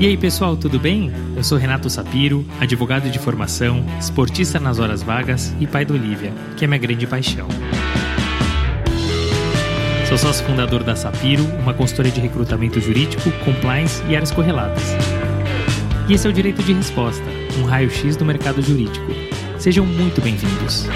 E aí pessoal, tudo bem? Eu sou Renato Sapiro, advogado de formação, esportista nas horas vagas e pai da Olivia, que é minha grande paixão. Sou sócio fundador da Sapiro, uma consultoria de recrutamento jurídico, compliance e áreas correlatas. E esse é o Direito de Resposta, um raio-x do mercado jurídico. Sejam muito bem-vindos.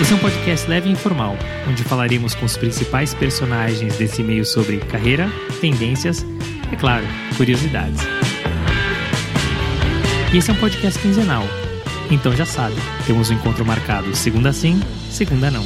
Esse é um podcast leve e informal, onde falaremos com os principais personagens desse meio sobre carreira, tendências e, é claro, curiosidades. E esse é um podcast quinzenal, então já sabe, temos um encontro marcado segunda sim, segunda não.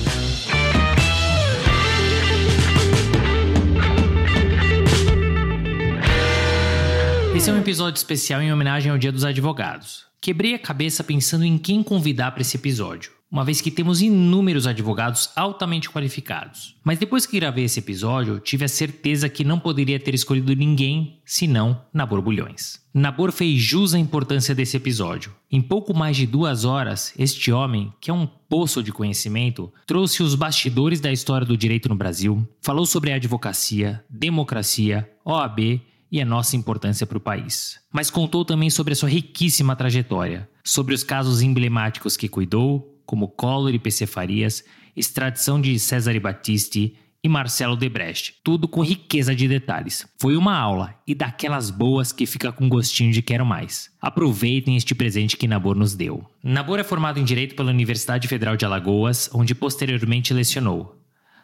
Esse é um episódio especial em homenagem ao Dia dos Advogados. Quebrei a cabeça pensando em quem convidar para esse episódio uma vez que temos inúmeros advogados altamente qualificados. Mas depois que gravei esse episódio, tive a certeza que não poderia ter escolhido ninguém senão Nabor Bulhões. Nabor fez jus à importância desse episódio. Em pouco mais de duas horas, este homem, que é um poço de conhecimento, trouxe os bastidores da história do direito no Brasil, falou sobre a advocacia, democracia, OAB e a nossa importância para o país. Mas contou também sobre a sua riquíssima trajetória, sobre os casos emblemáticos que cuidou, como Collor e PC Farias, extradição de Cesare Battisti e Marcelo Debrecht, tudo com riqueza de detalhes. Foi uma aula e daquelas boas que fica com gostinho de quero mais. Aproveitem este presente que Nabor nos deu. Nabor é formado em Direito pela Universidade Federal de Alagoas, onde posteriormente lecionou.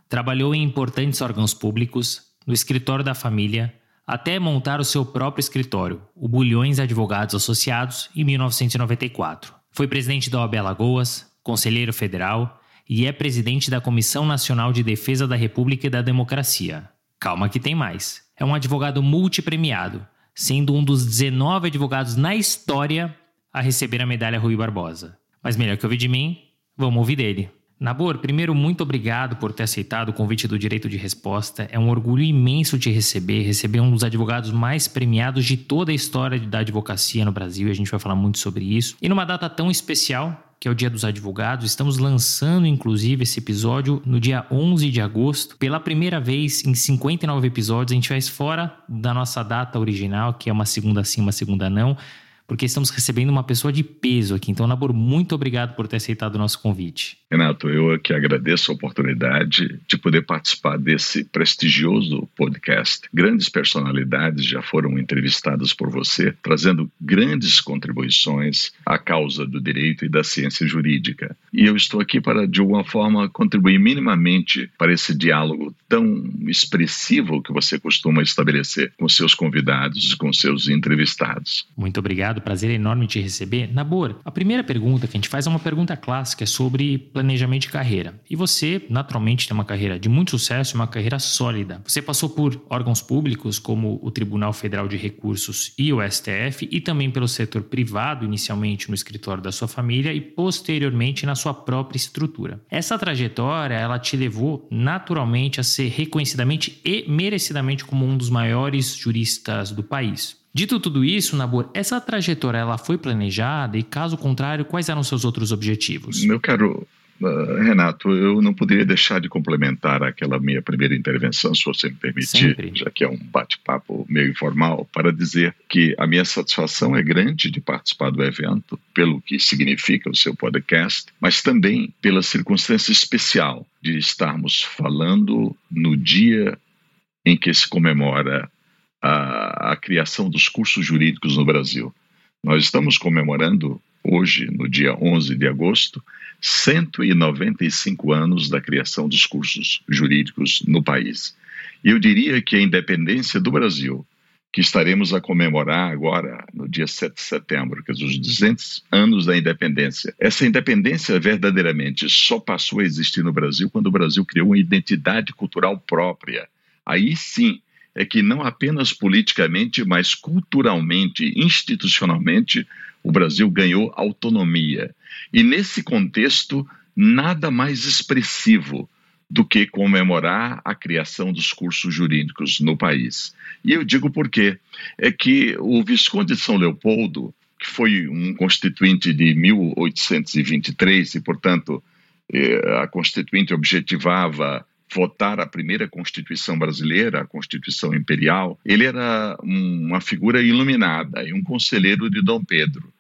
Trabalhou em importantes órgãos públicos, no escritório da família, até montar o seu próprio escritório, o Bulhões Advogados Associados, em 1994. Foi presidente da OAB Alagoas, conselheiro federal e é presidente da Comissão Nacional de Defesa da República e da Democracia. Calma que tem mais. É um advogado multipremiado, sendo um dos 19 advogados na história a receber a medalha Rui Barbosa. Mas melhor que ouvir de mim, vamos ouvir dele. Nabor, primeiro, muito obrigado por ter aceitado o convite do Direito de Resposta. É um orgulho imenso te receber, receber um dos advogados mais premiados de toda a história da advocacia no Brasil, e a gente vai falar muito sobre isso. E numa data tão especial, que é o Dia dos Advogados. Estamos lançando, inclusive, esse episódio no dia 11 de agosto. Pela primeira vez em 59 episódios, a gente faz fora da nossa data original, que é uma segunda sim, uma segunda não porque estamos recebendo uma pessoa de peso aqui. Então, Nabor, muito obrigado por ter aceitado o nosso convite. Renato, eu aqui agradeço a oportunidade de poder participar desse prestigioso podcast. Grandes personalidades já foram entrevistadas por você, trazendo grandes contribuições à causa do direito e da ciência jurídica. E eu estou aqui para, de alguma forma, contribuir minimamente para esse diálogo tão expressivo que você costuma estabelecer com seus convidados, com seus entrevistados. Muito obrigado prazer enorme te receber. Nabor, a primeira pergunta que a gente faz é uma pergunta clássica, sobre planejamento de carreira. E você, naturalmente, tem uma carreira de muito sucesso, uma carreira sólida. Você passou por órgãos públicos como o Tribunal Federal de Recursos e o STF, e também pelo setor privado, inicialmente no escritório da sua família e posteriormente na sua própria estrutura. Essa trajetória, ela te levou naturalmente a ser reconhecidamente e merecidamente como um dos maiores juristas do país. Dito tudo isso, Nabor, essa trajetória ela foi planejada e, caso contrário, quais eram seus outros objetivos? Meu caro Renato, eu não poderia deixar de complementar aquela minha primeira intervenção, se você me permitir, Sempre. já que é um bate-papo meio informal, para dizer que a minha satisfação é grande de participar do evento, pelo que significa o seu podcast, mas também pela circunstância especial de estarmos falando no dia em que se comemora a, a criação dos cursos jurídicos no Brasil. Nós estamos comemorando hoje, no dia 11 de agosto, 195 anos da criação dos cursos jurídicos no país. E eu diria que a independência do Brasil, que estaremos a comemorar agora, no dia 7 de setembro, que é os 200 anos da independência. Essa independência verdadeiramente só passou a existir no Brasil quando o Brasil criou uma identidade cultural própria. Aí sim, é que não apenas politicamente, mas culturalmente, institucionalmente, o Brasil ganhou autonomia. E nesse contexto, nada mais expressivo do que comemorar a criação dos cursos jurídicos no país. E eu digo por quê? É que o Visconde de São Leopoldo, que foi um constituinte de 1823 e, portanto, eh, a constituinte objetivava votar a primeira Constituição brasileira, a Constituição Imperial, ele era uma figura iluminada e um conselheiro de Dom Pedro.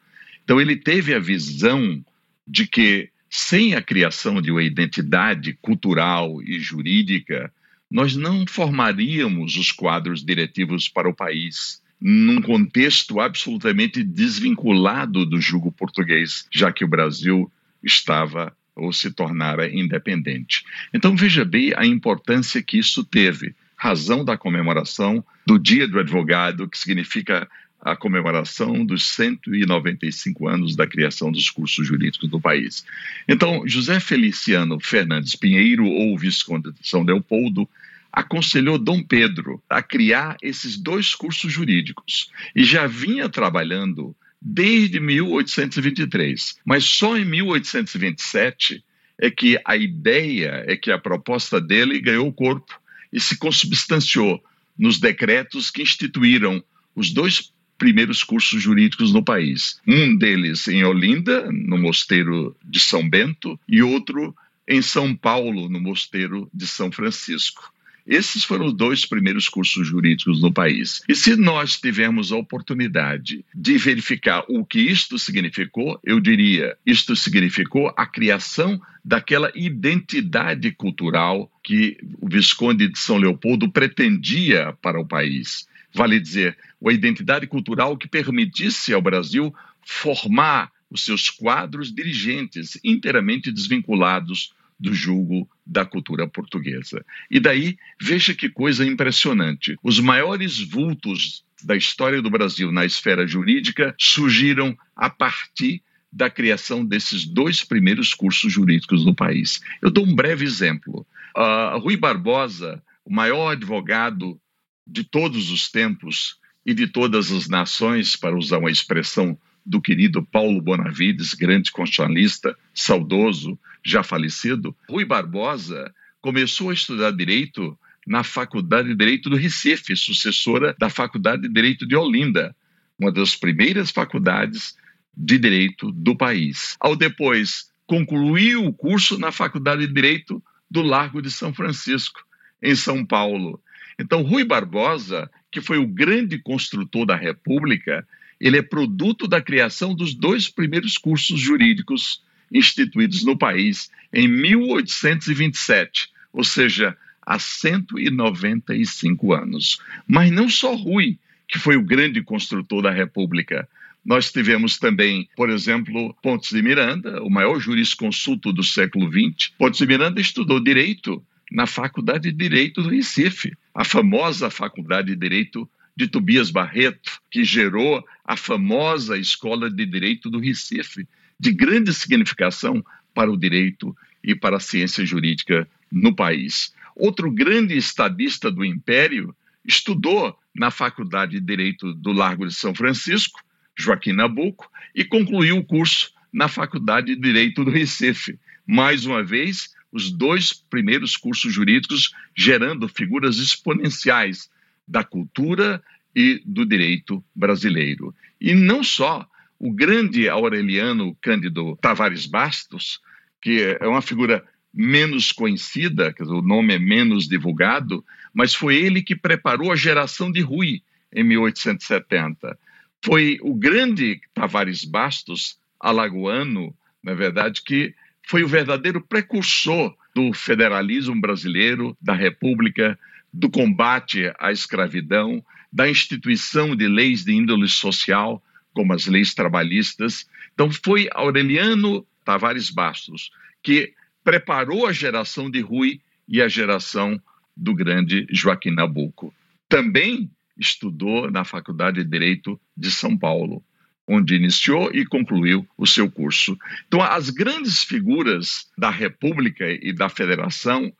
Então, ele teve a visão de que, sem a criação de uma identidade cultural e jurídica, nós não formaríamos os quadros diretivos para o país num contexto absolutamente desvinculado do jugo português, já que o Brasil estava ou se tornara independente. Então veja bem a importância que isso teve. Razão da comemoração do Dia do Advogado, que significa a comemoração dos 195 anos da criação dos cursos jurídicos do país. Então, José Feliciano Fernandes Pinheiro, ou Visconde de São Leopoldo, aconselhou Dom Pedro a criar esses dois cursos jurídicos e já vinha trabalhando desde 1823. Mas só em 1827 é que a ideia, é que a proposta dele ganhou corpo e se consubstanciou nos decretos que instituíram os dois primeiros cursos jurídicos no país. Um deles em Olinda, no Mosteiro de São Bento, e outro em São Paulo, no Mosteiro de São Francisco. Esses foram os dois primeiros cursos jurídicos no país. E se nós tivermos a oportunidade de verificar o que isto significou, eu diria, isto significou a criação daquela identidade cultural que o Visconde de São Leopoldo pretendia para o país. Vale dizer, uma identidade cultural que permitisse ao Brasil formar os seus quadros dirigentes inteiramente desvinculados do julgo da cultura portuguesa. E daí, veja que coisa impressionante. Os maiores vultos da história do Brasil na esfera jurídica surgiram a partir da criação desses dois primeiros cursos jurídicos no país. Eu dou um breve exemplo. Uh, Rui Barbosa, o maior advogado de todos os tempos e de todas as nações, para usar uma expressão do querido Paulo Bonavides, grande constitucionalista, saudoso, já falecido, Rui Barbosa começou a estudar direito na Faculdade de Direito do Recife, sucessora da Faculdade de Direito de Olinda, uma das primeiras faculdades de direito do país. Ao depois concluiu o curso na Faculdade de Direito do Largo de São Francisco, em São Paulo. Então, Rui Barbosa, que foi o grande construtor da República, ele é produto da criação dos dois primeiros cursos jurídicos instituídos no país em 1827, ou seja, há 195 anos. Mas não só Rui, que foi o grande construtor da República. Nós tivemos também, por exemplo, Pontes de Miranda, o maior jurisconsulto do século XX. Pontes de Miranda estudou direito na Faculdade de Direito do Recife, a famosa Faculdade de Direito de Tobias Barreto, que gerou a famosa Escola de Direito do Recife, de grande significação para o direito e para a ciência jurídica no país. Outro grande estadista do Império estudou na Faculdade de Direito do Largo de São Francisco, Joaquim Nabuco, e concluiu o curso na Faculdade de Direito do Recife. Mais uma vez, os dois primeiros cursos jurídicos gerando figuras exponenciais da cultura e do direito brasileiro. E não só o grande Aureliano Cândido Tavares Bastos, que é uma figura menos conhecida, o nome é menos divulgado, mas foi ele que preparou a geração de Rui em 1870. Foi o grande Tavares Bastos, alagoano, na verdade, que foi o verdadeiro precursor do federalismo brasileiro, da República do combate à escravidão, da instituição de leis de índole social, como as leis trabalhistas. Então, foi Aureliano Tavares Bastos que preparou a geração de Rui e a geração do grande Joaquim Nabuco. Também estudou na Faculdade de Direito de São Paulo, onde iniciou e concluiu o seu curso. Então, as grandes figuras da República e da Federação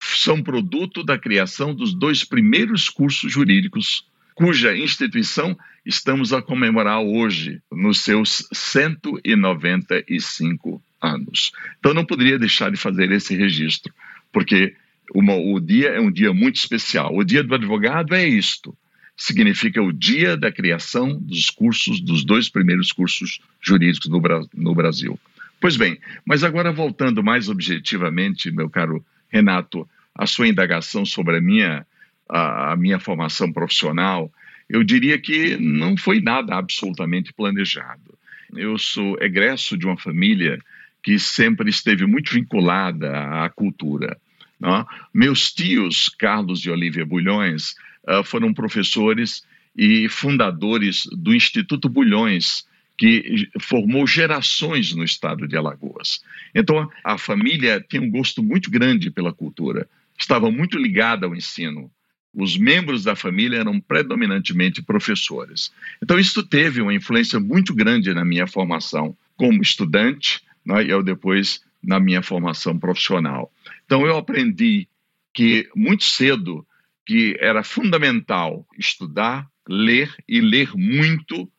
são produto da criação dos dois primeiros cursos jurídicos, cuja instituição estamos a comemorar hoje, nos seus 195 anos. Então, não poderia deixar de fazer esse registro, porque uma, o dia é um dia muito especial. O dia do advogado é isto. Significa o dia da criação dos cursos, dos dois primeiros cursos jurídicos no, no Brasil. Pois bem, mas agora voltando mais objetivamente, meu caro Renato, a sua indagação sobre a minha, a, a minha formação profissional, eu diria que não foi nada absolutamente planejado. Eu sou egresso de uma família que sempre esteve muito vinculada à cultura. Não? É? Meus tios, Carlos e Olivia Bulhões, uh, foram professores e fundadores do Instituto Bulhões, que formou gerações no estado de Alagoas. Então, a família tinha um gosto muito grande pela cultura, estava muito ligada ao ensino. Os membros da família eram predominantemente professores. Então, isso teve uma influência muito grande na minha formação como estudante né, e eu depois na minha formação profissional. Então, eu aprendi que muito cedo que era fundamental estudar, ler e ler muito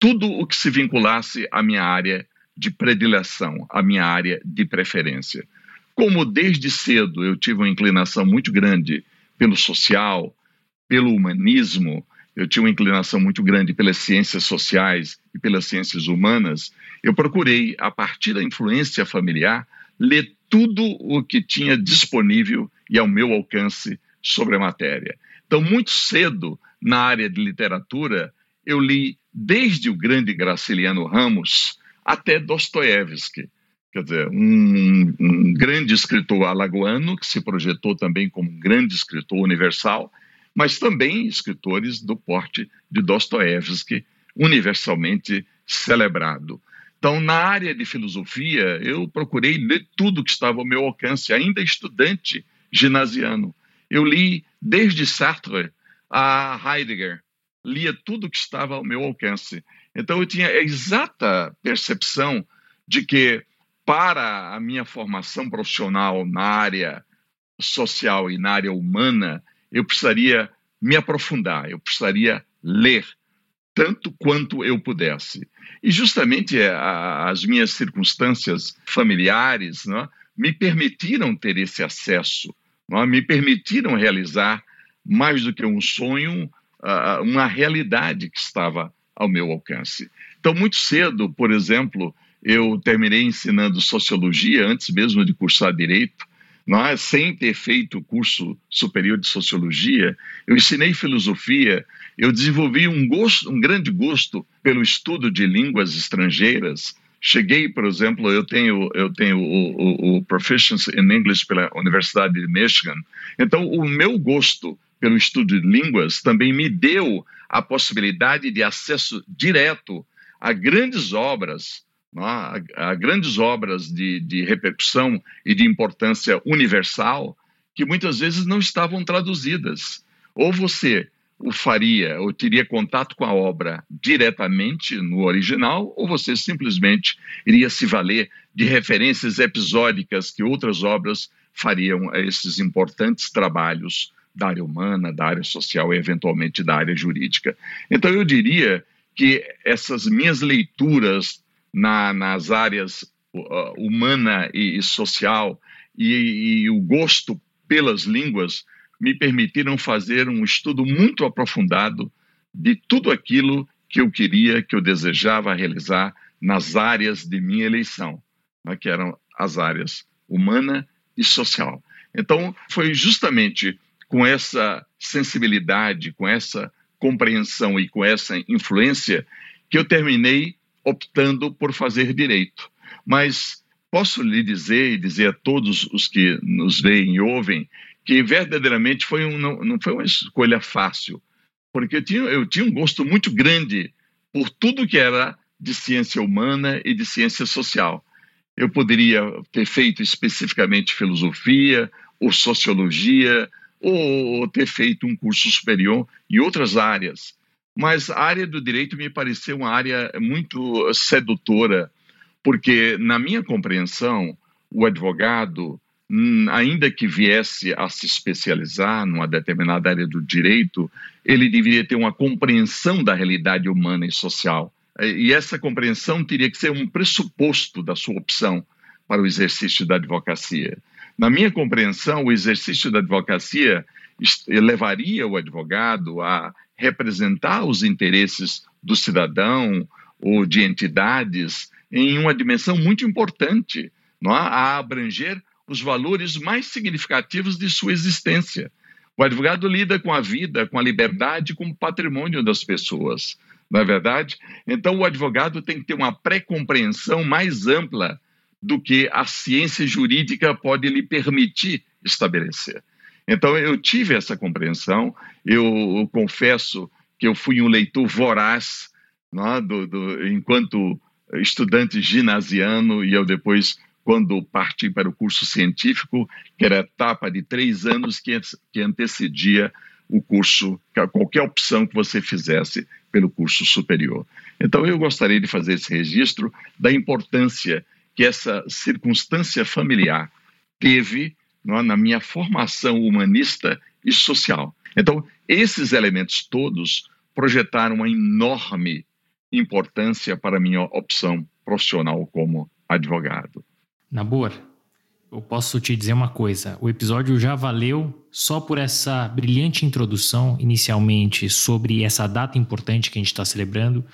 tudo o que se vinculasse à minha área de predileção, à minha área de preferência. Como desde cedo eu tive uma inclinação muito grande pelo social, pelo humanismo, eu tinha uma inclinação muito grande pelas ciências sociais e pelas ciências humanas, eu procurei, a partir da influência familiar, ler tudo o que tinha disponível e ao meu alcance sobre a matéria. Então, muito cedo, na área de literatura, eu li desde o grande Graciliano Ramos até Dostoiévski, quer dizer, um, um, grande escritor alagoano que se projetou também como um grande escritor universal, mas também escritores do porte de Dostoiévski, universalmente celebrado. Então, na área de filosofia, eu procurei ler tudo que estava ao meu alcance, ainda estudante ginasiano. Eu li desde Sartre a Heidegger, lia tudo que estava ao meu alcance. Então eu tinha a exata percepção de que para a minha formação profissional na área social e na área humana, eu precisaria me aprofundar, eu precisaria ler tanto quanto eu pudesse. E justamente é, as minhas circunstâncias familiares né, me permitiram ter esse acesso, né, me permitiram realizar mais do que um sonho, uma realidade que estava ao meu alcance. Então, muito cedo, por exemplo, eu terminei ensinando sociologia antes mesmo de cursar direito. Não é? Sem ter feito o curso superior de sociologia, eu ensinei filosofia, eu desenvolvi um gosto, um grande gosto pelo estudo de línguas estrangeiras. Cheguei, por exemplo, eu tenho eu tenho o, o, o Proficiency in English pela Universidade de Michigan. Então, o meu gosto pelo estudo de línguas, também me deu a possibilidade de acesso direto a grandes obras, a, grandes obras de, de repercussão e de importância universal, que muitas vezes não estavam traduzidas. Ou você o faria, ou teria contato com a obra diretamente no original, ou você simplesmente iria se valer de referências episódicas que outras obras fariam a esses importantes trabalhos da área humana, da área social e, eventualmente, da área jurídica. Então, eu diria que essas minhas leituras na, nas áreas uh, humana e, e social e, e o gosto pelas línguas me permitiram fazer um estudo muito aprofundado de tudo aquilo que eu queria, que eu desejava realizar nas áreas de minha eleição, né, que eram as áreas humana e social. Então, foi justamente com essa sensibilidade, com essa compreensão e com essa influência, que eu terminei optando por fazer direito. Mas posso lhe dizer e dizer a todos os que nos veem e ouvem que verdadeiramente foi um, não, não foi uma escolha fácil, porque eu tinha, eu tinha um gosto muito grande por tudo que era de ciência humana e de ciência social. Eu poderia ter feito especificamente filosofia ou sociologia ou ter feito um curso superior em outras áreas. Mas a área do direito me pareceu uma área muito sedutora, porque, na minha compreensão, o advogado, ainda que viesse a se especializar numa determinada área do direito, ele deveria ter uma compreensão da realidade humana e social. E essa compreensão teria que ser um pressuposto da sua opção para o exercício da advocacia. Na minha compreensão, o exercício da advocacia levaria o advogado a representar os interesses do cidadão ou de entidades em uma dimensão muito importante, é? a abranger os valores mais significativos de sua existência. O advogado lida com a vida, com a liberdade, com o patrimônio das pessoas, não é verdade? Então, o advogado tem que ter uma pré-compreensão mais ampla do que a ciência jurídica pode lhe permitir estabelecer. Então, eu tive essa compreensão, eu, eu confesso que eu fui um leitor voraz é? do, do, enquanto estudante ginasiano, e eu depois, quando parti para o curso científico, que era a etapa de três anos que, que antecedia o curso, qualquer opção que você fizesse pelo curso superior. Então, eu gostaria de fazer esse registro da importância que essa circunstância familiar teve é, na minha formação humanista e social. Então, esses elementos todos projetaram uma enorme importância para a minha opção profissional como advogado. Nabor, eu posso te dizer uma coisa: o episódio já valeu só por essa brilhante introdução inicialmente sobre essa data importante que a gente está celebrando,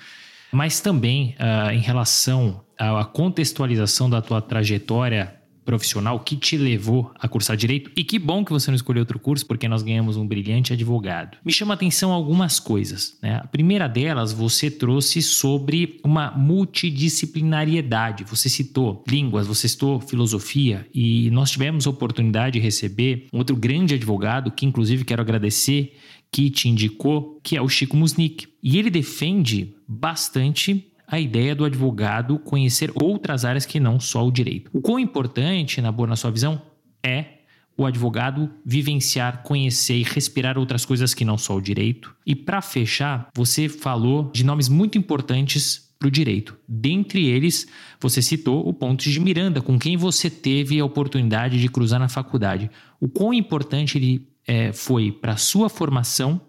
mas também uh, em relação à contextualização da tua trajetória profissional que te levou a cursar direito. E que bom que você não escolheu outro curso, porque nós ganhamos um brilhante advogado. Me chama a atenção algumas coisas. Né? A primeira delas, você trouxe sobre uma multidisciplinariedade. Você citou línguas, você citou filosofia, e nós tivemos a oportunidade de receber um outro grande advogado, que inclusive quero agradecer, que te indicou, que é o Chico Musnick. E ele defende bastante a ideia do advogado conhecer outras áreas que não só o direito. O quão importante, na boa, na sua visão, é o advogado vivenciar, conhecer e respirar outras coisas que não só o direito. E para fechar, você falou de nomes muito importantes para o direito. Dentre eles, você citou o Pontes de Miranda, com quem você teve a oportunidade de cruzar na faculdade. O quão importante ele é, foi para a sua formação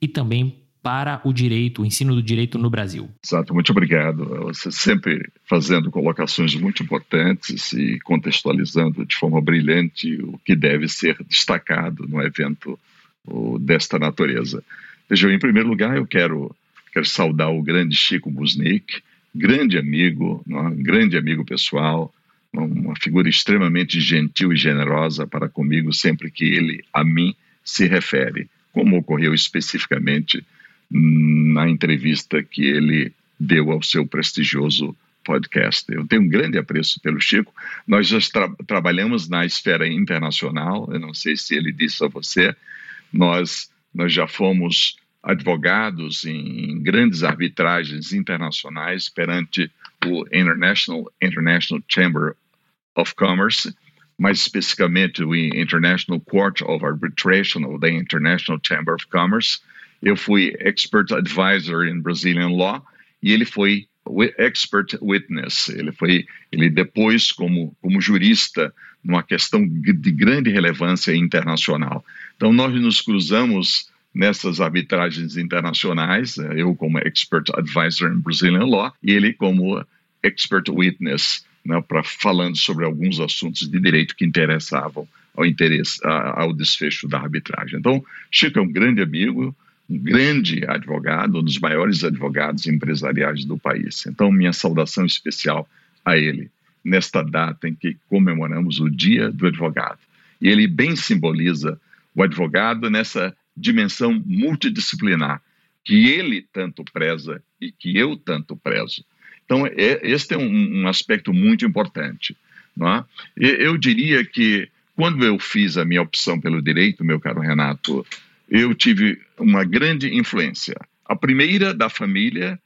e também para o direito, o ensino do direito no Brasil. Exato, muito obrigado. Você sempre fazendo colocações muito importantes e contextualizando de forma brilhante o que deve ser destacado no evento desta natureza. Veja, em primeiro lugar, eu quero, quero saudar o grande Chico Busnick, grande amigo, é? grande amigo pessoal, uma figura extremamente gentil e generosa para comigo sempre que ele a mim se refere, como ocorreu especificamente na entrevista que ele deu ao seu prestigioso podcast. Eu tenho um grande apreço pelo Chico. Nós já tra trabalhamos na esfera internacional, eu não sei se ele disse a você, nós, nós já fomos advogados em, em grandes arbitragens internacionais perante o International, International Chamber of Commerce, mais especificamente o International Court of Arbitration of the International Chamber of Commerce, eu fui expert advisor in Brazilian law e ele foi expert witness. Ele foi, ele depois como como jurista numa questão de grande relevância internacional. Então nós nos cruzamos nessas arbitragens internacionais, eu como expert advisor in Brazilian law e ele como expert witness, né, para falando sobre alguns assuntos de direito que interessavam ao interesse ao desfecho da arbitragem. Então, Chico é um grande amigo, grande advogado, um dos maiores advogados empresariais do país. Então, minha saudação especial a ele, nesta data em que comemoramos o Dia do Advogado. E ele bem simboliza o advogado nessa dimensão multidisciplinar que ele tanto preza e que eu tanto prezo. Então, é, este é um, um aspecto muito importante. Não é? Eu diria que, quando eu fiz a minha opção pelo direito, meu caro Renato, eu tive uma grande influência. A primeira da família,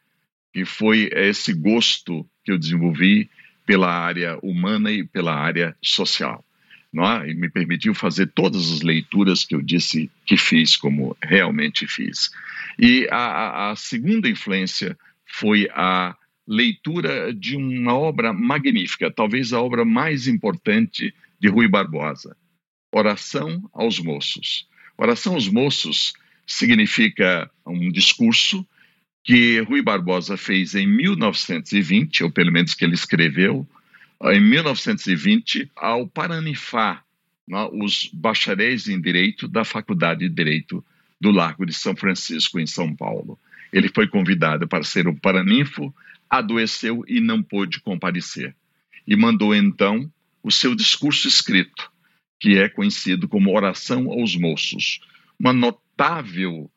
que foi esse gosto que eu desenvolvi pela área humana e pela área social. Não é? E me permitiu fazer todas as leituras que eu disse que fiz, como realmente fiz. E a, a segunda influência foi a leitura de uma obra magnífica, talvez a obra mais importante de Rui Barbosa, Oração aos Moços. Oração aos Moços significa um discurso que Rui Barbosa fez em 1920, ou pelo menos que ele escreveu, em 1920, ao paranifar né, os bacharéis em Direito da Faculdade de Direito do Largo de São Francisco, em São Paulo. Ele foi convidado para ser o paraninfo, adoeceu e não pôde comparecer. E mandou então o seu discurso escrito, que é conhecido como Oração aos Moços. Uma notável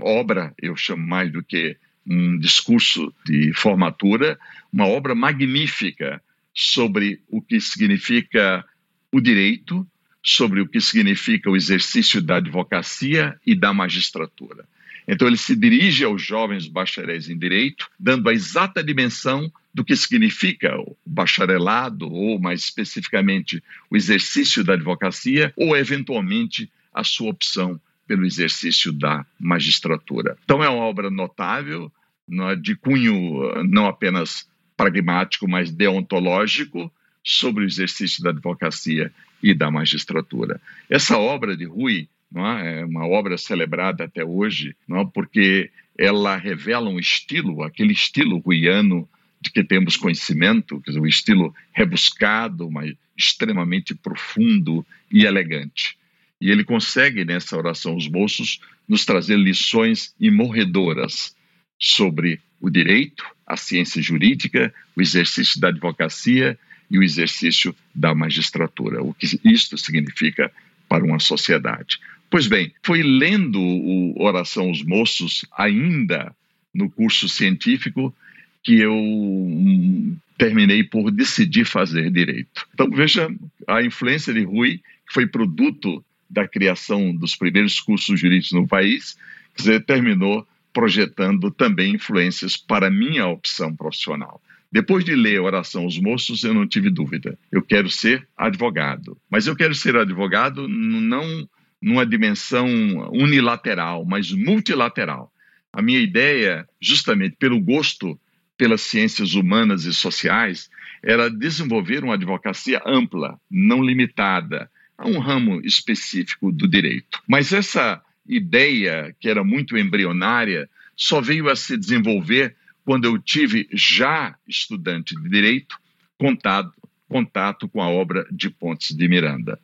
obra, eu chamo mais do que um discurso de formatura, uma obra magnífica sobre o que significa o direito, sobre o que significa o exercício da advocacia e da magistratura. Então, ele se dirige aos jovens bacharéis em direito, dando a exata dimensão do que significa o bacharelado, ou mais especificamente o exercício da advocacia, ou eventualmente a sua opção pelo exercício da magistratura. Então, é uma obra notável, é, de cunho não apenas pragmático, mas deontológico, sobre o exercício da advocacia e da magistratura. Essa obra de Rui é? é? uma obra celebrada até hoje, é? porque ela revela um estilo, aquele estilo ruiano de que temos conhecimento, dizer, um estilo rebuscado, mas extremamente profundo e elegante. E ele consegue, nessa oração aos moços, nos trazer lições imorredoras sobre o direito, a ciência jurídica, o exercício da advocacia e o exercício da magistratura, o que isto significa para uma sociedade. Pois bem, foi lendo o Oração aos Moços, ainda no curso científico, que eu hum, terminei por decidir fazer direito. Então veja a influência de Rui, que foi produto da criação dos primeiros cursos jurídicos no país, quer dizer, terminou projetando também influências para minha opção profissional. Depois de ler Oração aos Moços, eu não tive dúvida. Eu quero ser advogado. Mas eu quero ser advogado não numa dimensão unilateral, mas multilateral. A minha ideia, justamente pelo gosto pelas ciências humanas e sociais, era desenvolver uma advocacia ampla, não limitada a um ramo específico do direito. Mas essa ideia, que era muito embrionária, só veio a se desenvolver quando eu tive, já estudante de direito, contato, contato com a obra de Pontes de Miranda.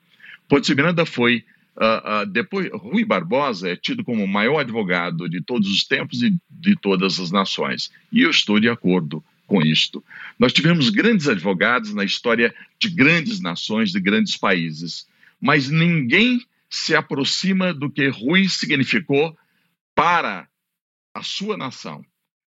Pontes de Miranda foi, uh, uh, depois, Rui Barbosa é tido como o maior advogado de todos os tempos e de todas as nações. E eu estou de acordo com isto. Nós tivemos grandes advogados na história de grandes nações, de grandes países, mas ninguém se aproxima do que Rui significou para a sua nação.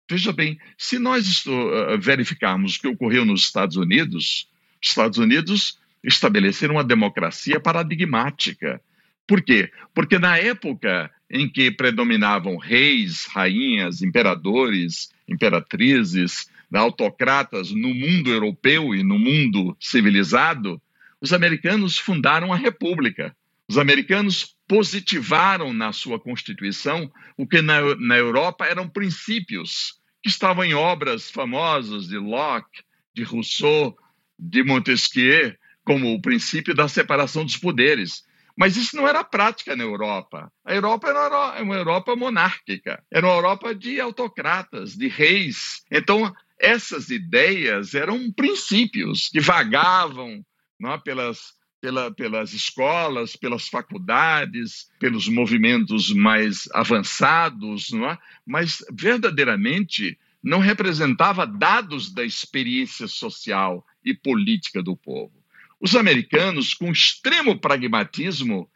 Veja bem, se nós uh, verificarmos o que ocorreu nos Estados Unidos, os Estados Unidos estabeleceram uma democracia paradigmática. Por quê? Porque na época em que predominavam reis, rainhas, imperadores, imperatrizes, autocratas no mundo europeu e no mundo civilizado, os americanos fundaram a república. Os americanos positivaram na sua Constituição o que na, na Europa eram princípios que estavam em obras famosas de Locke, de Rousseau, de Montesquieu, como o princípio da separação dos poderes. Mas isso não era prática na Europa. A Europa era uma Europa monárquica, era uma Europa de autocratas, de reis. Então, essas ideias eram princípios que vagavam não, é, pelas pela, pelas escolas, pelas faculdades, pelos movimentos mais avançados, não é? mas verdadeiramente não representava dados da experiência social e política do povo. Os americanos, com extremo pragmatismo,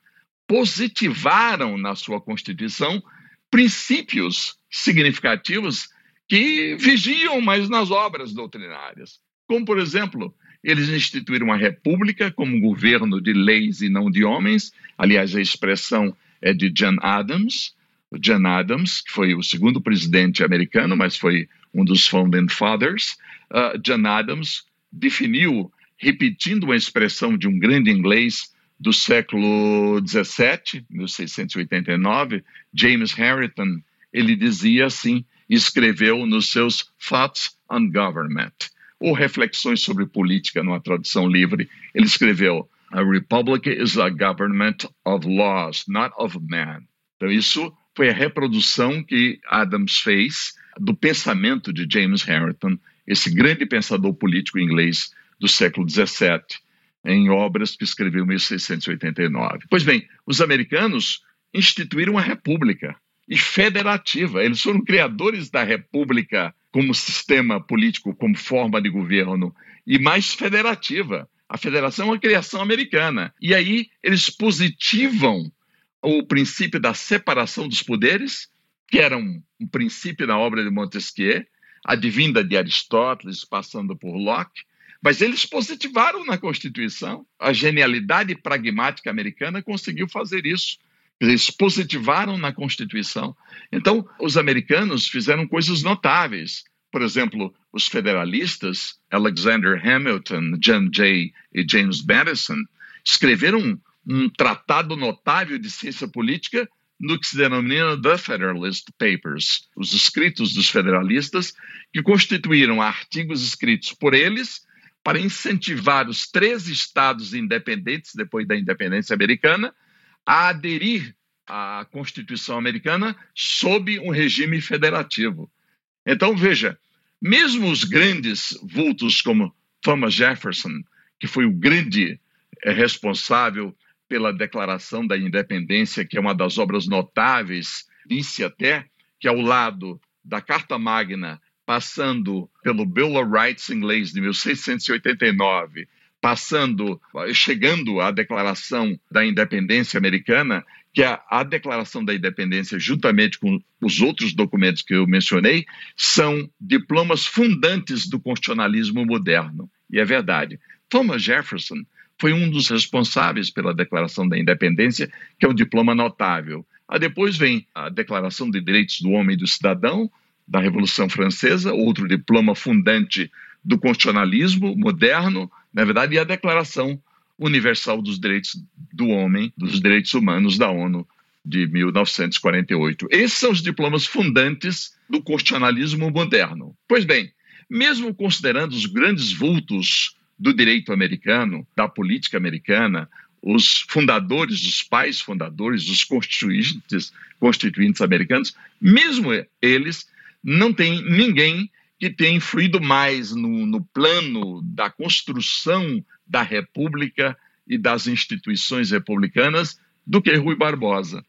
positivaram na sua Constituição princípios significativos que vigiam mais nas obras doutrinárias, como, por exemplo, eles instituíram a república como governo de leis e não de homens. Aliás, a expressão é de John Adams. John Adams, que foi o segundo presidente americano, mas foi um dos founding fathers. Uh, John Adams definiu, repetindo uma expressão de um grande inglês do século XVII, 1689, James Harrington, ele dizia assim, escreveu nos seus Thoughts on Government ou Reflexões sobre Política, numa tradução livre, ele escreveu: A republic is a government of laws, not of man. Então, isso foi a reprodução que Adams fez do pensamento de James Harrington, esse grande pensador político inglês do século XVII, em obras que escreveu em 1689. Pois bem, os americanos instituíram a república e federativa. Eles foram criadores da república como sistema político, como forma de governo, e mais federativa. A federação é uma criação americana. E aí eles positivam o princípio da separação dos poderes, que era um, um princípio na obra de Montesquieu, advinda de Aristóteles, passando por Locke, mas eles positivaram na Constituição. A genialidade pragmática americana conseguiu fazer isso. Eles positivaram na Constituição. Então, os americanos fizeram coisas notáveis. Por exemplo, os federalistas, Alexander Hamilton, John Jay e James Madison, escreveram um tratado notável de ciência política no que se denomina The Federalist Papers, os escritos dos federalistas, que constituíram artigos escritos por eles para incentivar os três estados independentes, depois da independência americana, a aderir à Constituição americana sob um regime federativo. Então, veja, mesmo os grandes vultos como Thomas Jefferson, que foi o grande eh, responsável pela Declaração da Independência, que é uma das obras notáveis, disse até que ao lado da Carta Magna, passando pelo Bill of Rights inglês de 1689, passando, chegando à Declaração da Independência Americana, que a, a, Declaração da Independência, juntamente com os outros documentos que eu mencionei, são diplomas fundantes do constitucionalismo moderno. E é verdade. Thomas Jefferson foi um dos responsáveis pela Declaração da Independência, que é um diploma notável. Aí depois vem a Declaração de Direitos do Homem e do Cidadão, da Revolução Francesa, outro diploma fundante do constitucionalismo moderno, na verdade, e a Declaração Universal dos Direitos do Homem, dos Direitos Humanos da ONU, de 1948. Esses são os diplomas fundantes do constitucionalismo moderno. Pois bem, mesmo considerando os grandes vultos do direito americano, da política americana, os fundadores, os pais fundadores, os constituintes, constituintes americanos, mesmo eles, não tem ninguém que tenha influído mais no, no plano da construção da República e das instituições republicanas do que Rui Barbosa.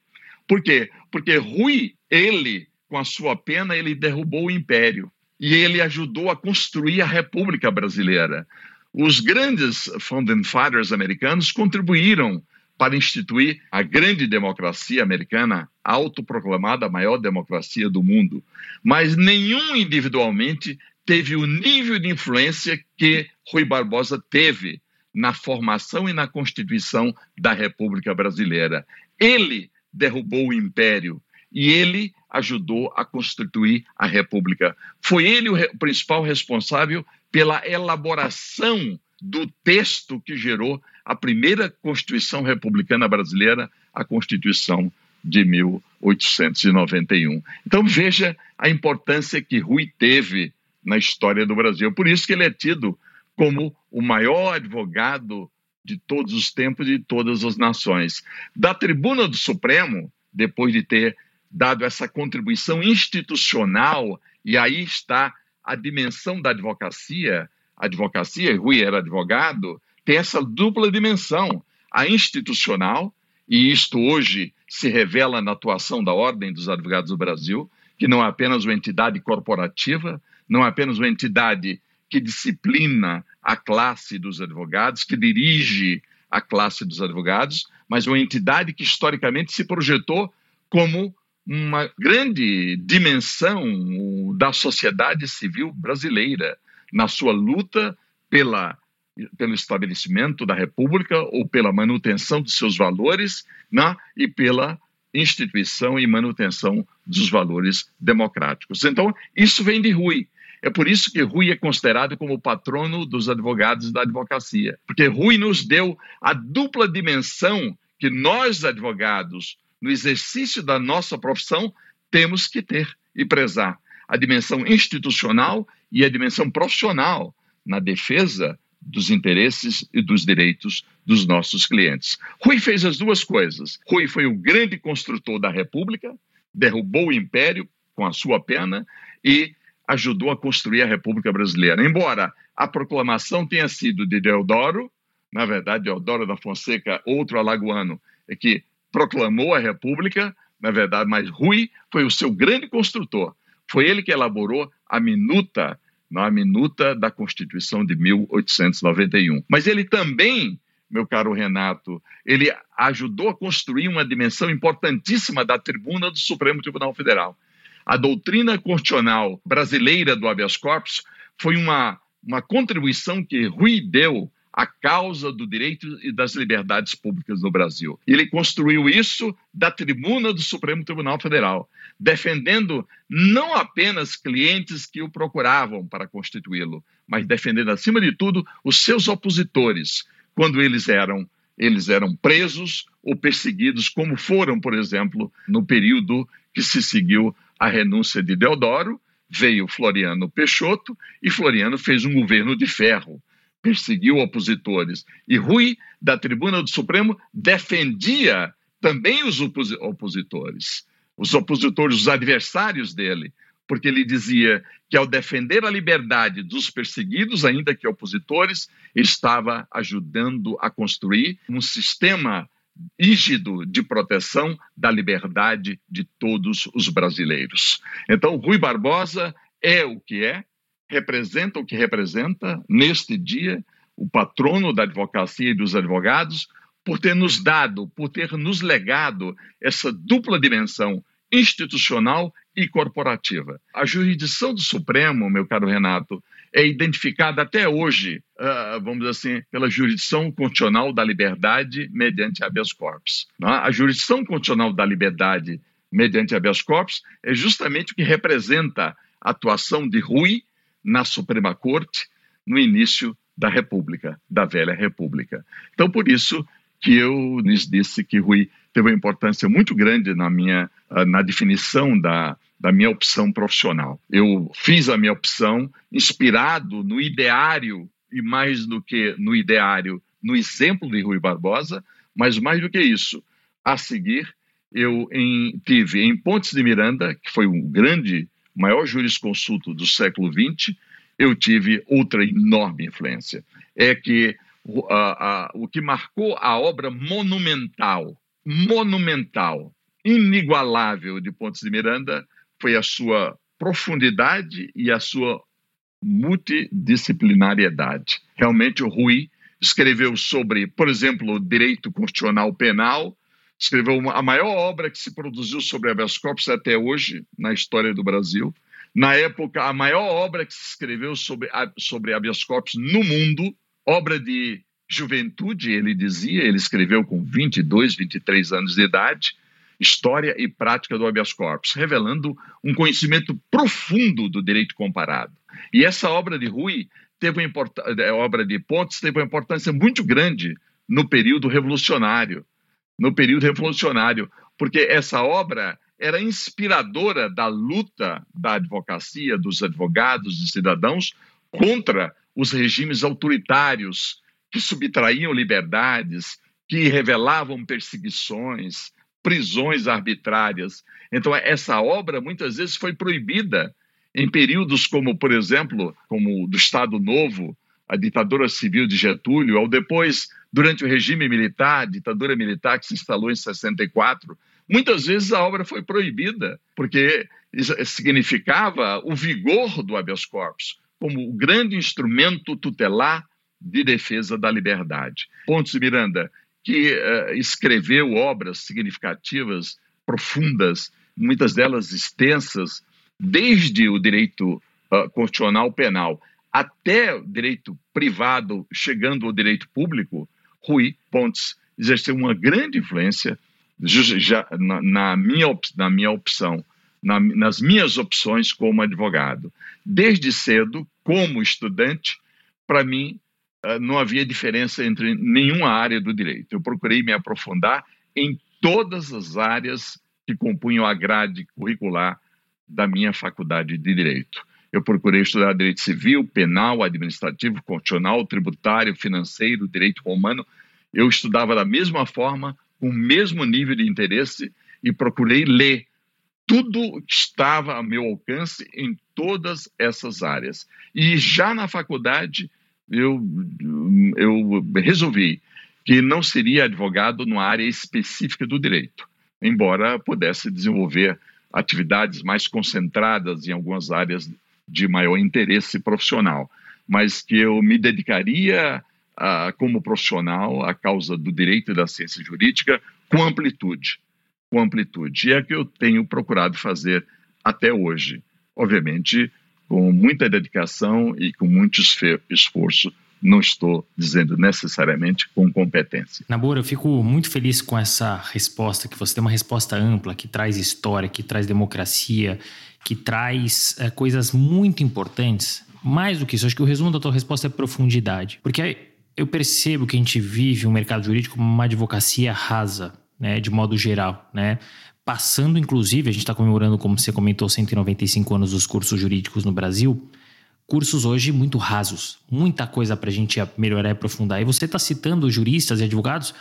Por quê? Porque Rui, ele, com a sua pena, ele derrubou o império e ele ajudou a construir a República Brasileira. Os grandes founding fathers americanos contribuíram para instituir a grande democracia americana, autoproclamada a maior democracia do mundo. Mas nenhum individualmente teve o nível de influência que Rui Barbosa teve na formação e na constituição da República Brasileira. Ele derrubou o império e ele ajudou a constituir a República. Foi ele o principal responsável pela elaboração do texto que gerou a primeira Constituição Republicana Brasileira, a Constituição de 1891. Então veja a importância que Rui teve na história do Brasil. Por isso que ele é tido como o maior advogado de todos os tempos e de todas as nações. Da tribuna do Supremo, depois de ter dado essa contribuição institucional, e aí está a dimensão da advocacia, advocacia, Rui era advogado, tem essa dupla dimensão, a institucional, e isto hoje se revela na atuação da Ordem dos Advogados do Brasil, que não é apenas uma entidade corporativa, não é apenas uma entidade que disciplina a classe dos advogados, que dirige a classe dos advogados, mas uma entidade que historicamente se projetou como uma grande dimensão da sociedade civil brasileira na sua luta pela, pelo estabelecimento da República ou pela manutenção de seus valores né, e pela instituição e manutenção dos valores democráticos. Então, isso vem de Rui. É por isso que Rui é considerado como o patrono dos advogados da advocacia, porque Rui nos deu a dupla dimensão que nós, advogados, no exercício da nossa profissão, temos que ter e prezar a dimensão institucional e a dimensão profissional na defesa dos interesses e dos direitos dos nossos clientes. Rui fez as duas coisas. Rui foi o grande construtor da República, derrubou o império com a sua pena e ajudou a construir a República Brasileira. Embora a proclamação tenha sido de Deodoro, na verdade, Deodoro da Fonseca, outro alagoano, é que proclamou a República, na verdade, mas Rui foi o seu grande construtor. Foi ele que elaborou a minuta na minuta da Constituição de 1891. Mas ele também, meu caro Renato, ele ajudou a construir uma dimensão importantíssima da tribuna do Supremo Tribunal Federal. A doutrina constitucional brasileira do habeas corpus foi uma, uma contribuição que Rui deu à causa do direito e das liberdades públicas no Brasil. Ele construiu isso da tribuna do Supremo Tribunal Federal, defendendo não apenas clientes que o procuravam para constituí-lo, mas defendendo, acima de tudo, os seus opositores, quando eles eram eles eram presos ou perseguidos, como foram, por exemplo, no período que se seguiu a renúncia de Deodoro, veio Floriano Peixoto e Floriano fez um governo de ferro, perseguiu opositores. E Rui, da tribuna do Supremo, defendia também os opositores, os opositores, os adversários dele, porque ele dizia que ao defender a liberdade dos perseguidos, ainda que opositores, estava ajudando a construir um sistema rígido de proteção da liberdade de todos os brasileiros. Então, Rui Barbosa é o que é, representa o que representa neste dia, o patrono da advocacia e dos advogados, por ter nos dado, por ter nos legado essa dupla dimensão institucional e corporativa. A jurisdição do Supremo, meu caro Renato, é identificada até hoje, uh, vamos dizer assim, pela jurisdição constitucional da liberdade mediante habeas corpus. Né? A jurisdição constitucional da liberdade mediante habeas corpus é justamente o que representa a atuação de Rui na Suprema Corte no início da República, da velha República. Então, por isso que eu lhes disse que Rui teve uma importância muito grande na minha ah, na definição da, da minha opção profissional. Eu fiz a minha opção inspirado no ideário e mais do que no ideário, no exemplo de Rui Barbosa, mas mais do que isso, a seguir eu em, tive em Pontes de Miranda, que foi um grande, maior jurisconsulto do século XX, eu tive outra enorme influência. É que o que marcou a obra monumental, monumental, inigualável de Pontes de Miranda foi a sua profundidade e a sua multidisciplinariedade. Realmente, o Rui escreveu sobre, por exemplo, o direito constitucional penal, escreveu uma, a maior obra que se produziu sobre habeas corpus até hoje na história do Brasil. Na época, a maior obra que se escreveu sobre, sobre habeas corpus no mundo, obra de juventude, ele dizia, ele escreveu com 22, 23 anos de idade, História e Prática do Habeas Corpus, revelando um conhecimento profundo do direito comparado. E essa obra de Rui teve uma a obra de Pontes teve uma importância muito grande no período revolucionário, no período revolucionário, porque essa obra era inspiradora da luta da advocacia, dos advogados e cidadãos contra os regimes autoritários que subtraíam liberdades, que revelavam perseguições, prisões arbitrárias. Então, essa obra muitas vezes foi proibida em períodos como, por exemplo, como do Estado Novo, a ditadura civil de Getúlio, ou depois, durante o regime militar, a ditadura militar que se instalou em 64, muitas vezes a obra foi proibida, porque significava o vigor do habeas corpus como o grande instrumento tutelar de defesa da liberdade. Pontes Miranda, que uh, escreveu obras significativas, profundas, muitas delas extensas, desde o direito uh, constitucional penal até o direito privado, chegando ao direito público, Rui Pontes exerceu uma grande influência já, na, na, minha, na minha opção, na, nas minhas opções como advogado. Desde cedo, como estudante, para mim, ah, não havia diferença entre nenhuma área do direito. Eu procurei me aprofundar em todas as áreas que compunham a grade curricular da minha faculdade de direito. Eu procurei estudar direito civil, penal, administrativo, constitucional, tributário, financeiro, direito romano. Eu estudava da mesma forma, com o mesmo nível de interesse e procurei ler tudo estava a meu alcance em todas essas áreas. E já na faculdade, eu, eu resolvi que não seria advogado numa área específica do direito, embora pudesse desenvolver atividades mais concentradas em algumas áreas de maior interesse profissional, mas que eu me dedicaria a, como profissional à causa do direito e da ciência jurídica com amplitude, com amplitude. E é que eu tenho procurado fazer até hoje, obviamente com muita dedicação e com muito esforço não estou dizendo necessariamente com competência. Nabora, eu fico muito feliz com essa resposta, que você tem uma resposta ampla, que traz história, que traz democracia, que traz é, coisas muito importantes. Mais do que isso, acho que o resumo da tua resposta é profundidade. Porque eu percebo que a gente vive um mercado jurídico como uma advocacia rasa, né, de modo geral, né? Passando, inclusive, a gente está comemorando, como você comentou, 195 anos dos cursos jurídicos no Brasil, cursos hoje muito rasos, muita coisa para a gente melhorar e aprofundar. E você está citando juristas e advogados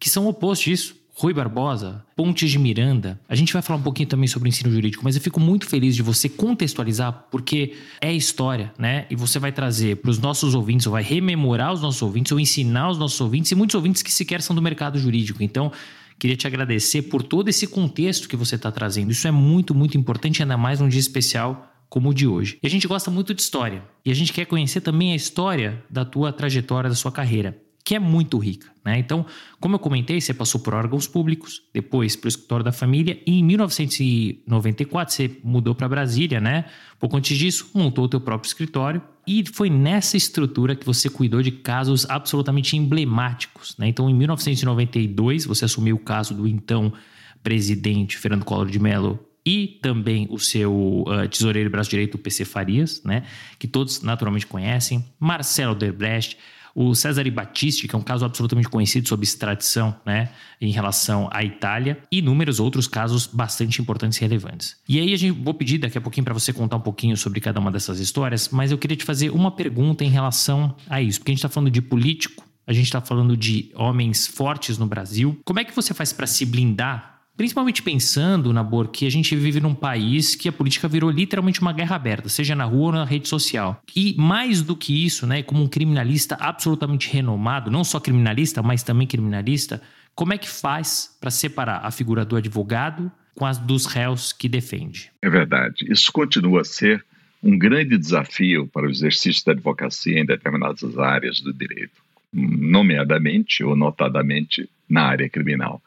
que são opostos disso. Rui Barbosa, Pontes de Miranda. A gente vai falar um pouquinho também sobre o ensino jurídico, mas eu fico muito feliz de você contextualizar, porque é história, né? E você vai trazer para os nossos ouvintes, ou vai rememorar os nossos ouvintes, ou ensinar os nossos ouvintes, e muitos ouvintes que sequer são do mercado jurídico. Então, queria te agradecer por todo esse contexto que você está trazendo. Isso é muito, muito importante, ainda mais num dia especial como o de hoje. E a gente gosta muito de história. E a gente quer conhecer também a história da tua trajetória, da sua carreira, que é muito rica. Né? Então, como eu comentei, você passou por órgãos públicos, depois para o escritório da família, e em 1994 você mudou para Brasília, né? Pouco antes disso, montou o teu próprio escritório. E foi nessa estrutura que você cuidou de casos absolutamente emblemáticos. Né? Então, em 1992, você assumiu o caso do então presidente Fernando Collor de Mello e também o seu uh, tesoureiro braço direito, PC Farias, né? que todos naturalmente conhecem, Marcelo Derbrecht, o Cesare Battisti, que é um caso absolutamente conhecido sob extradição né, em relação à Itália, e inúmeros outros casos bastante importantes e relevantes. E aí a gente vou pedir daqui a pouquinho para você contar um pouquinho sobre cada uma dessas histórias, mas eu queria te fazer uma pergunta em relação a isso, porque a gente está falando de político, a gente está falando de homens fortes no Brasil. Como é que você faz para se blindar Principalmente pensando, Nabor, que a gente vive num país que a política virou literalmente uma guerra aberta, seja na rua ou na rede social. E mais do que isso, né, como um criminalista absolutamente renomado, não só criminalista, mas também criminalista, como é que faz para separar a figura do advogado com as dos réus que defende? É verdade. Isso continua a ser um grande desafio para o exercício da advocacia em determinadas áreas do direito, nomeadamente ou notadamente na área criminal.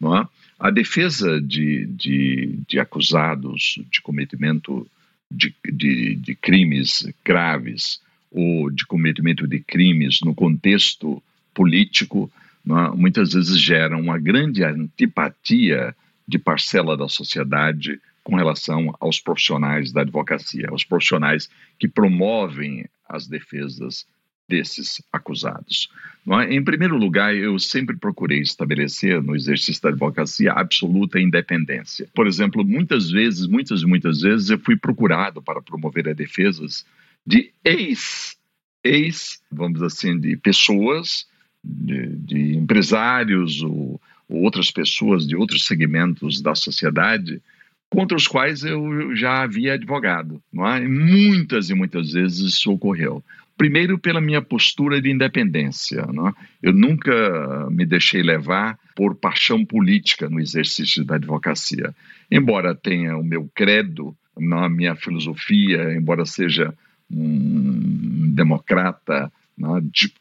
Não é? A defesa de, de, de acusados de cometimento de, de, de crimes graves ou de cometimento de crimes no contexto político, é? muitas vezes gera uma grande antipatia de parcela da sociedade com relação aos profissionais da advocacia, aos profissionais que promovem as defesas desses acusados. É? Em primeiro lugar, eu sempre procurei estabelecer no exercício da advocacia absoluta independência. Por exemplo, muitas vezes, muitas muitas vezes, eu fui procurado para promover as defesas de ex, ex, vamos assim, de pessoas, de, de empresários ou, ou outras pessoas de outros segmentos da sociedade contra os quais eu já havia advogado. Não é? E muitas e muitas vezes isso ocorreu. Primeiro, pela minha postura de independência. Né? Eu nunca me deixei levar por paixão política no exercício da advocacia. Embora tenha o meu credo, na minha filosofia, embora seja um democrata né, de,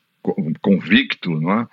convicto, né,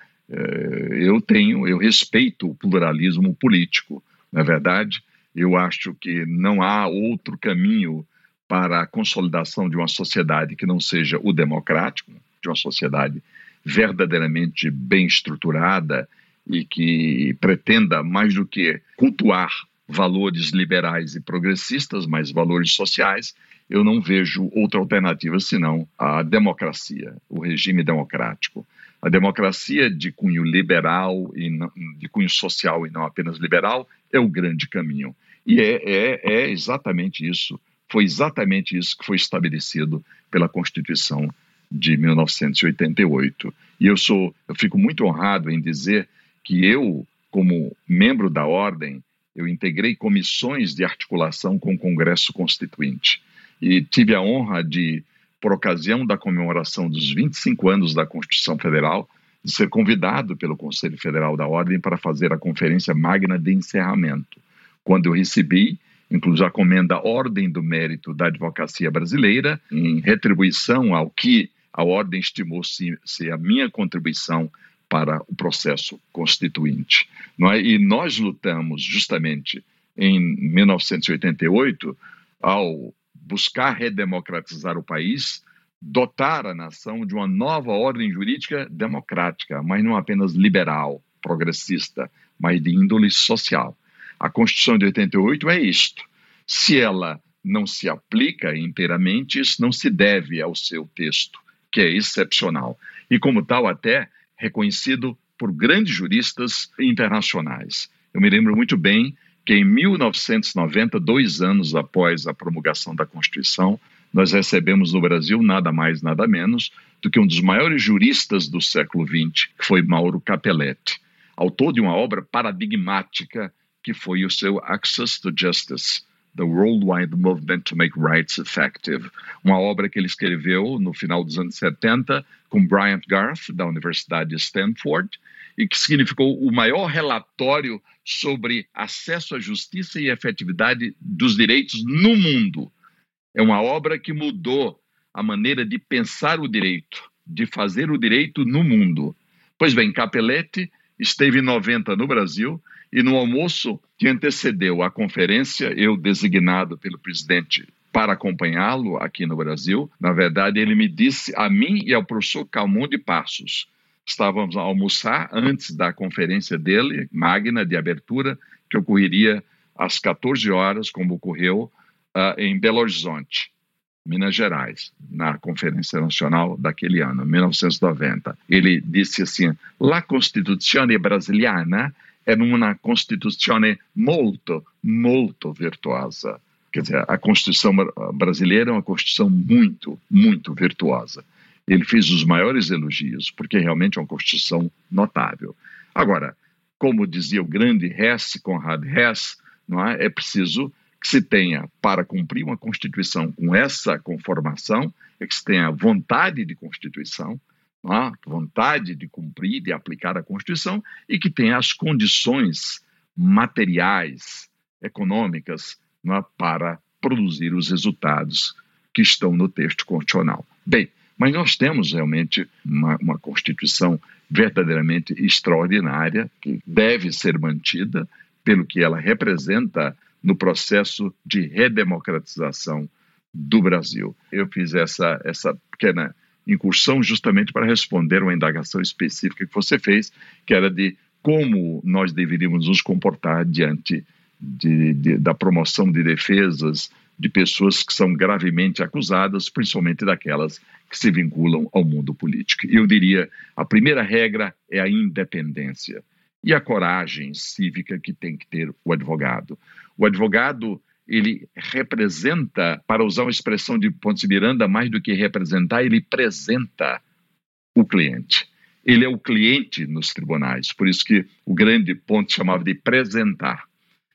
eu tenho, eu respeito o pluralismo político. Na é verdade, eu acho que não há outro caminho para a consolidação de uma sociedade que não seja o democrático, de uma sociedade verdadeiramente bem estruturada e que pretenda mais do que cultuar valores liberais e progressistas, mas valores sociais, eu não vejo outra alternativa senão a democracia, o regime democrático. A democracia de cunho liberal e de cunho social e não apenas liberal é o grande caminho. E é, é, é exatamente isso foi exatamente isso que foi estabelecido pela Constituição de 1988. E eu sou, eu fico muito honrado em dizer que eu, como membro da ordem, eu integrei comissões de articulação com o Congresso Constituinte e tive a honra de, por ocasião da comemoração dos 25 anos da Constituição Federal, de ser convidado pelo Conselho Federal da Ordem para fazer a conferência magna de encerramento, quando eu recebi inclusive a comenda Ordem do Mérito da Advocacia Brasileira, em retribuição ao que a Ordem estimou ser a minha contribuição para o processo constituinte. É? E nós lutamos justamente em 1988 ao buscar redemocratizar o país, dotar a nação de uma nova ordem jurídica democrática, mas não apenas liberal, progressista, mas de índole social. A Constituição de 88 é isto. Se ela não se aplica inteiramente, isso não se deve ao seu texto, que é excepcional. E, como tal, até reconhecido por grandes juristas internacionais. Eu me lembro muito bem que em 1990, dois anos após a promulgação da Constituição, nós recebemos no Brasil nada mais, nada menos do que um dos maiores juristas do século XX, que foi Mauro Capelletti, autor de uma obra paradigmática que foi o seu Access to Justice, The Worldwide Movement to Make Rights Effective, uma obra que ele escreveu no final dos anos 70 com Bryant Garth, da Universidade de Stanford, e que significou o maior relatório sobre acesso à justiça e efetividade dos direitos no mundo. É uma obra que mudou a maneira de pensar o direito, de fazer o direito no mundo. Pois bem, Capelletti esteve em 90 no Brasil e no almoço que antecedeu a conferência, eu designado pelo presidente para acompanhá-lo aqui no Brasil, na verdade, ele me disse a mim e ao professor Calmon de Passos. Estávamos a almoçar antes da conferência dele, magna de abertura, que ocorreria às 14 horas, como ocorreu uh, em Belo Horizonte. Minas Gerais, na Conferência Nacional daquele ano, 1990. Ele disse assim: La Costituzione brasiliana è una Costituzione molto, molto virtuosa. Quer dizer, a Constituição brasileira é uma Constituição muito, muito virtuosa. Ele fez os maiores elogios, porque realmente é uma Constituição notável. Agora, como dizia o grande Hess, Conrad Hess, não é? é preciso que se tenha, para cumprir uma Constituição com essa conformação, é que se tenha vontade de Constituição, é? vontade de cumprir, de aplicar a Constituição e que tenha as condições materiais, econômicas, é? para produzir os resultados que estão no texto constitucional. Bem, mas nós temos realmente uma, uma Constituição verdadeiramente extraordinária, que deve ser mantida pelo que ela representa no processo de redemocratização do Brasil. Eu fiz essa, essa pequena incursão justamente para responder uma indagação específica que você fez, que era de como nós deveríamos nos comportar diante de, de, da promoção de defesas de pessoas que são gravemente acusadas, principalmente daquelas que se vinculam ao mundo político. Eu diria, a primeira regra é a independência e a coragem cívica que tem que ter o advogado. O advogado ele representa, para usar uma expressão de Pontes Miranda, mais do que representar, ele apresenta o cliente. Ele é o cliente nos tribunais, por isso que o grande ponto chamava de apresentar.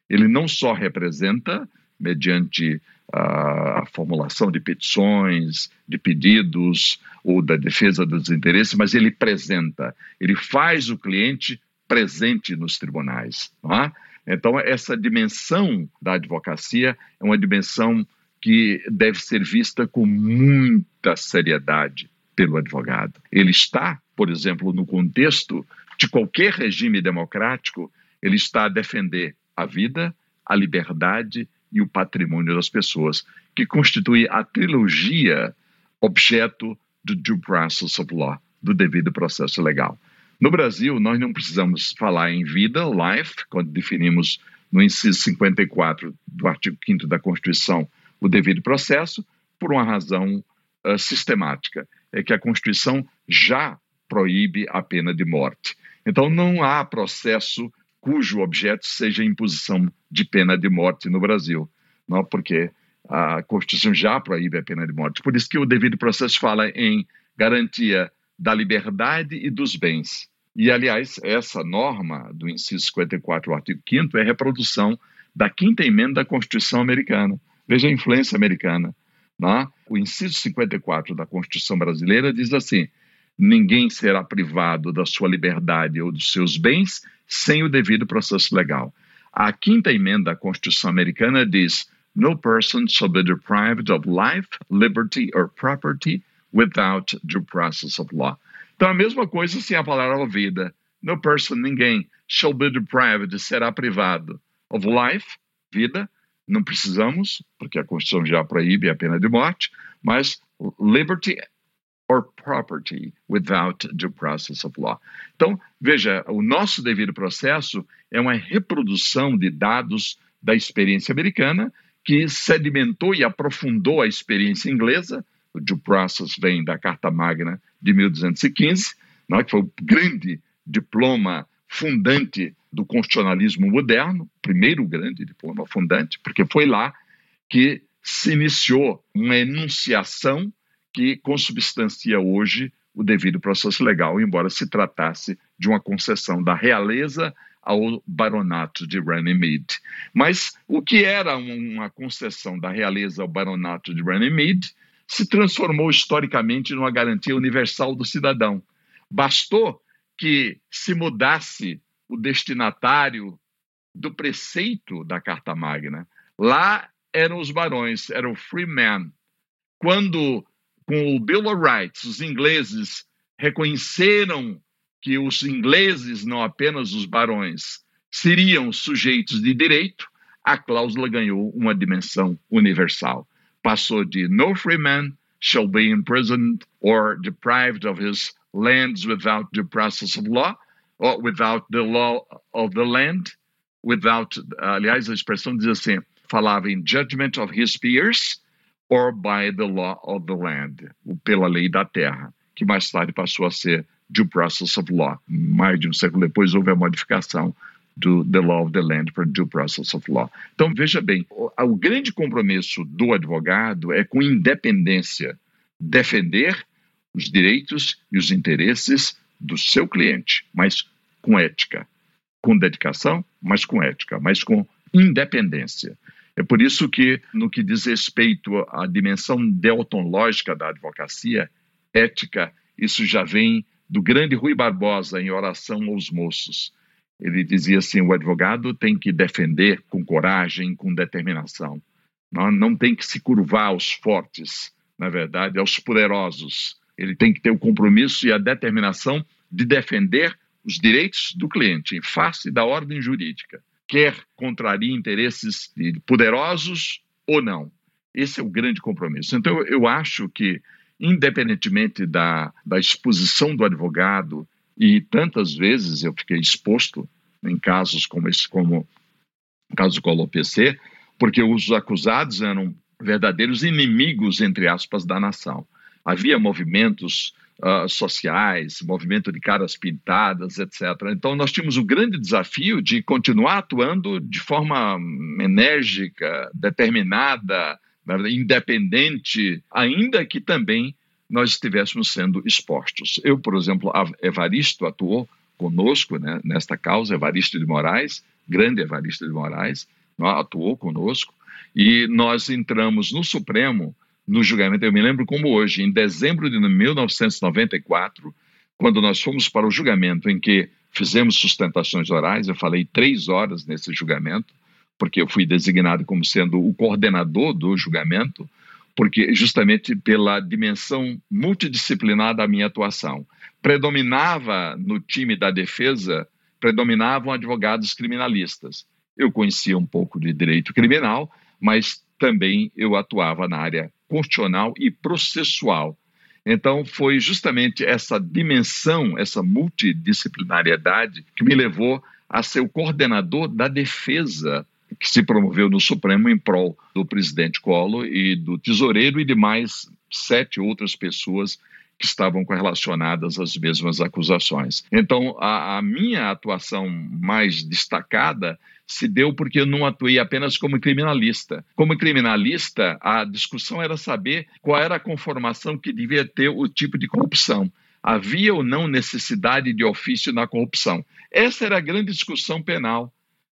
Ele não só representa, mediante a formulação de petições, de pedidos ou da defesa dos interesses, mas ele apresenta, ele faz o cliente presente nos tribunais. Não é? Então, essa dimensão da advocacia é uma dimensão que deve ser vista com muita seriedade pelo advogado. Ele está, por exemplo, no contexto de qualquer regime democrático, ele está a defender a vida, a liberdade e o patrimônio das pessoas, que constitui a trilogia objeto do due process of law, do devido processo legal. No Brasil, nós não precisamos falar em vida, life, quando definimos no inciso 54 do artigo 5 da Constituição o devido processo, por uma razão uh, sistemática. É que a Constituição já proíbe a pena de morte. Então, não há processo cujo objeto seja a imposição de pena de morte no Brasil, não porque a Constituição já proíbe a pena de morte. Por isso que o devido processo fala em garantia da liberdade e dos bens. E, aliás, essa norma do inciso 54, artigo 5 é reprodução da quinta emenda da Constituição americana. Veja a influência americana. Né? O inciso 54 da Constituição brasileira diz assim: ninguém será privado da sua liberdade ou dos seus bens sem o devido processo legal. A quinta emenda à Constituição americana diz: No person shall be deprived of life, liberty or property without due process of law. Então, a mesma coisa sem a palavra vida. No person, ninguém, shall be deprived, será privado of life, vida, não precisamos, porque a Constituição já proíbe a pena de morte, mas liberty or property without due process of law. Então, veja, o nosso devido processo é uma reprodução de dados da experiência americana que sedimentou e aprofundou a experiência inglesa. O due process vem da Carta Magna de 1215, né, que foi o grande diploma fundante do constitucionalismo moderno, primeiro grande diploma fundante, porque foi lá que se iniciou uma enunciação que consubstancia hoje o devido processo legal, embora se tratasse de uma concessão da realeza ao baronato de Runnymede. Mas o que era uma concessão da realeza ao baronato de Runnymede se transformou historicamente numa garantia universal do cidadão. Bastou que se mudasse o destinatário do preceito da Carta Magna. Lá eram os barões, eram free men. Quando, com o Bill of Rights, os ingleses reconheceram que os ingleses, não apenas os barões, seriam sujeitos de direito, a cláusula ganhou uma dimensão universal. No free man shall be imprisoned or deprived of his lands without due process of law, or without the law of the land, without, aliás, a expressão diz assim, falava em judgment of his peers or by the law of the land, pela lei da terra, que mais tarde passou a ser due process of law. Mais de um século depois houve a modificação do the law of the land para due process of law. Então veja bem, o, o grande compromisso do advogado é com independência, defender os direitos e os interesses do seu cliente, mas com ética, com dedicação, mas com ética, mas com independência. É por isso que, no que diz respeito à dimensão deontológica da advocacia, ética, isso já vem do grande Rui Barbosa em Oração aos Moços. Ele dizia assim: o advogado tem que defender com coragem, com determinação. Não, não tem que se curvar aos fortes, na verdade, aos poderosos. Ele tem que ter o compromisso e a determinação de defender os direitos do cliente em face da ordem jurídica, quer contraria interesses poderosos ou não. Esse é o grande compromisso. Então, eu acho que, independentemente da, da exposição do advogado, e tantas vezes eu fiquei exposto em casos como esse, como o caso do PC, porque os acusados eram verdadeiros inimigos, entre aspas, da nação. Havia movimentos uh, sociais, movimento de caras pintadas, etc. Então, nós tínhamos o grande desafio de continuar atuando de forma enérgica, determinada, né, independente, ainda que também nós estivéssemos sendo expostos. Eu, por exemplo, Evaristo atuou conosco né, nesta causa, Evaristo de Moraes, grande Evaristo de Moraes, atuou conosco, e nós entramos no Supremo no julgamento. Eu me lembro como hoje, em dezembro de 1994, quando nós fomos para o julgamento em que fizemos sustentações orais, eu falei três horas nesse julgamento, porque eu fui designado como sendo o coordenador do julgamento, porque justamente pela dimensão multidisciplinar da minha atuação. Predominava no time da defesa, predominavam advogados criminalistas. Eu conhecia um pouco de direito criminal, mas também eu atuava na área constitucional e processual. Então, foi justamente essa dimensão, essa multidisciplinariedade, que me levou a ser o coordenador da defesa que se promoveu no Supremo em prol do presidente Collor e do tesoureiro e de mais sete outras pessoas que estavam correlacionadas às mesmas acusações. Então, a, a minha atuação mais destacada se deu porque eu não atuei apenas como criminalista. Como criminalista, a discussão era saber qual era a conformação que devia ter o tipo de corrupção. Havia ou não necessidade de ofício na corrupção? Essa era a grande discussão penal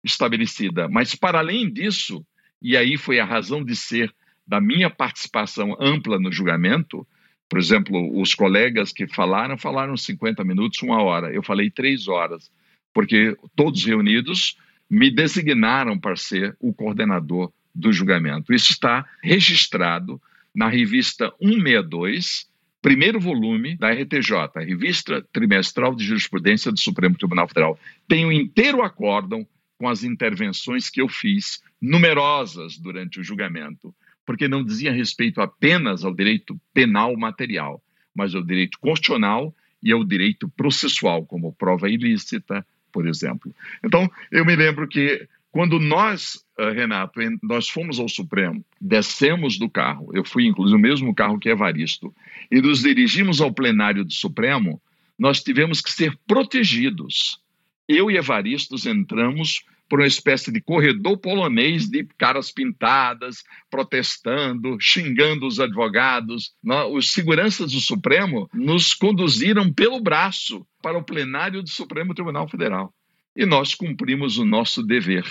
estabelecida. Mas, para além disso, e aí foi a razão de ser da minha participação ampla no julgamento, por exemplo, os colegas que falaram, falaram 50 minutos, uma hora. Eu falei três horas, porque todos reunidos me designaram para ser o coordenador do julgamento. Isso está registrado na revista 162, primeiro volume da RTJ, a Revista Trimestral de Jurisprudência do Supremo Tribunal Federal. Tem o inteiro acórdão com as intervenções que eu fiz, numerosas durante o julgamento, porque não dizia respeito apenas ao direito penal material, mas ao direito constitucional e ao direito processual, como prova ilícita, por exemplo. Então, eu me lembro que quando nós, eh, Renato, nós fomos ao Supremo, descemos do carro, eu fui inclusive o mesmo carro que Evaristo, e nos dirigimos ao plenário do Supremo, nós tivemos que ser protegidos. Eu e Evaristos entramos por uma espécie de corredor polonês de caras pintadas, protestando, xingando os advogados. Os seguranças do Supremo nos conduziram pelo braço para o plenário do Supremo Tribunal Federal. E nós cumprimos o nosso dever.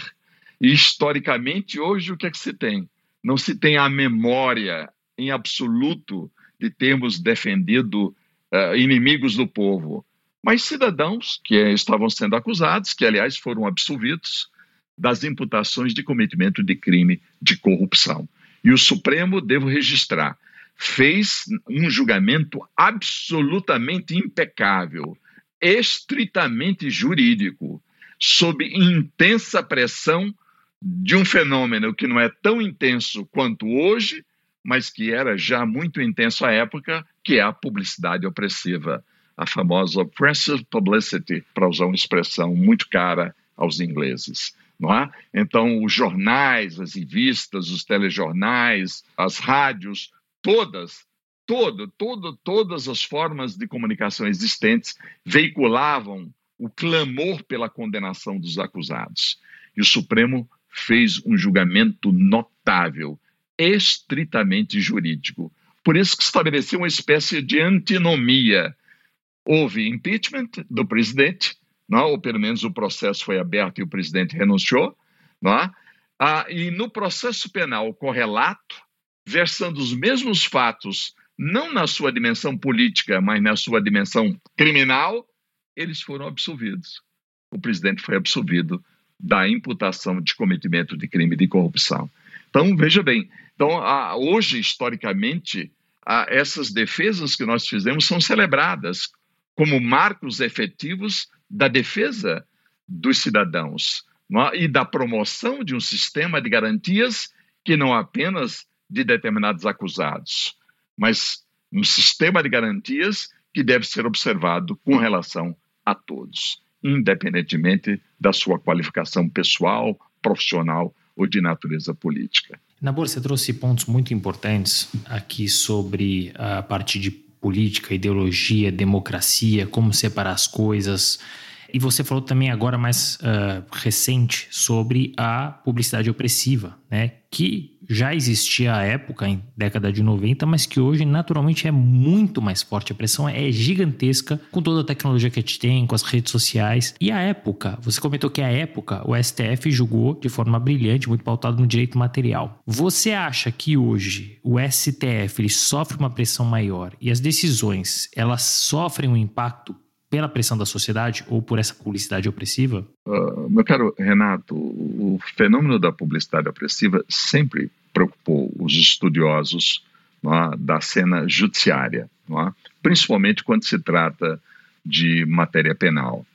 E historicamente, hoje, o que é que se tem? Não se tem a memória em absoluto de termos defendido uh, inimigos do povo mas cidadãos que estavam sendo acusados, que aliás foram absolvidos das imputações de cometimento de crime de corrupção. E o Supremo, devo registrar, fez um julgamento absolutamente impecável, estritamente jurídico, sob intensa pressão de um fenômeno que não é tão intenso quanto hoje, mas que era já muito intenso à época, que é a publicidade opressiva a famosa oppressive publicity, para usar uma expressão muito cara aos ingleses. Não é? Então, os jornais, as revistas, os telejornais, as rádios, todas, todo, todo, todas as formas de comunicação existentes veiculavam o clamor pela condenação dos acusados. E o Supremo fez um julgamento notável, estritamente jurídico. Por isso que estabeleceu uma espécie de antinomia houve impeachment do presidente, não, é? ou pelo menos o processo foi aberto e o presidente renunciou, não é? ah, e no processo penal correlato, versando os mesmos fatos, não na sua dimensão política, mas na sua dimensão criminal, eles foram absolvidos. O presidente foi absolvido da imputação de cometimento de crime de corrupção. Então, veja bem, então, ah, hoje, historicamente, ah, essas defesas que nós fizemos são celebradas como marcos efetivos da defesa dos cidadãos é? e da promoção de um sistema de garantias que não apenas de determinados acusados, mas um sistema de garantias que deve ser observado com relação a todos, independentemente da sua qualificação pessoal, profissional ou de natureza política. Nabor, você trouxe pontos muito importantes aqui sobre a parte de política, ideologia, democracia, como separar as coisas. E você falou também agora mais uh, recente sobre a publicidade opressiva, né? Que já existia à época, em década de 90, mas que hoje naturalmente é muito mais forte. A pressão é gigantesca com toda a tecnologia que a gente tem, com as redes sociais. E a época, você comentou que a época o STF julgou de forma brilhante, muito pautado no direito material. Você acha que hoje o STF ele sofre uma pressão maior e as decisões elas sofrem um impacto pela pressão da sociedade ou por essa publicidade opressiva? Uh, meu caro Renato, o fenômeno da publicidade opressiva sempre preocupou os estudiosos é, da cena judiciária, é, principalmente quando se trata de matéria penal.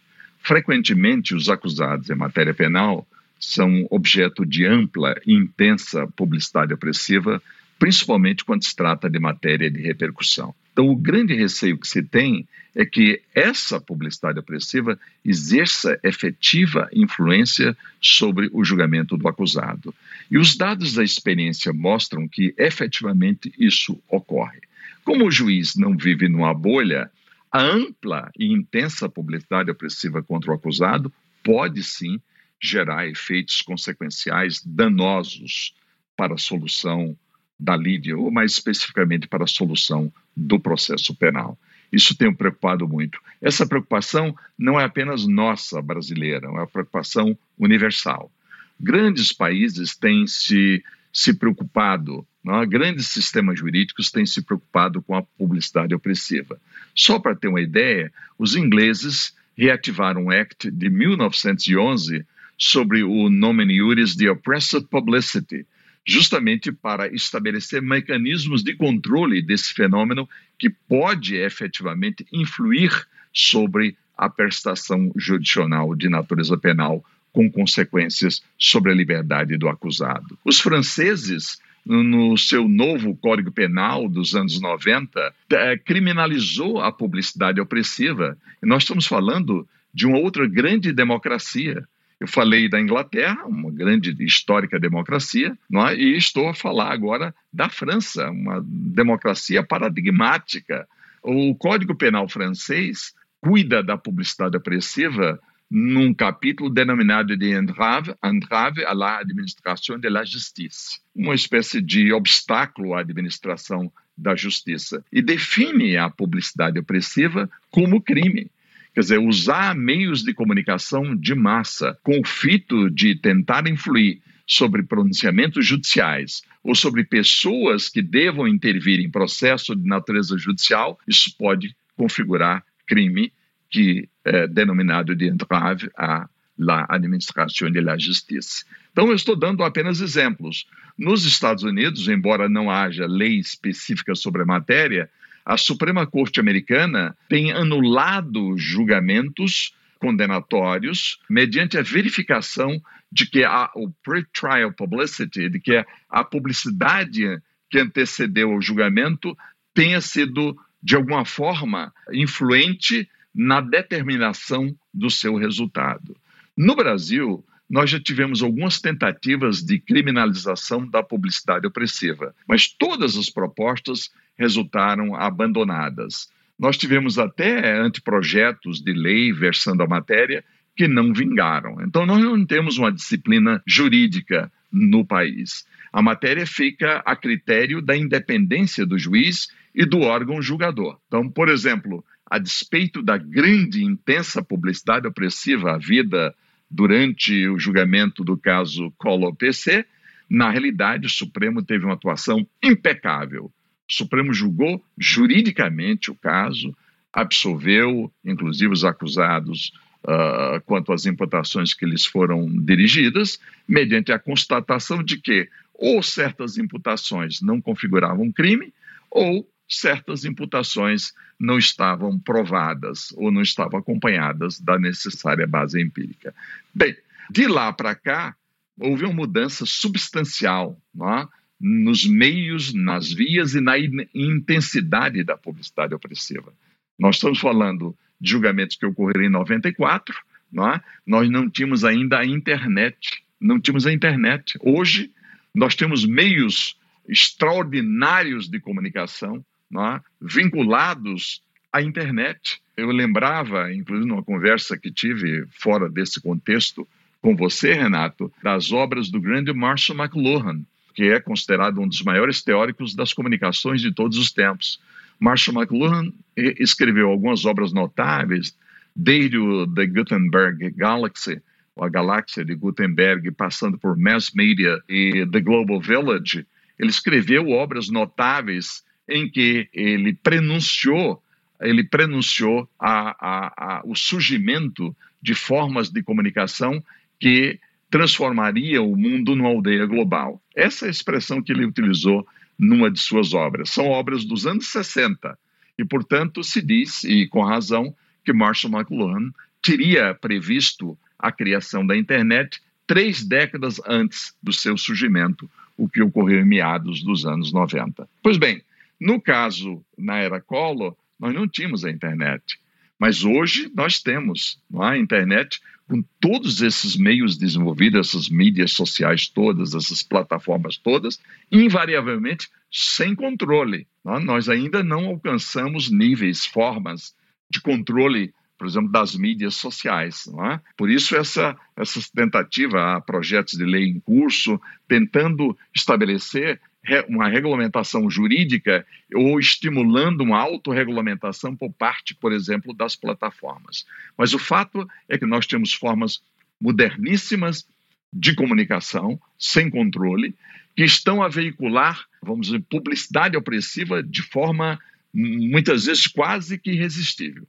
Frequentemente, os acusados em matéria penal são objeto de ampla e intensa publicidade opressiva, principalmente quando se trata de matéria de repercussão. Então, o grande receio que se tem é que essa publicidade opressiva exerça efetiva influência sobre o julgamento do acusado. E os dados da experiência mostram que efetivamente isso ocorre. Como o juiz não vive numa bolha, a ampla e intensa publicidade opressiva contra o acusado pode sim gerar efeitos consequenciais danosos para a solução da lide, ou mais especificamente para a solução do processo penal. Isso tem preocupado muito. Essa preocupação não é apenas nossa, brasileira, é uma preocupação universal. Grandes países têm se, se preocupado? É? grandes sistemas jurídicos têm se preocupado com a publicidade opressiva. Só para ter uma ideia, os ingleses reativaram um Act de 1911 sobre o nomen iuris de oppressive publicity, justamente para estabelecer mecanismos de controle desse fenômeno que pode efetivamente influir sobre a prestação judicial de natureza penal com consequências sobre a liberdade do acusado. Os franceses no seu novo Código Penal dos anos 90, é, criminalizou a publicidade opressiva. E nós estamos falando de uma outra grande democracia. Eu falei da Inglaterra, uma grande histórica democracia, é? e estou a falar agora da França, uma democracia paradigmática. O Código Penal francês cuida da publicidade opressiva num capítulo denominado de entrave, entrave à la administração de la justiça, uma espécie de obstáculo à administração da justiça, e define a publicidade opressiva como crime. Quer dizer, usar meios de comunicação de massa com o fito de tentar influir sobre pronunciamentos judiciais ou sobre pessoas que devam intervir em processo de natureza judicial, isso pode configurar crime que é denominado de entrave à la administração de la justiça. Então, eu estou dando apenas exemplos. Nos Estados Unidos, embora não haja lei específica sobre a matéria, a Suprema Corte Americana tem anulado julgamentos condenatórios mediante a verificação de que a, o pre-trial publicity, de que a publicidade que antecedeu o julgamento tenha sido, de alguma forma, influente na determinação do seu resultado. No Brasil, nós já tivemos algumas tentativas de criminalização da publicidade opressiva, mas todas as propostas resultaram abandonadas. Nós tivemos até anteprojetos de lei versando a matéria que não vingaram. Então, nós não temos uma disciplina jurídica no país. A matéria fica a critério da independência do juiz e do órgão julgador. Então, por exemplo, a despeito da grande e intensa publicidade opressiva havida durante o julgamento do caso Collor-PC, na realidade o Supremo teve uma atuação impecável. O Supremo julgou juridicamente o caso, absolveu, inclusive, os acusados uh, quanto às imputações que lhes foram dirigidas, mediante a constatação de que ou certas imputações não configuravam crime, ou certas imputações não estavam provadas ou não estavam acompanhadas da necessária base empírica. Bem, de lá para cá, houve uma mudança substancial é? nos meios, nas vias e na intensidade da publicidade opressiva. Nós estamos falando de julgamentos que ocorreram em 94, não é? nós não tínhamos ainda a internet, não tínhamos a internet. Hoje, nós temos meios extraordinários de comunicação, é? vinculados à internet. Eu lembrava, inclusive numa conversa que tive fora desse contexto com você, Renato, das obras do grande Marshall McLuhan, que é considerado um dos maiores teóricos das comunicações de todos os tempos. Marshall McLuhan escreveu algumas obras notáveis, desde o The Gutenberg Galaxy, a galáxia de Gutenberg, passando por Mass Media e The Global Village. Ele escreveu obras notáveis em que ele prenunciou, ele prenunciou a, a, a, o surgimento de formas de comunicação que transformaria o mundo numa aldeia global. Essa é a expressão que ele utilizou numa de suas obras. São obras dos anos 60 e, portanto, se diz, e com razão, que Marshall McLuhan teria previsto a criação da internet três décadas antes do seu surgimento, o que ocorreu em meados dos anos 90. Pois bem, no caso, na era Collor, nós não tínhamos a internet. Mas hoje nós temos a internet com todos esses meios desenvolvidos, essas mídias sociais todas, essas plataformas todas, invariavelmente sem controle. É? Nós ainda não alcançamos níveis, formas de controle, por exemplo, das mídias sociais. É? Por isso, essa, essa tentativa, há projetos de lei em curso, tentando estabelecer uma regulamentação jurídica ou estimulando uma autorregulamentação por parte, por exemplo, das plataformas. Mas o fato é que nós temos formas moderníssimas de comunicação, sem controle, que estão a veicular, vamos dizer, publicidade opressiva de forma muitas vezes quase que irresistível.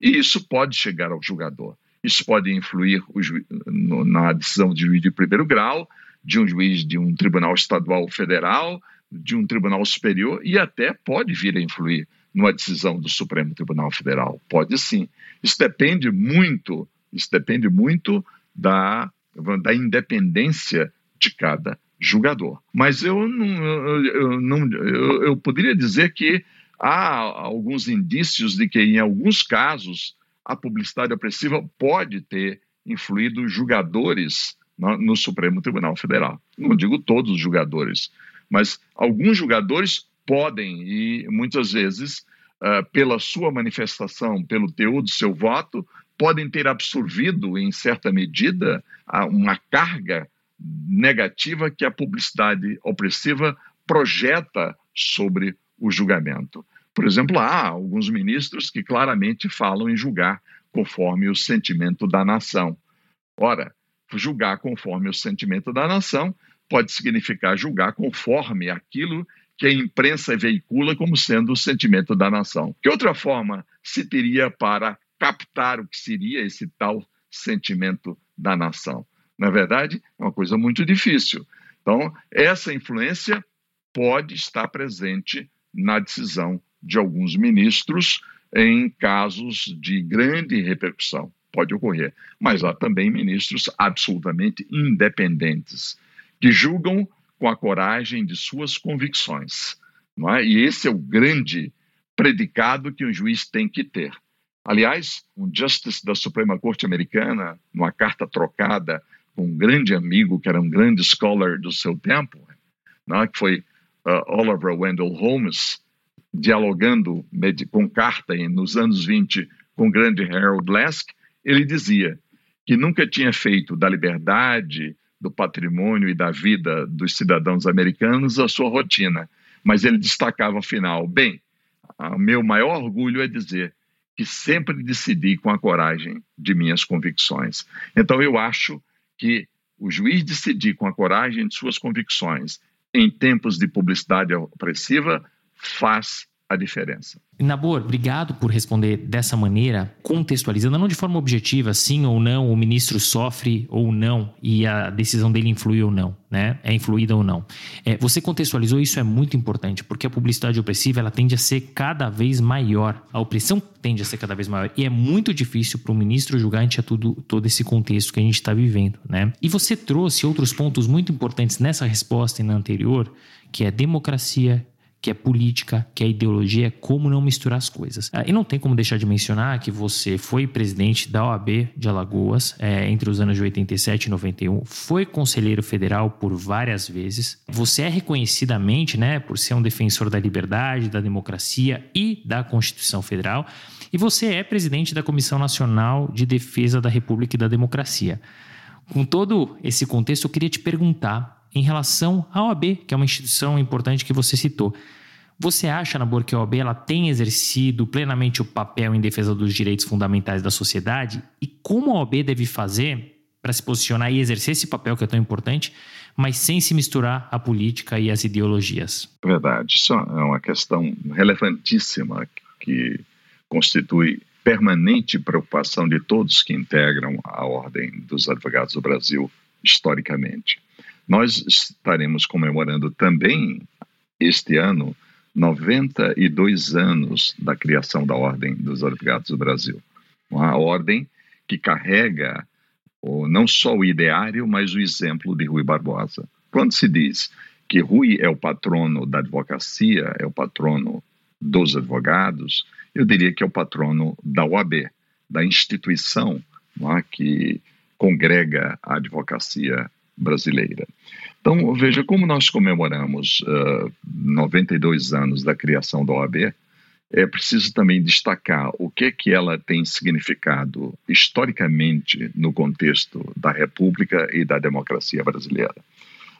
E isso pode chegar ao julgador. Isso pode influir na decisão de juiz de primeiro grau, de um juiz de um tribunal estadual federal, de um tribunal superior e até pode vir a influir numa decisão do Supremo Tribunal Federal. Pode sim. Isso depende muito, isso depende muito da, da independência de cada julgador. Mas eu não, eu, não eu, eu poderia dizer que há alguns indícios de que, em alguns casos, a publicidade opressiva pode ter influído julgadores no, Supremo Tribunal Federal. Não digo todos os julgadores, mas alguns julgadores podem, e muitas vezes, uh, pela sua manifestação, pelo teor do seu voto, podem ter absorvido, em certa medida, uma carga negativa que a publicidade opressiva projeta sobre o julgamento. Por exemplo, há alguns ministros que claramente falam em julgar conforme o sentimento da nação. Ora, julgar conforme o sentimento da nação pode significar julgar conforme aquilo que a imprensa veicula como sendo o sentimento da nação. Que outra forma se teria para captar o que seria esse tal sentimento da nação? Na verdade, é uma coisa muito difícil. Então, essa influência pode estar presente na decisão de alguns ministros em casos de grande repercussão. Pode ocorrer. Mas há também ministros absolutamente independentes, que julgam com a coragem de suas convicções. Não é? E esse é o grande predicado que um juiz tem que ter. Aliás, um justice da Suprema Corte Americana, numa carta trocada com um grande amigo, que era um grande scholar do seu tempo, né, que foi uh, Oliver Wendell Holmes, dialogando com carta nos anos 20 com o grande Harold Lask, ele dizia que nunca tinha feito da liberdade, do patrimônio e da vida dos cidadãos americanos a sua rotina, mas ele destacava ao final: bem, meu maior orgulho é dizer que sempre decidi com a coragem de minhas convicções. Então eu acho que o juiz decidir com a coragem de suas convicções em tempos de publicidade opressiva faz a diferença. Nabor, obrigado por responder dessa maneira, contextualizando, não de forma objetiva, sim ou não, o ministro sofre ou não e a decisão dele influi ou não, né? É influída ou não. É, você contextualizou isso é muito importante, porque a publicidade opressiva ela tende a ser cada vez maior, a opressão tende a ser cada vez maior e é muito difícil para o ministro julgar ante tudo, todo esse contexto que a gente está vivendo, né? E você trouxe outros pontos muito importantes nessa resposta e na anterior, que é democracia, que é política, que é ideologia, é como não misturar as coisas. Ah, e não tem como deixar de mencionar que você foi presidente da OAB de Alagoas é, entre os anos de 87 e 91, foi conselheiro federal por várias vezes. Você é reconhecidamente, né, por ser um defensor da liberdade, da democracia e da Constituição Federal. E você é presidente da Comissão Nacional de Defesa da República e da Democracia. Com todo esse contexto, eu queria te perguntar em relação à OAB, que é uma instituição importante que você citou. Você acha, Nabor, que a OAB ela tem exercido plenamente o papel em defesa dos direitos fundamentais da sociedade? E como a OAB deve fazer para se posicionar e exercer esse papel que é tão importante, mas sem se misturar a política e as ideologias? Verdade. Isso é uma questão relevantíssima que constitui permanente preocupação de todos que integram a Ordem dos Advogados do Brasil historicamente. Nós estaremos comemorando também este ano 92 anos da criação da Ordem dos Advogados do Brasil. Uma ordem que carrega não só o ideário, mas o exemplo de Rui Barbosa. Quando se diz que Rui é o patrono da advocacia, é o patrono dos advogados, eu diria que é o patrono da OAB, da instituição é, que congrega a advocacia brasileira. Então, veja como nós comemoramos uh, ah, 92 anos da criação da OAB, é preciso também destacar o que que ela tem significado historicamente no contexto da República e da democracia brasileira.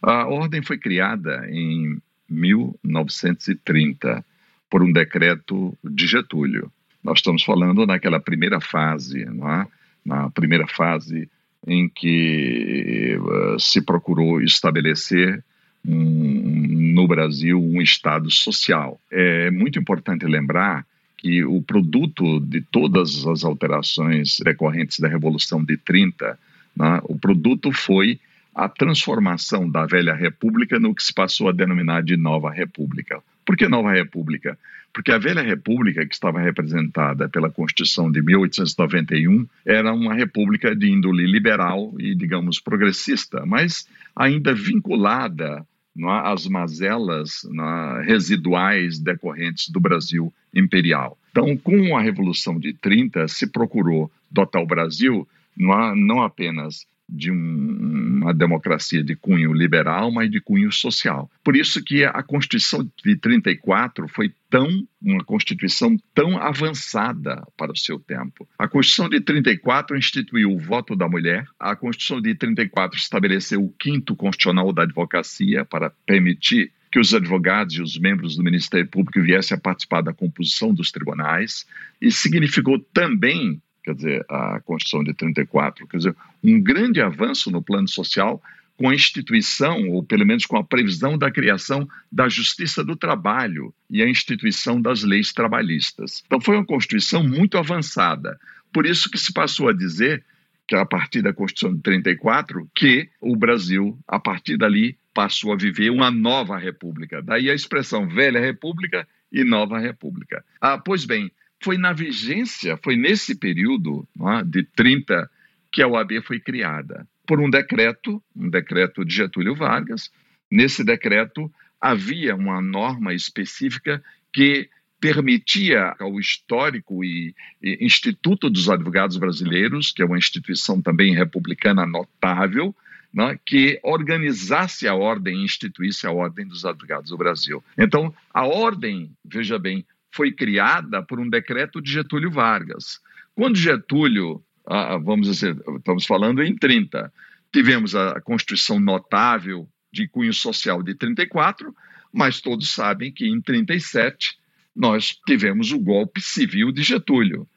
A ordem foi criada em 1930 por um decreto de Getúlio. Nós estamos falando naquela primeira fase, não é? na primeira fase em que uh, se procurou estabelecer no Brasil um Estado social. É muito importante lembrar que o produto de todas as alterações decorrentes da Revolução de 30, né, o produto foi a transformação da velha república no que se passou a denominar de nova república. Por que nova república? Porque a velha república, que estava representada pela Constituição de 1891, era uma república de índole liberal e, digamos, progressista, mas ainda vinculada é, às mazelas é, residuais decorrentes do Brasil imperial. Então, com a Revolução de 30, se procurou dotar o Brasil não, é, não apenas de um, uma democracia de cunho liberal, mas de cunho social. Por isso que a Constituição de 34 foi tão uma Constituição tão avançada para o seu tempo. A Constituição de 34 instituiu o voto da mulher, a Constituição de 34 estabeleceu o quinto constitucional da advocacia para permitir que os advogados e os membros do Ministério Público viessem a participar da composição dos tribunais, e significou também quer dizer, a Constituição de 34, quer dizer, um grande avanço no plano social com a instituição, ou pelo menos com a previsão da criação da Justiça do Trabalho e a instituição das leis trabalhistas. Então foi uma Constituição muito avançada. Por isso que se passou a dizer que a partir da Constituição de 34 que o Brasil, a partir dali, passou a viver uma nova república. Daí a expressão velha república e nova república. Ah, pois bem, foi na vigência, foi nesse período é, de 30 que a OAB foi criada, por um decreto, um decreto de Getúlio Vargas. Nesse decreto havia uma norma específica que permitia ao histórico e, e, Instituto dos Advogados Brasileiros, que é uma instituição também republicana notável, né, que organizasse a ordem instituísse a Ordem dos Advogados do Brasil. Então, a ordem, veja bem, foi criada por um decreto de Getúlio Vargas. Quando Getúlio, ah, vamos dizer, estamos falando em 30, tivemos a Constituição notável de cunho social de 34, mas todos sabem que em 37 nós tivemos o golpe civil de Getúlio.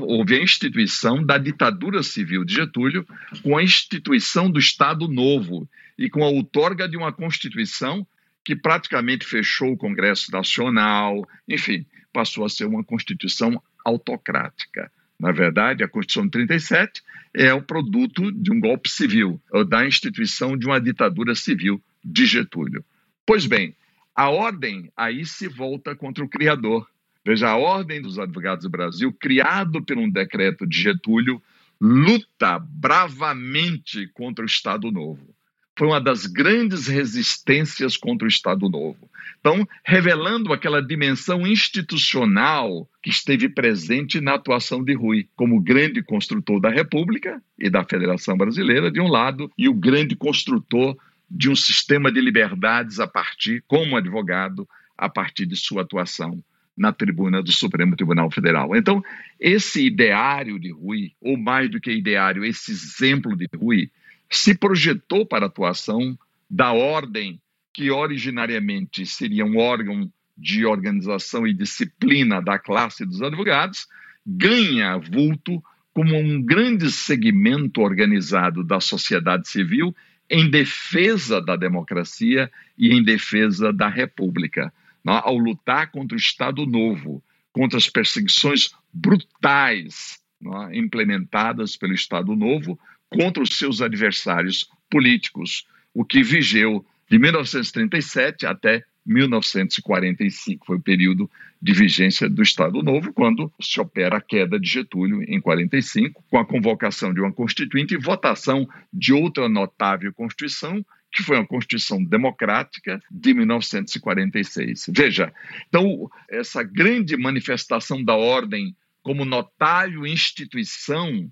Houve a instituição da ditadura civil de Getúlio com a instituição do Estado Novo e com a outorga de uma Constituição que praticamente fechou o Congresso Nacional, enfim, passou a ser uma Constituição autocrática. Na verdade, a Constituição de 37 é o produto de um golpe civil, da instituição de uma ditadura civil de Getúlio. Pois bem, a ordem aí se volta contra o Criador. Veja, a Ordem dos Advogados do Brasil, criado por um decreto de Getúlio, luta bravamente contra o Estado Novo foi uma das grandes resistências contra o Estado Novo. Então, revelando aquela dimensão institucional que esteve presente na atuação de Rui, como grande construtor da República e da Federação Brasileira, de um lado, e o grande construtor de um sistema de liberdades a partir, como advogado, a partir de sua atuação na tribuna do Supremo Tribunal Federal. Então, esse ideário de Rui, ou mais do que ideário, esse exemplo de Rui, se projetou para a atuação da ordem que originariamente seria um órgão de organização e disciplina da classe dos advogados, ganha vulto como um grande segmento organizado da sociedade civil em defesa da democracia e em defesa da república, né? ao lutar contra o Estado Novo, contra as perseguições brutais né? implementadas pelo Estado Novo, contra os seus adversários políticos, o que vigeu de 1937 até 1945. Foi o período de vigência do Estado Novo, quando se opera a queda de Getúlio em 45, com a convocação de uma constituinte e votação de outra notável Constituição, que foi uma Constituição democrática de 1946. Veja, então, essa grande manifestação da ordem como notável instituição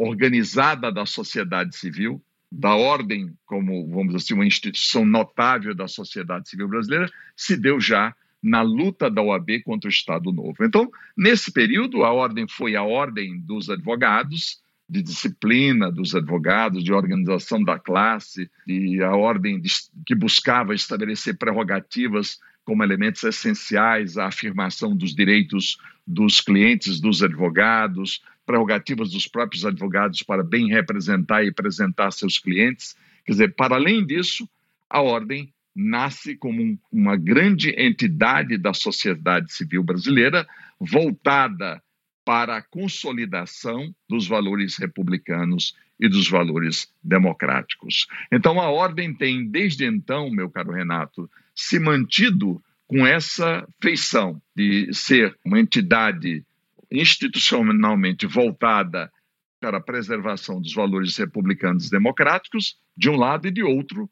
organizada da sociedade civil, da ordem, como, vamos dizer assim, uma instituição notável da sociedade civil brasileira, se deu já na luta da OAB contra o Estado Novo. Então, nesse período, a ordem foi a ordem dos advogados, de disciplina dos advogados, de organização da classe, e a ordem de, que buscava estabelecer prerrogativas como elementos essenciais à afirmação dos direitos dos clientes, dos advogados, prerrogativas dos próprios advogados para bem representar e apresentar seus clientes. Quer dizer, para além disso, a ordem nasce como um, uma grande entidade da sociedade civil brasileira voltada para a consolidação dos valores republicanos e dos valores democráticos. Então, a ordem tem, desde então, meu caro Renato, se mantido com essa feição de ser uma entidade institucionalmente voltada para a preservação dos valores republicanos e democráticos, de um lado, e de outro,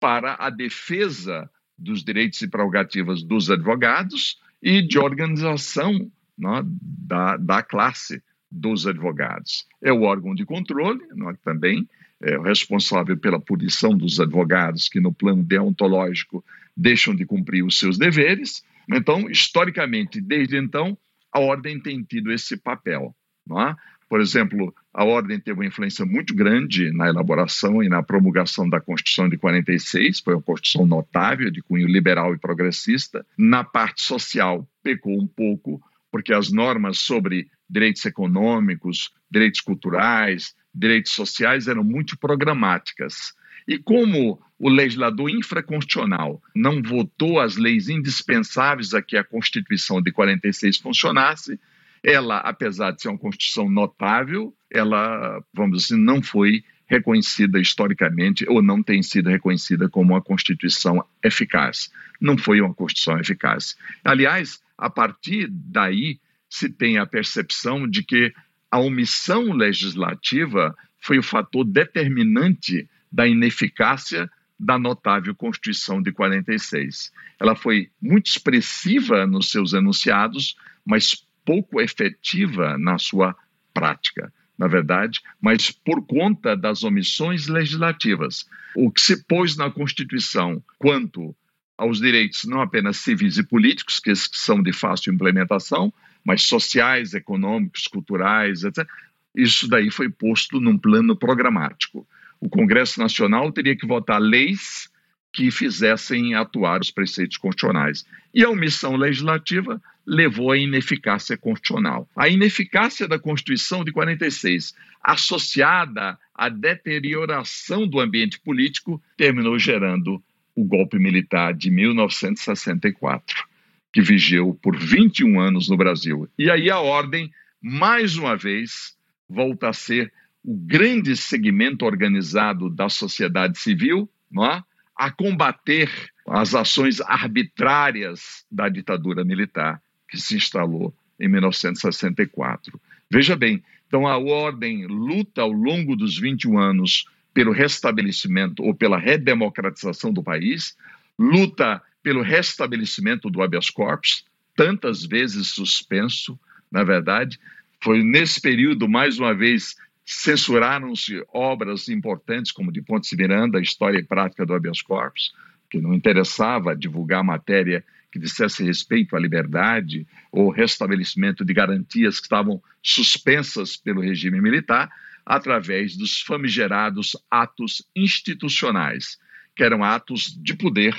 para a defesa dos direitos e prerrogativas dos advogados e de organização né, da, da classe dos advogados. É o órgão de controle, né, também é o responsável pela punição dos advogados que, no plano deontológico, deixam de cumprir os seus deveres. Então, historicamente, desde então, a ordem tem tido esse papel. É? Por exemplo, a ordem teve uma influência muito grande na elaboração e na promulgação da Constituição de 46, foi uma Constituição notável, de cunho liberal e progressista. Na parte social, pecou um pouco, porque as normas sobre direitos econômicos, direitos culturais, direitos sociais eram muito programáticas. E como o legislador infraconstitucional não votou as leis indispensáveis a que a Constituição de 46 funcionasse, ela, apesar de ser uma Constituição notável, ela, vamos dizer, não foi reconhecida historicamente ou não tem sido reconhecida como uma Constituição eficaz. Não foi uma Constituição eficaz. Aliás, a partir daí se tem a percepção de que a omissão legislativa foi o fator determinante da ineficácia da notável Constituição de 46. Ela foi muito expressiva nos seus enunciados, mas pouco efetiva na sua prática, na verdade, mas por conta das omissões legislativas. O que se pôs na Constituição quanto aos direitos não apenas civis e políticos, que são de fácil implementação, mas sociais, econômicos, culturais, etc. Isso daí foi posto num plano programático. O Congresso Nacional teria que votar leis que fizessem atuar os preceitos constitucionais. E a omissão legislativa levou à ineficácia constitucional. A ineficácia da Constituição de 46, associada à deterioração do ambiente político, terminou gerando o golpe militar de 1964, que vigiou por 21 anos no Brasil. E aí a ordem, mais uma vez, volta a ser o grande segmento organizado da sociedade civil, não é? a combater as ações arbitrárias da ditadura militar que se instalou em 1964. Veja bem, então a ordem luta ao longo dos 21 anos pelo restabelecimento ou pela redemocratização do país, luta pelo restabelecimento do habeas corpus, tantas vezes suspenso, na verdade. Foi nesse período, mais uma vez, censuraram-se obras importantes como de Pontes Miranda, História e Prática do Habeas Corpus, que não interessava divulgar matéria que dissesse respeito à liberdade ou restabelecimento de garantias que estavam suspensas pelo regime militar, através dos famigerados atos institucionais, que eram atos de poder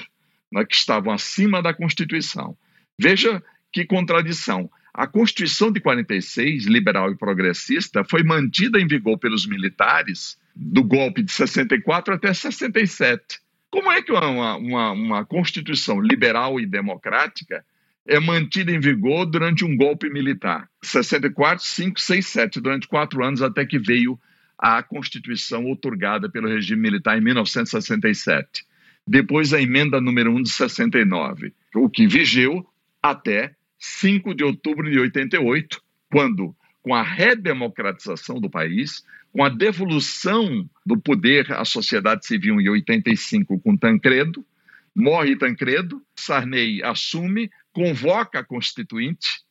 né, que estavam acima da Constituição. Veja que contradição. A Constituição de 46, liberal e progressista, foi mantida em vigor pelos militares do golpe de 64 até 67. Como é que uma, uma, uma Constituição liberal e democrática é mantida em vigor durante um golpe militar? 64, 5, 6, 7, durante quatro anos, até que veio a Constituição otorgada pelo regime militar em 1967. Depois a emenda número 1 de 69, o que vigeu até 5 de outubro de 88, quando, com a redemocratização do país, com a devolução do poder à sociedade civil em 85 com Tancredo, morre Tancredo, Sarney assume, convoca a Constituinte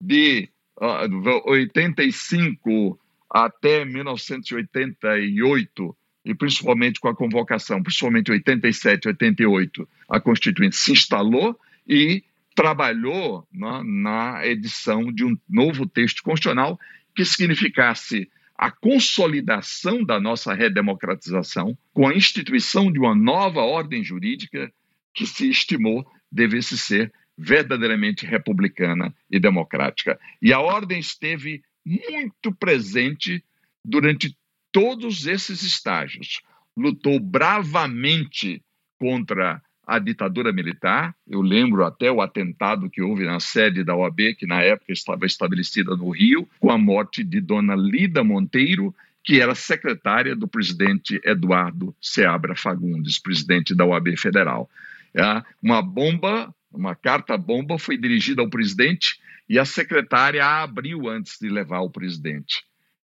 de uh, 85 até 1988 e principalmente com a convocação, principalmente 87, 88, a Constituinte se instalou e trabalhou na, na edição de um novo texto constitucional que significasse a consolidação da nossa redemocratização com a instituição de uma nova ordem jurídica que se estimou devesse ser verdadeiramente republicana e democrática. E a ordem esteve muito presente durante todos esses estágios. Lutou bravamente contra a ditadura militar. Eu lembro até o atentado que houve na sede da OAB, que na época estava estabelecida no Rio, com a morte de Dona Lida Monteiro, que era secretária do presidente Eduardo Seabra Fagundes, presidente da OAB Federal. É, uma bomba, uma carta-bomba foi dirigida ao presidente e a secretária a abriu antes de levar ao presidente.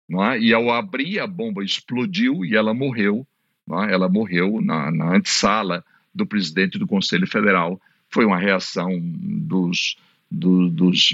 É? E ao abrir, a bomba explodiu e ela morreu. É? Ela morreu na, na antessala do presidente do Conselho Federal. Foi uma reação dos, do, dos,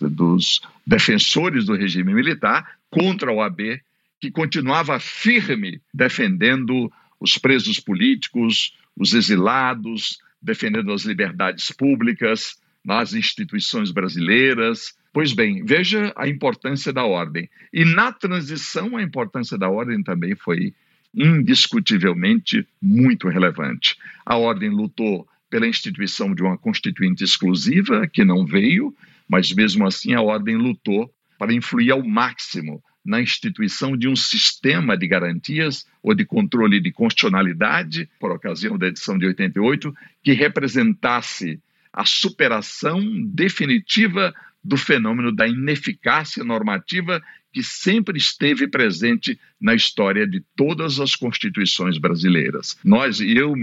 dos defensores do regime militar contra o AB, que continuava firme defendendo os presos políticos, os exilados, defendendo as liberdades públicas, nas instituições brasileiras. Pois bem, veja a importância da ordem. E na transição, a importância da ordem também foi indiscutivelmente muito relevante. A ordem lutou pela instituição de uma constituinte exclusiva, que não veio, mas mesmo assim a ordem lutou para influir ao máximo na instituição de um sistema de garantias ou de controle de constitucionalidade, por ocasião da edição de 88, que representasse a superação definitiva do fenômeno da ineficácia normativa que sempre esteve presente na história de todas as constituições brasileiras. Nós, e eu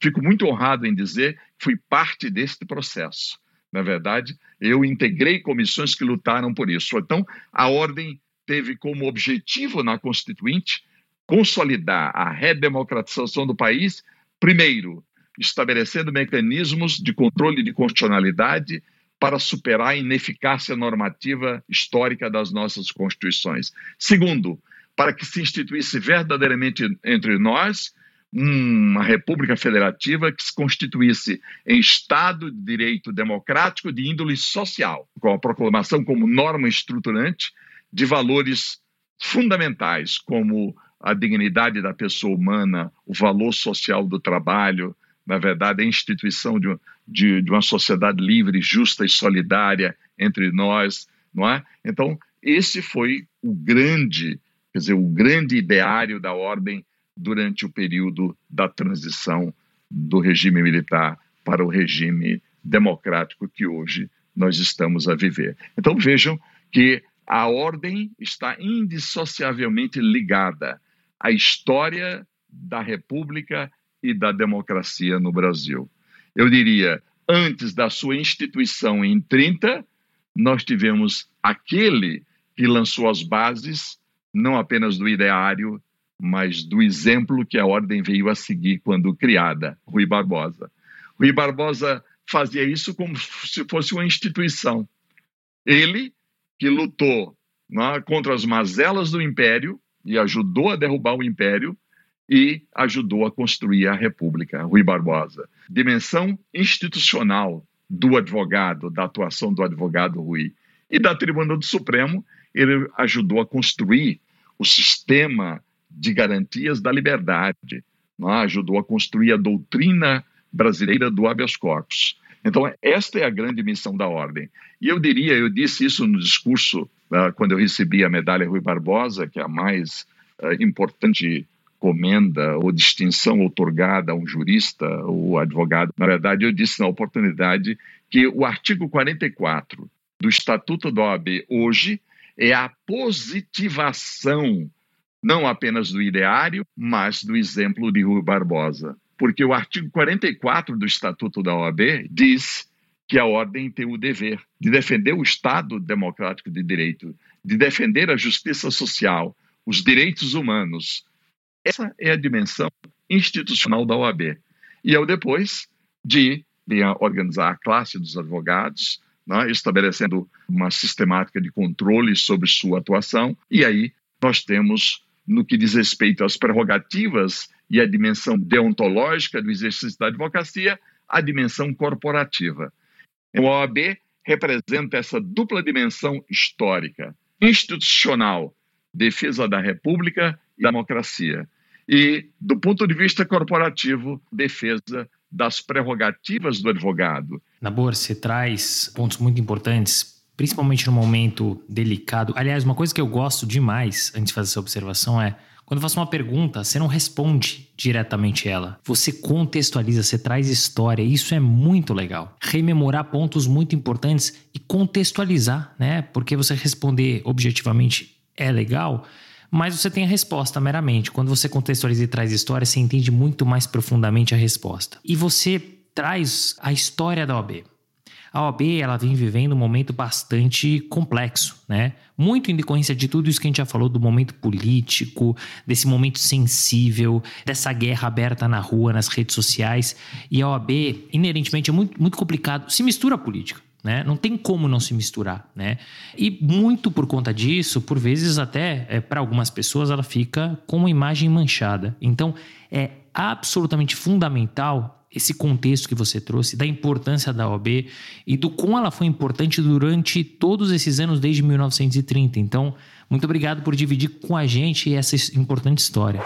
fico muito honrado em dizer, fui parte deste processo. Na verdade, eu integrei comissões que lutaram por isso. Então, a ordem teve como objetivo na Constituinte consolidar a redemocratização do país, primeiro, estabelecendo mecanismos de controle de constitucionalidade para superar a ineficácia normativa histórica das nossas constituições. Segundo, para que se instituísse verdadeiramente entre nós uma república federativa que se constituísse em Estado de direito democrático de índole social, com a proclamação como norma estruturante de valores fundamentais, como a dignidade da pessoa humana, o valor social do trabalho, na verdade, a instituição de, de, de uma sociedade livre, justa e solidária entre nós, não é? Então, esse foi o grande, quer dizer, o grande ideário da ordem durante o período da transição do regime militar para o regime democrático que hoje nós estamos a viver. Então vejam que a ordem está indissociavelmente ligada à história da República e da democracia no Brasil. Eu diria, antes da sua instituição em 30, nós tivemos aquele que lançou as bases não apenas do ideário, mas do exemplo que a ordem veio a seguir quando criada, Rui Barbosa. Rui Barbosa fazia isso como se fosse uma instituição. Ele que lutou né, contra as mazelas do império e ajudou a derrubar o império, e ajudou a construir a República, Rui Barbosa. Dimensão institucional do advogado, da atuação do advogado Rui. E da Tribuna do Supremo, ele ajudou a construir o sistema de garantias da liberdade, é? ajudou a construir a doutrina brasileira do habeas corpus. Então, esta é a grande missão da ordem. E eu diria, eu disse isso no discurso uh, quando eu recebi a medalha Rui Barbosa, que é a mais uh, importante comenda ou distinção otorgada a um jurista ou advogado. Na verdade, eu disse na oportunidade que o artigo 44 do Estatuto da OAB hoje é a positivação não apenas do ideário, mas do exemplo de Rui Barbosa. Porque o artigo 44 do Estatuto da OAB diz que a ordem tem o dever de defender o Estado democrático de direito, de defender a justiça social, os direitos humanos, essa é a dimensão institucional da OAB. E eu, depois de, de organizar a classe dos advogados, né, estabelecendo uma sistemática de controle sobre sua atuação, e aí nós temos, no que diz respeito às prerrogativas e à dimensão deontológica do exercício da advocacia, a dimensão corporativa. O OAB representa essa dupla dimensão histórica, institucional, defesa da República e democracia. E, do ponto de vista corporativo, defesa das prerrogativas do advogado. Nabor, você traz pontos muito importantes, principalmente no momento delicado. Aliás, uma coisa que eu gosto demais, antes de fazer essa observação, é Quando eu faço uma pergunta, você não responde diretamente ela. Você contextualiza, você traz história. Isso é muito legal. Rememorar pontos muito importantes e contextualizar, né? Porque você responder objetivamente é legal, mas você tem a resposta meramente. Quando você contextualiza e traz história, você entende muito mais profundamente a resposta. E você traz a história da OAB. A OAB ela vem vivendo um momento bastante complexo, né? Muito em decorrência de tudo isso que a gente já falou do momento político, desse momento sensível, dessa guerra aberta na rua, nas redes sociais. E a OAB, inerentemente, é muito, muito complicado. Se mistura a política. Né? Não tem como não se misturar, né? E muito por conta disso, por vezes até é, para algumas pessoas ela fica com uma imagem manchada. Então é absolutamente fundamental esse contexto que você trouxe da importância da OAB e do como ela foi importante durante todos esses anos desde 1930. Então, muito obrigado por dividir com a gente essa importante história.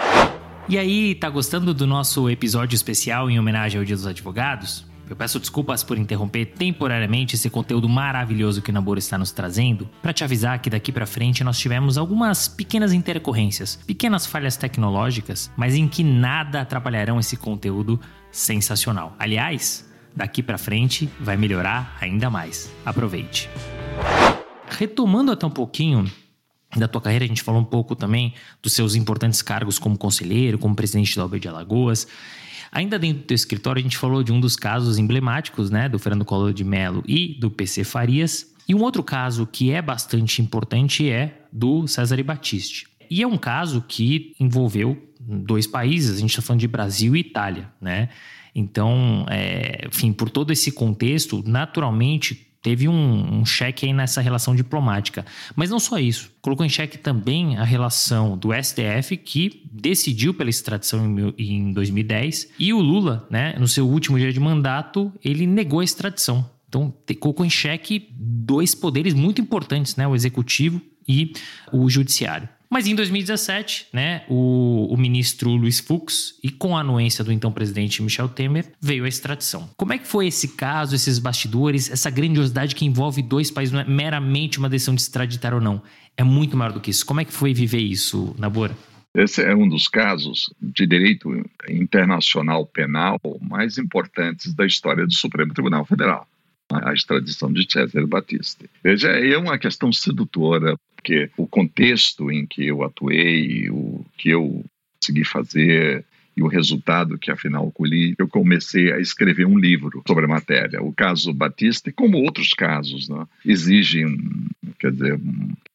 E aí, tá gostando do nosso episódio especial em homenagem ao Dia dos Advogados? Eu peço desculpas por interromper temporariamente esse conteúdo maravilhoso que o está nos trazendo, para te avisar que daqui para frente nós tivemos algumas pequenas intercorrências, pequenas falhas tecnológicas, mas em que nada atrapalharão esse conteúdo sensacional. Aliás, daqui para frente vai melhorar ainda mais. Aproveite. Retomando até um pouquinho da tua carreira, a gente falou um pouco também dos seus importantes cargos como conselheiro, como presidente da OAB de Alagoas. Ainda dentro do teu escritório, a gente falou de um dos casos emblemáticos, né, do Fernando Collor de Mello e do PC Farias. E um outro caso que é bastante importante é do César Batiste. E é um caso que envolveu dois países, a gente está falando de Brasil e Itália, né? Então, é, enfim, por todo esse contexto, naturalmente teve um, um cheque aí nessa relação diplomática. Mas não só isso, colocou em xeque também a relação do STF, que decidiu pela extradição em, em 2010, e o Lula, né, no seu último dia de mandato, ele negou a extradição. Então, colocou em xeque dois poderes muito importantes, né, o executivo e o judiciário. Mas em 2017, né, o, o, ministro Luiz Fux, e com a anuência do então presidente Michel Temer, veio a extradição. Como é que foi esse caso, esses bastidores, essa grandiosidade que envolve dois países, não é meramente uma decisão de extraditar ou não? É muito maior do que isso. Como é que foi viver isso, Nabora? Esse é um dos casos de direito internacional penal mais importantes da história do Supremo Tribunal Federal a extradição de Cesare Battisti. Veja, é uma questão sedutora, porque o contexto em que eu atuei, o que eu consegui fazer e o resultado que afinal colhi, eu comecei a escrever um livro sobre a matéria. O caso Batista, como outros casos, né, exigem, quer dizer,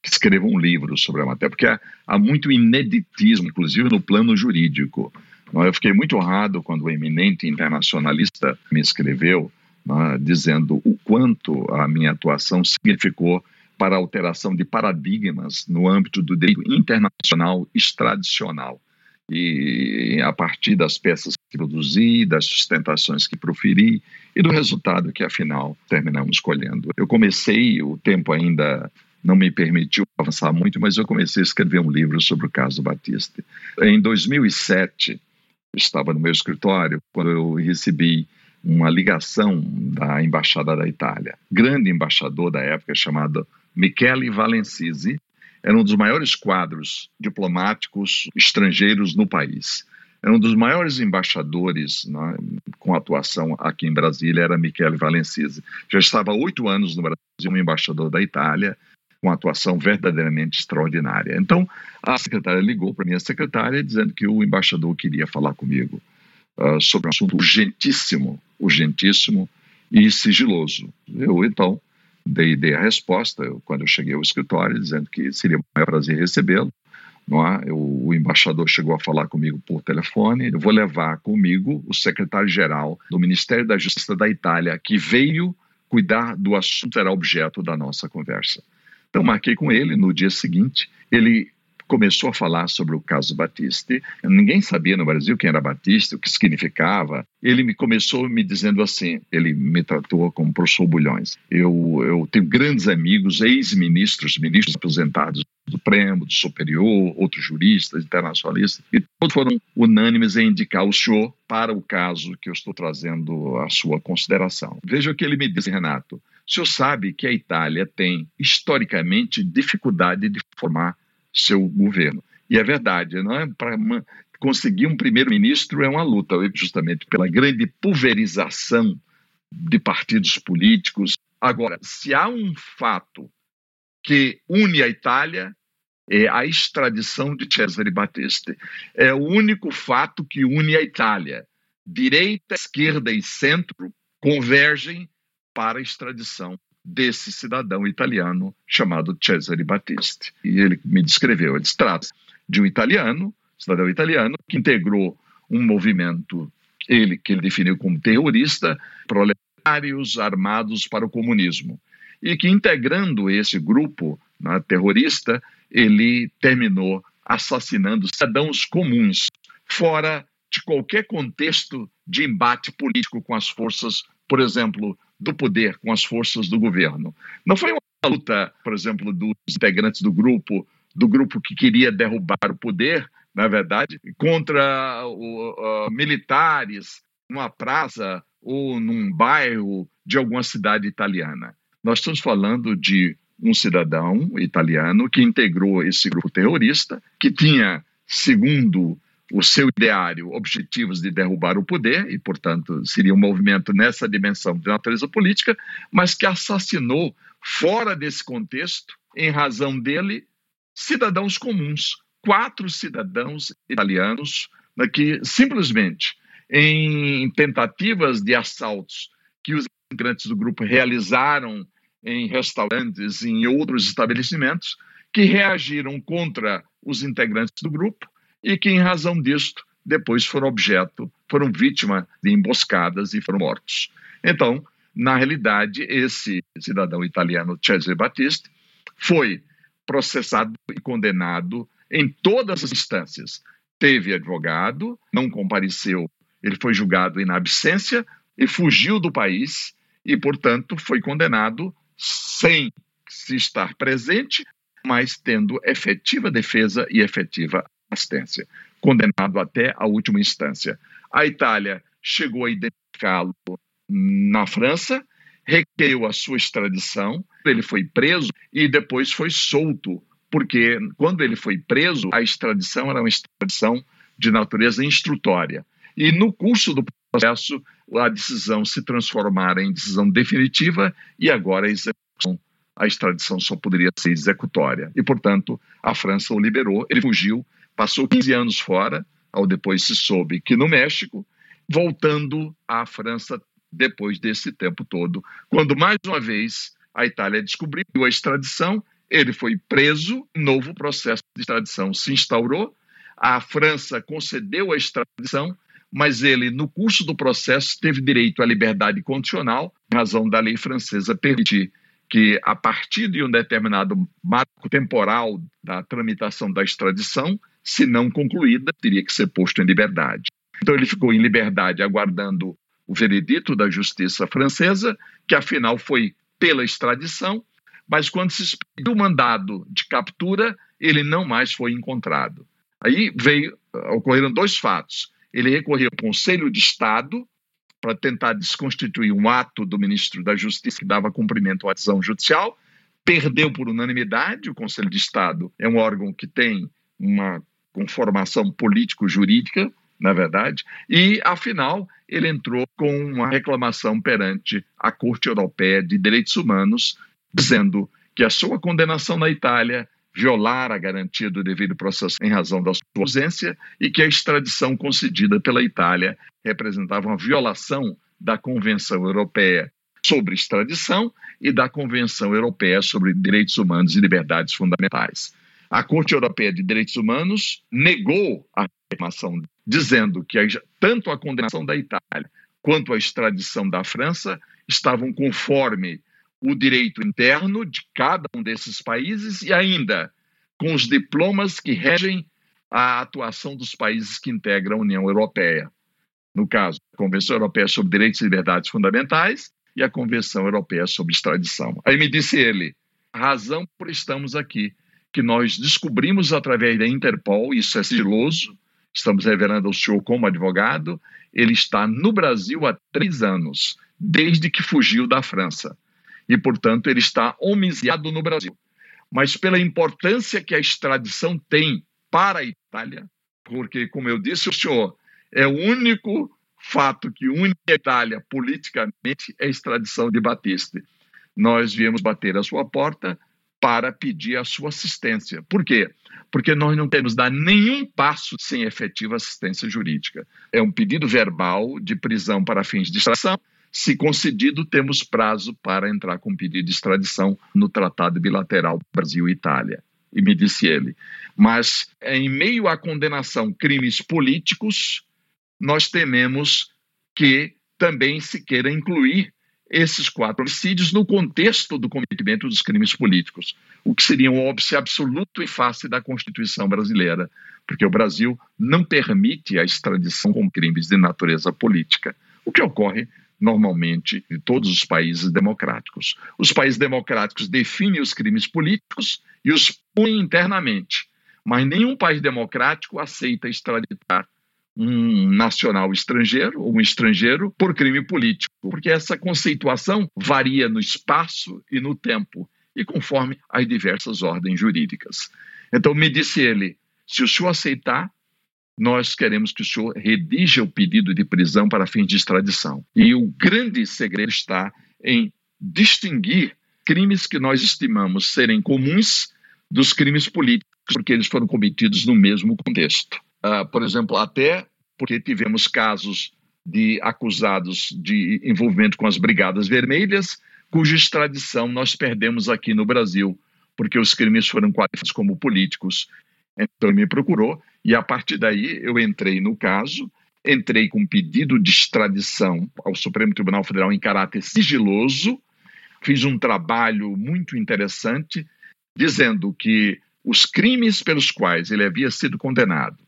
que escreva um livro sobre a matéria, porque há, há muito ineditismo, inclusive no plano jurídico. Eu fiquei muito honrado quando o eminente internacionalista me escreveu né, dizendo o quanto a minha atuação significou para a alteração de paradigmas no âmbito do direito internacional extradicional. E a partir das peças que produzi, das sustentações que proferi e do resultado que afinal terminamos escolhendo. Eu comecei, o tempo ainda não me permitiu avançar muito, mas eu comecei a escrever um livro sobre o caso Batista. Em 2007, estava no meu escritório quando eu recebi uma ligação da embaixada da Itália. Grande embaixador da época chamado Michele Valencisi, era um dos maiores quadros diplomáticos estrangeiros no país. Era um dos maiores embaixadores né, com atuação aqui em Brasília, era Michele Valencisi. Já estava há oito anos no Brasil, um embaixador da Itália, com atuação verdadeiramente extraordinária. Então, a secretária ligou para minha secretária dizendo que o embaixador queria falar comigo uh, sobre um assunto urgentíssimo, urgentíssimo e sigiloso. Eu, então, dei, dei a resposta quando eu cheguei ao escritório, dizendo que seria um maior prazer recebê-lo. É? Eu, o embaixador chegou a falar comigo por telefone. Eu vou levar comigo o secretário-geral do Ministério da Justiça da Itália, que veio cuidar do assunto, era objeto da nossa conversa. Então, marquei com ele no dia seguinte. Ele começou a falar sobre o caso Batiste. Ninguém sabia no Brasil quem era Batiste, o que significava. Ele me começou me dizendo assim, ele me tratou como professor Bulhões. Eu, eu tenho grandes amigos, ex-ministros, ministros aposentados do Supremo, do Superior, outros juristas, internacionalistas, e todos foram unânimes em indicar o senhor para o caso que eu estou trazendo à sua consideração. Veja o que ele me disse, Renato. O senhor sabe que a Itália tem, historicamente, dificuldade de formar seu governo. E é verdade, não é? Para conseguir um primeiro-ministro é uma luta, justamente pela grande pulverização de partidos políticos. Agora, se há um fato que une a Itália, é a extradição de Cesare Battisti. É o único fato que une a Itália. Direita, esquerda e centro convergem para a extradição desse cidadão italiano chamado Cesare Battisti. E ele me descreveu, ele trata de um italiano, cidadão italiano, que integrou um movimento, ele que ele definiu como terrorista, proletários armados para o comunismo. E que integrando esse grupo né, terrorista, ele terminou assassinando cidadãos comuns, fora de qualquer contexto de embate político com as forças, por exemplo, do poder, com as forças do governo. Não foi uma luta, por exemplo, dos integrantes do grupo, do grupo que queria derrubar o poder, na verdade, contra o, uh, militares numa praça ou num bairro de alguma cidade italiana. Nós estamos falando de um cidadão italiano que integrou esse grupo terrorista, que tinha, segundo o seu ideário, objetivos de derrubar o poder, e, portanto, seria um movimento nessa dimensão de natureza política, mas que assassinou, fora desse contexto, em razão dele, cidadãos comuns, quatro cidadãos italianos, né, que simplesmente, em tentativas de assaltos que os integrantes do grupo realizaram em restaurantes, em outros estabelecimentos, que reagiram contra os integrantes do grupo e que, em razão disto, depois foram objeto, foram vítima de emboscadas e foram mortos. Então, na realidade, esse cidadão italiano, Cesare Battisti, foi processado e condenado em todas as instâncias. Teve advogado, não compareceu, ele foi julgado em absência e fugiu do país e, portanto, foi condenado sem se estar presente, mas tendo efetiva defesa e efetiva assistência, condenado até a última instância. A Itália chegou a identificá-lo na França, requereu a sua extradição, ele foi preso e depois foi solto, porque quando ele foi preso, a extradição era uma extradição de natureza instrutória. E no curso do processo, a decisão se transformara em decisão definitiva e agora a execução, a extradição só poderia ser executória. E, portanto, a França o liberou, ele fugiu, passou 15 anos fora, ao depois se soube que no México, voltando à França depois desse tempo todo, quando mais uma vez a Itália descobriu a extradição, ele foi preso, novo processo de extradição se instaurou, a França concedeu a extradição mas ele, no curso do processo, teve direito à liberdade condicional, em razão da lei francesa permitir que, a partir de um determinado marco temporal da tramitação da extradição, se não concluída, teria que ser posto em liberdade. Então, ele ficou em liberdade aguardando o veredito da justiça francesa, que afinal foi pela extradição, mas quando se expediu o mandado de captura, ele não mais foi encontrado. Aí veio, ocorreram dois fatos ele recorreu ao Conselho de Estado para tentar desconstituir um ato do ministro da Justiça que dava cumprimento à decisão judicial, perdeu por unanimidade. O Conselho de Estado é um órgão que tem uma conformação político-jurídica, na verdade, e, afinal, ele entrou com uma reclamação perante a Corte Europeia de Direitos Humanos, dizendo que a sua condenação na Itália violar a garantia do devido processo em razão da sua ausência e que a extradição concedida pela Itália representava uma violação da Convenção Europeia sobre extradição e da Convenção Europeia sobre Direitos Humanos e Liberdades Fundamentais. A Corte Europeia de Direitos Humanos negou a reclamação, dizendo que tanto a condenação da Itália quanto a extradição da França estavam conforme o direito interno de cada um desses países e ainda com os diplomas que regem a atuação dos países que integram a União Europeia. No caso, a Convenção Europeia sobre Direitos e Liberdades Fundamentais e a Convenção Europeia sobre Extradição. Aí me disse ele, a razão por estamos aqui, que nós descobrimos através da Interpol, isso é sigiloso, estamos revelando ao senhor como advogado, ele está no Brasil há três anos, desde que fugiu da França e, portanto, ele está homiciado no Brasil. Mas pela importância que a extradição tem para a Itália, porque, como eu disse, o senhor é o único fato que une a Itália politicamente é a extradição de Batista. Nós viemos bater a sua porta para pedir a sua assistência. Por quê? Porque nós não temos dar nenhum passo sem efetiva assistência jurídica. É um pedido verbal de prisão para fins de extradição. Se concedido, temos prazo para entrar com pedido de extradição no Tratado Bilateral Brasil-Itália. E me disse ele. Mas, em meio à condenação crimes políticos, nós tememos que também se queira incluir esses quatro homicídios no contexto do cometimento dos crimes políticos, o que seria um óbice absoluto em face da Constituição brasileira, porque o Brasil não permite a extradição com crimes de natureza política, o que ocorre normalmente em todos os países democráticos. Os países democráticos definem os crimes políticos e os põem internamente, mas nenhum país democrático aceita extraditar um nacional estrangeiro ou um estrangeiro por crime político, porque essa conceituação varia no espaço e no tempo e conforme as diversas ordens jurídicas. Então me disse ele: se o senhor aceitar, nós queremos que o senhor redija o pedido de prisão para fins de extradição. E o grande segredo está em distinguir crimes que nós estimamos serem comuns dos crimes políticos, porque eles foram cometidos no mesmo contexto. Uh, por exemplo, até porque tivemos casos de acusados de envolvimento com as Brigadas Vermelhas, cuja extradição nós perdemos aqui no Brasil, porque os crimes foram qualificados como políticos. Então ele me procurou e a partir daí eu entrei no caso, entrei com pedido de extradição ao Supremo Tribunal Federal em caráter sigiloso, fiz um trabalho muito interessante dizendo que os crimes pelos quais ele havia sido condenado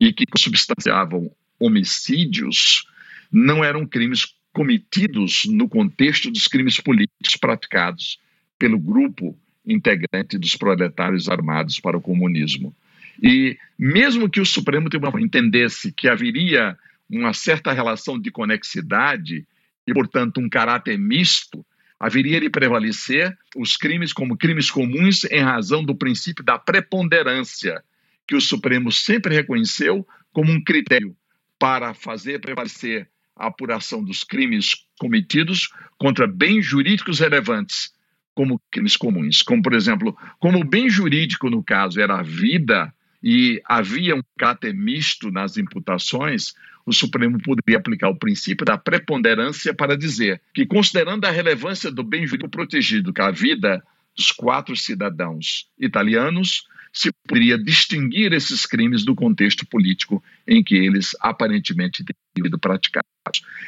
e que substanciavam homicídios não eram crimes cometidos no contexto dos crimes políticos praticados pelo grupo integrante dos proletários armados para o comunismo. E mesmo que o Supremo Tribunal entendesse que haveria uma certa relação de conexidade e, portanto, um caráter misto, haveria de prevalecer os crimes como crimes comuns em razão do princípio da preponderância, que o Supremo sempre reconheceu como um critério para fazer prevalecer a apuração dos crimes cometidos contra bens jurídicos relevantes, como crimes comuns. Como, por exemplo, como o bem jurídico, no caso, era a vida e havia um caráter misto nas imputações, o Supremo poderia aplicar o princípio da preponderância para dizer que, considerando a relevância do bem jurídico protegido, que é a vida dos quatro cidadãos italianos, se poderia distinguir esses crimes do contexto político em que eles aparentemente têm sido praticados.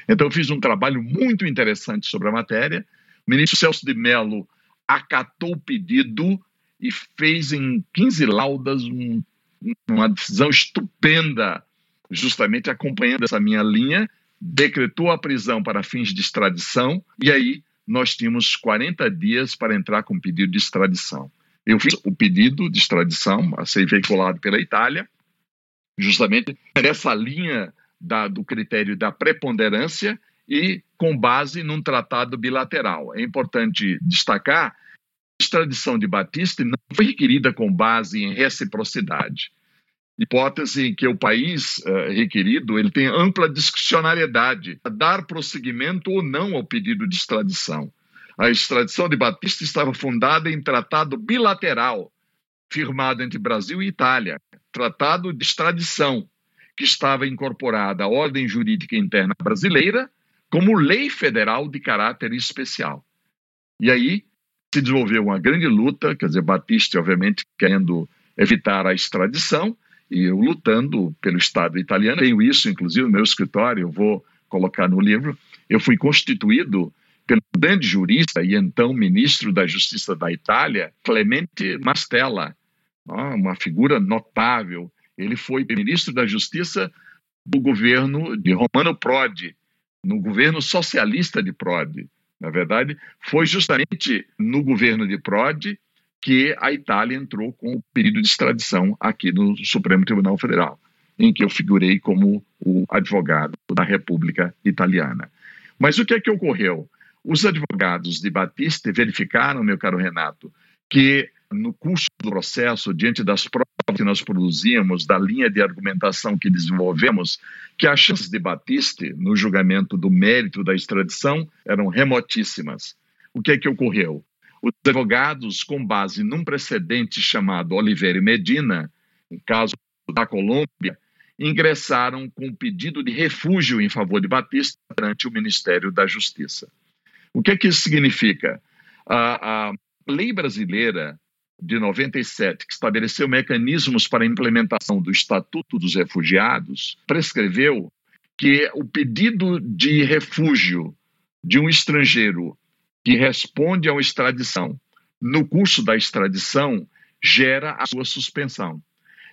Então, eu fiz um trabalho muito interessante sobre a matéria. O ministro Celso de Mello acatou o pedido e fez em 15 laudas um, uma decisão estupenda, justamente acompanhando essa minha linha, decretou a prisão para fins de extradição e aí nós tínhamos 40 dias para entrar com pedido de extradição. Eu fiz o pedido de extradição a ser veiculado pela Itália, justamente nessa linha da, do critério da preponderância e com base num tratado bilateral. É importante destacar a extradição de Batista não foi requerida com base em reciprocidade. Hipótese em que o país uh, requerido ele tem ampla discricionariedade a dar prosseguimento ou não ao pedido de extradição. A extradição de Batista estava fundada em tratado bilateral firmado entre Brasil e Itália, tratado de extradição, que estava incorporada à ordem jurídica interna brasileira como lei federal de caráter especial. E aí se desenvolveu uma grande luta, quer dizer, Batista, obviamente, querendo evitar a extradição, e eu lutando pelo Estado italiano. Tenho isso, inclusive, no meu escritório, eu vou colocar no livro. Eu fui constituído grande jurista e então ministro da Justiça da Itália, Clemente Mastella, uma figura notável. Ele foi ministro da Justiça do governo de Romano Prodi, no governo socialista de Prodi. Na verdade, foi justamente no governo de Prodi que a Itália entrou com o pedido de extradição aqui no Supremo Tribunal Federal, em que eu figurei como o advogado da República Italiana. Mas o que é que ocorreu? Os advogados de Batista verificaram, meu caro Renato, que no curso do processo, diante das provas que nós produzimos, da linha de argumentação que desenvolvemos, que as chances de Batiste no julgamento do mérito da extradição eram remotíssimas. O que é que ocorreu? Os advogados, com base num precedente chamado Oliveira e Medina, um caso da Colômbia, ingressaram com pedido de refúgio em favor de Batista perante o Ministério da Justiça. O que é que isso significa? A, a lei brasileira de 97, que estabeleceu mecanismos para a implementação do Estatuto dos Refugiados, prescreveu que o pedido de refúgio de um estrangeiro que responde a uma extradição no curso da extradição gera a sua suspensão.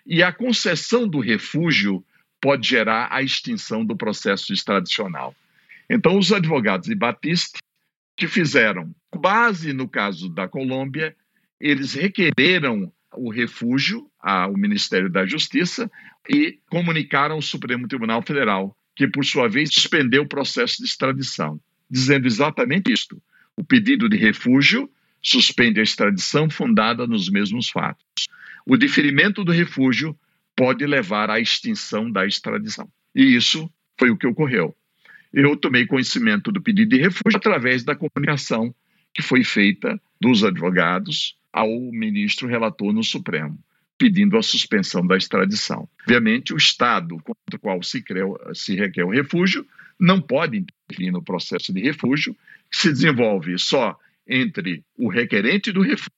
E a concessão do refúgio pode gerar a extinção do processo extradicional. Então, os advogados de Batista, que fizeram, base no caso da Colômbia, eles requereram o refúgio ao Ministério da Justiça e comunicaram ao Supremo Tribunal Federal, que, por sua vez, suspendeu o processo de extradição, dizendo exatamente isto: o pedido de refúgio suspende a extradição fundada nos mesmos fatos. O diferimento do refúgio pode levar à extinção da extradição. E isso foi o que ocorreu. Eu tomei conhecimento do pedido de refúgio através da comunicação que foi feita dos advogados ao ministro relator no Supremo, pedindo a suspensão da extradição. Obviamente, o Estado contra o qual se, se requer o refúgio não pode intervir no processo de refúgio, que se desenvolve só entre o requerente do refúgio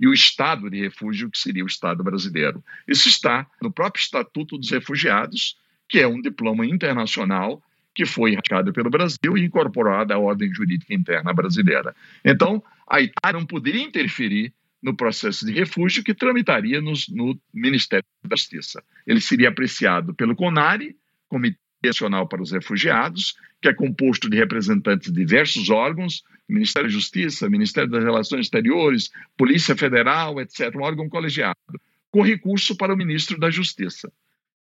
e o Estado de refúgio, que seria o Estado brasileiro. Isso está no próprio Estatuto dos Refugiados, que é um diploma internacional que foi radicado pelo Brasil e incorporado à ordem jurídica interna brasileira. Então, a Itália não poderia interferir no processo de refúgio que tramitaria nos, no Ministério da Justiça. Ele seria apreciado pelo CONARE, Comitê Nacional para os Refugiados, que é composto de representantes de diversos órgãos, Ministério da Justiça, Ministério das Relações Exteriores, Polícia Federal, etc., um órgão colegiado, com recurso para o ministro da Justiça.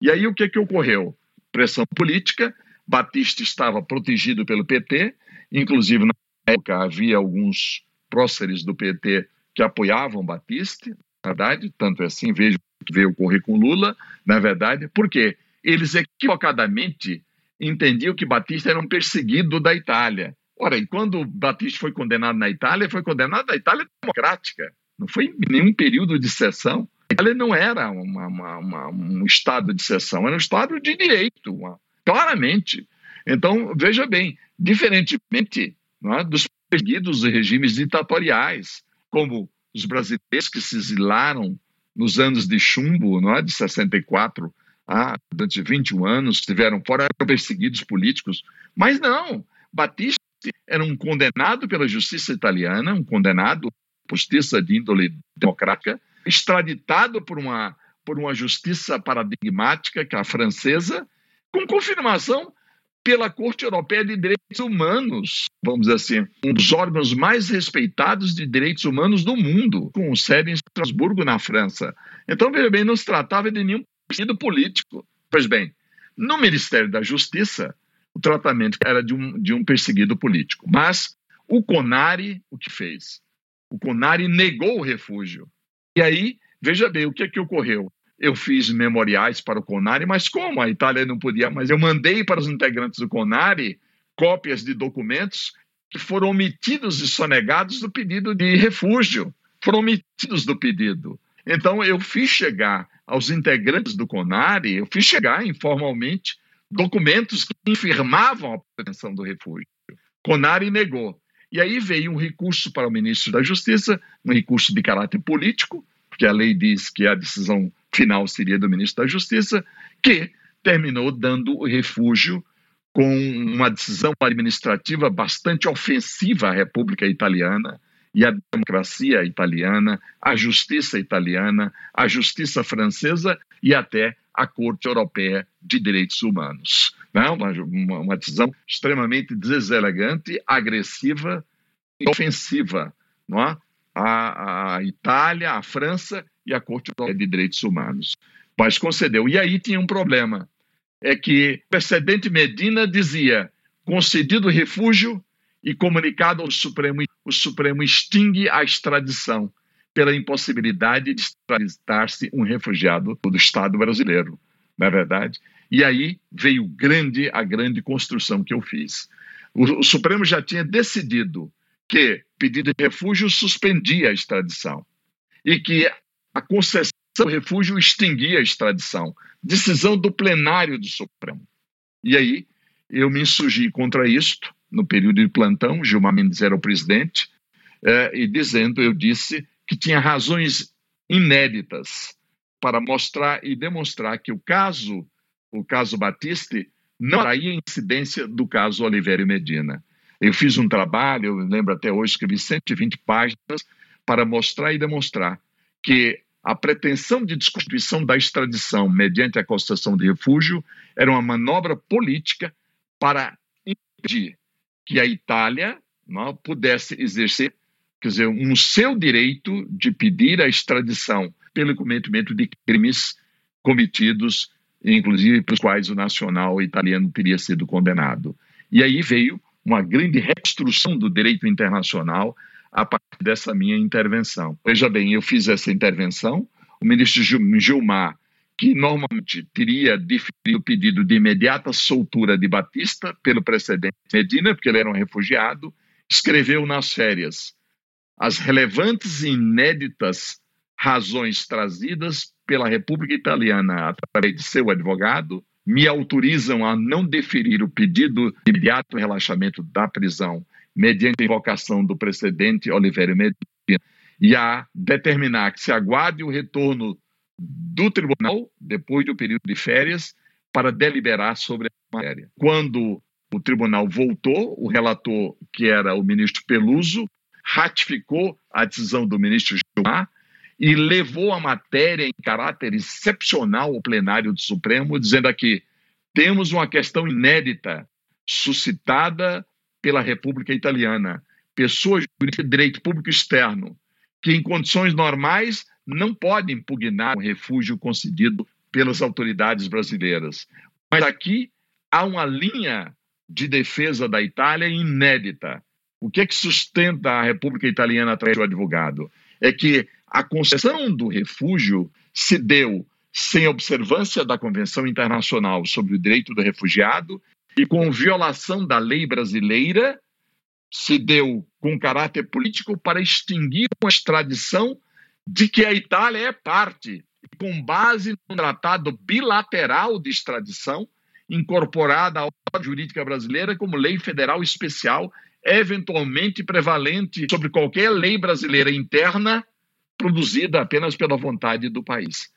E aí o que, que ocorreu? Pressão política, Batista estava protegido pelo PT, inclusive na época havia alguns próceres do PT que apoiavam Batista, na verdade, tanto é assim, vejo que veio ocorrer com Lula, na verdade, porque eles equivocadamente entendiam que Batista era um perseguido da Itália. Ora, e quando Batista foi condenado na Itália, foi condenado na Itália democrática, não foi nenhum período de sessão. A Itália não era uma, uma, uma, um estado de sessão, era um estado de direito, claramente. Então, veja bem, diferentemente é, dos perseguidos de regimes ditatoriais, como os brasileiros que se exilaram nos anos de chumbo, não é? de 64 a durante 21 anos, estiveram fora, eram perseguidos políticos. Mas não, Batista era um condenado pela justiça italiana, um condenado por justiça de índole democrática, extraditado por uma, por uma justiça paradigmática, que é a francesa, com confirmação pela Corte Europeia de Direitos Humanos, vamos dizer assim, um dos órgãos mais respeitados de direitos humanos do mundo, com sede em Estrasburgo, na França. Então, veja bem, não se tratava de nenhum partido político. Pois bem, no Ministério da Justiça, o tratamento era de um, de um perseguido político. Mas o CONARE, o que fez? O CONARE negou o refúgio. E aí, veja bem, o que, é que ocorreu? Eu fiz memoriais para o CONARE, mas como a Itália não podia, mas eu mandei para os integrantes do CONARE cópias de documentos que foram omitidos e sonegados do pedido de refúgio, foram omitidos do pedido. Então eu fiz chegar aos integrantes do CONARE, eu fiz chegar informalmente documentos que afirmavam a pretensão do refúgio. CONARE negou. E aí veio um recurso para o ministro da Justiça, um recurso de caráter político, porque a lei diz que a decisão final seria do ministro da Justiça, que terminou dando refúgio com uma decisão administrativa bastante ofensiva à República Italiana e à democracia italiana, à justiça italiana, à justiça francesa e até à Corte Europeia de Direitos Humanos. Né? Uma, uma, uma decisão extremamente deselegante, agressiva e ofensiva não é? À, à Itália, à França e a Corte de Direitos Humanos. Mas concedeu. E aí tinha um problema. É que o precedente Medina dizia: concedido refúgio e comunicado ao Supremo, o Supremo extingue a extradição. pela impossibilidade de extraditar-se um refugiado do Estado brasileiro, não é verdade? E aí veio grande a grande construção que eu fiz. O, o Supremo já tinha decidido que pedido de refúgio suspendia a extradição e que a concessão do refúgio extinguia a extradição. Decisão do plenário do Supremo. E aí eu me insurgi contra isto no período de plantão, Gilmar Mendes era o presidente, é, e dizendo, eu disse que tinha razões inéditas para mostrar e demonstrar que o caso, o caso Batiste, não traía incidência do caso Oliveira Medina. Eu fiz um trabalho, eu lembro até hoje, escrevi 120 páginas para mostrar e demonstrar que a pretensão de desconstituição da extradição mediante a concessão de refúgio era uma manobra política para impedir que a Itália não, pudesse exercer quer dizer, um seu direito de pedir a extradição pelo cometimento de crimes cometidos, inclusive pelos quais o nacional italiano teria sido condenado. E aí veio uma grande reconstrução do direito internacional a partir dessa minha intervenção. Veja bem, eu fiz essa intervenção, o ministro Gilmar, que normalmente teria definido o pedido de imediata soltura de Batista pelo precedente Medina, porque ele era um refugiado, escreveu nas férias as relevantes e inéditas razões trazidas pela República Italiana através de seu advogado me autorizam a não deferir o pedido de imediato relaxamento da prisão mediante invocação do precedente Oliveira Medina e a determinar que se aguarde o retorno do tribunal depois do período de férias para deliberar sobre a matéria. Quando o tribunal voltou, o relator, que era o ministro Peluso, ratificou a decisão do ministro Gilmar e levou a matéria em caráter excepcional ao plenário do Supremo, dizendo aqui: temos uma questão inédita suscitada pela República Italiana, pessoas de direito público externo, que em condições normais não podem impugnar o refúgio concedido pelas autoridades brasileiras. Mas aqui há uma linha de defesa da Itália inédita. O que é que sustenta a República Italiana atrás do advogado? É que a concessão do refúgio se deu sem observância da Convenção Internacional sobre o Direito do Refugiado e com violação da lei brasileira, se deu com caráter político para extinguir uma extradição de que a Itália é parte, com base no tratado bilateral de extradição incorporada à ordem jurídica brasileira como lei federal especial eventualmente prevalente sobre qualquer lei brasileira interna produzida apenas pela vontade do país.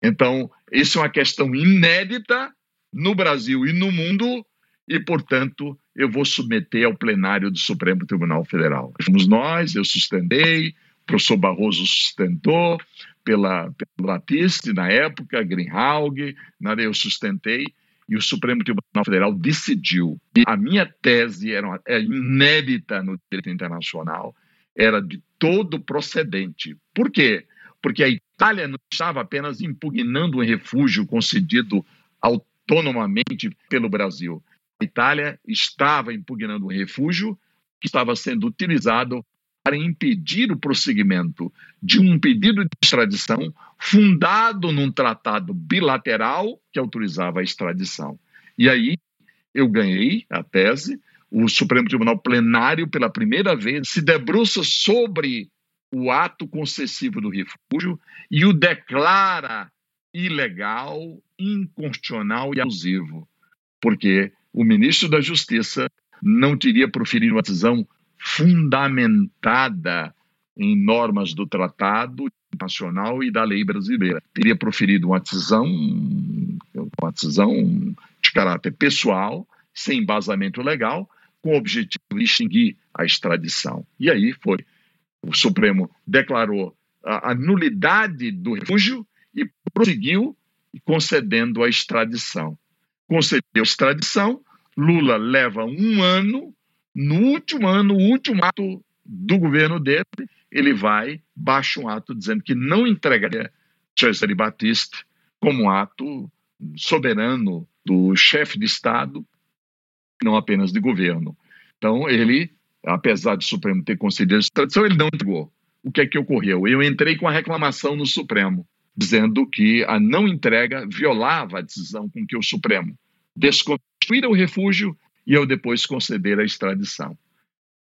Então, isso é uma questão inédita no Brasil e no mundo, e, portanto, eu vou submeter ao plenário do Supremo Tribunal Federal. Fomos nós, eu sustentei, o professor Barroso sustentou, pela, pelo Batiste, na época, Greenhalgh, eu sustentei, e o Supremo Tribunal Federal decidiu. A minha tese era, uma, era inédita no direito internacional, era de todo procedente. Por quê? Porque a Itália não estava apenas impugnando um refúgio concedido autonomamente pelo Brasil. A Itália estava impugnando um refúgio que estava sendo utilizado para impedir o prosseguimento de um pedido de extradição fundado num tratado bilateral que autorizava a extradição. E aí eu ganhei a tese, o Supremo Tribunal Plenário, pela primeira vez, se debruça sobre o ato concessivo do refúgio e o declara ilegal, inconstitucional e abusivo, porque o ministro da Justiça não teria proferido uma decisão fundamentada em normas do Tratado Nacional e da lei brasileira. Teria proferido uma decisão, uma decisão de caráter pessoal, sem embasamento legal, com o objetivo de extinguir a extradição. E aí foi. O Supremo declarou a, a nulidade do refúgio e prosseguiu concedendo a extradição. Concedeu extradição, Lula leva um ano no último ano, o último ato do governo dele, ele vai, baixa um ato dizendo que não entregaria Cesare Batista como ato soberano do chefe de Estado, não apenas de governo. Então, ele, apesar do Supremo ter concedido essa tradição, ele não entregou. o que é que ocorreu? Eu entrei com a reclamação no Supremo, dizendo que a não entrega violava a decisão com que o Supremo desconstruíra o refúgio e eu depois conceder a extradição.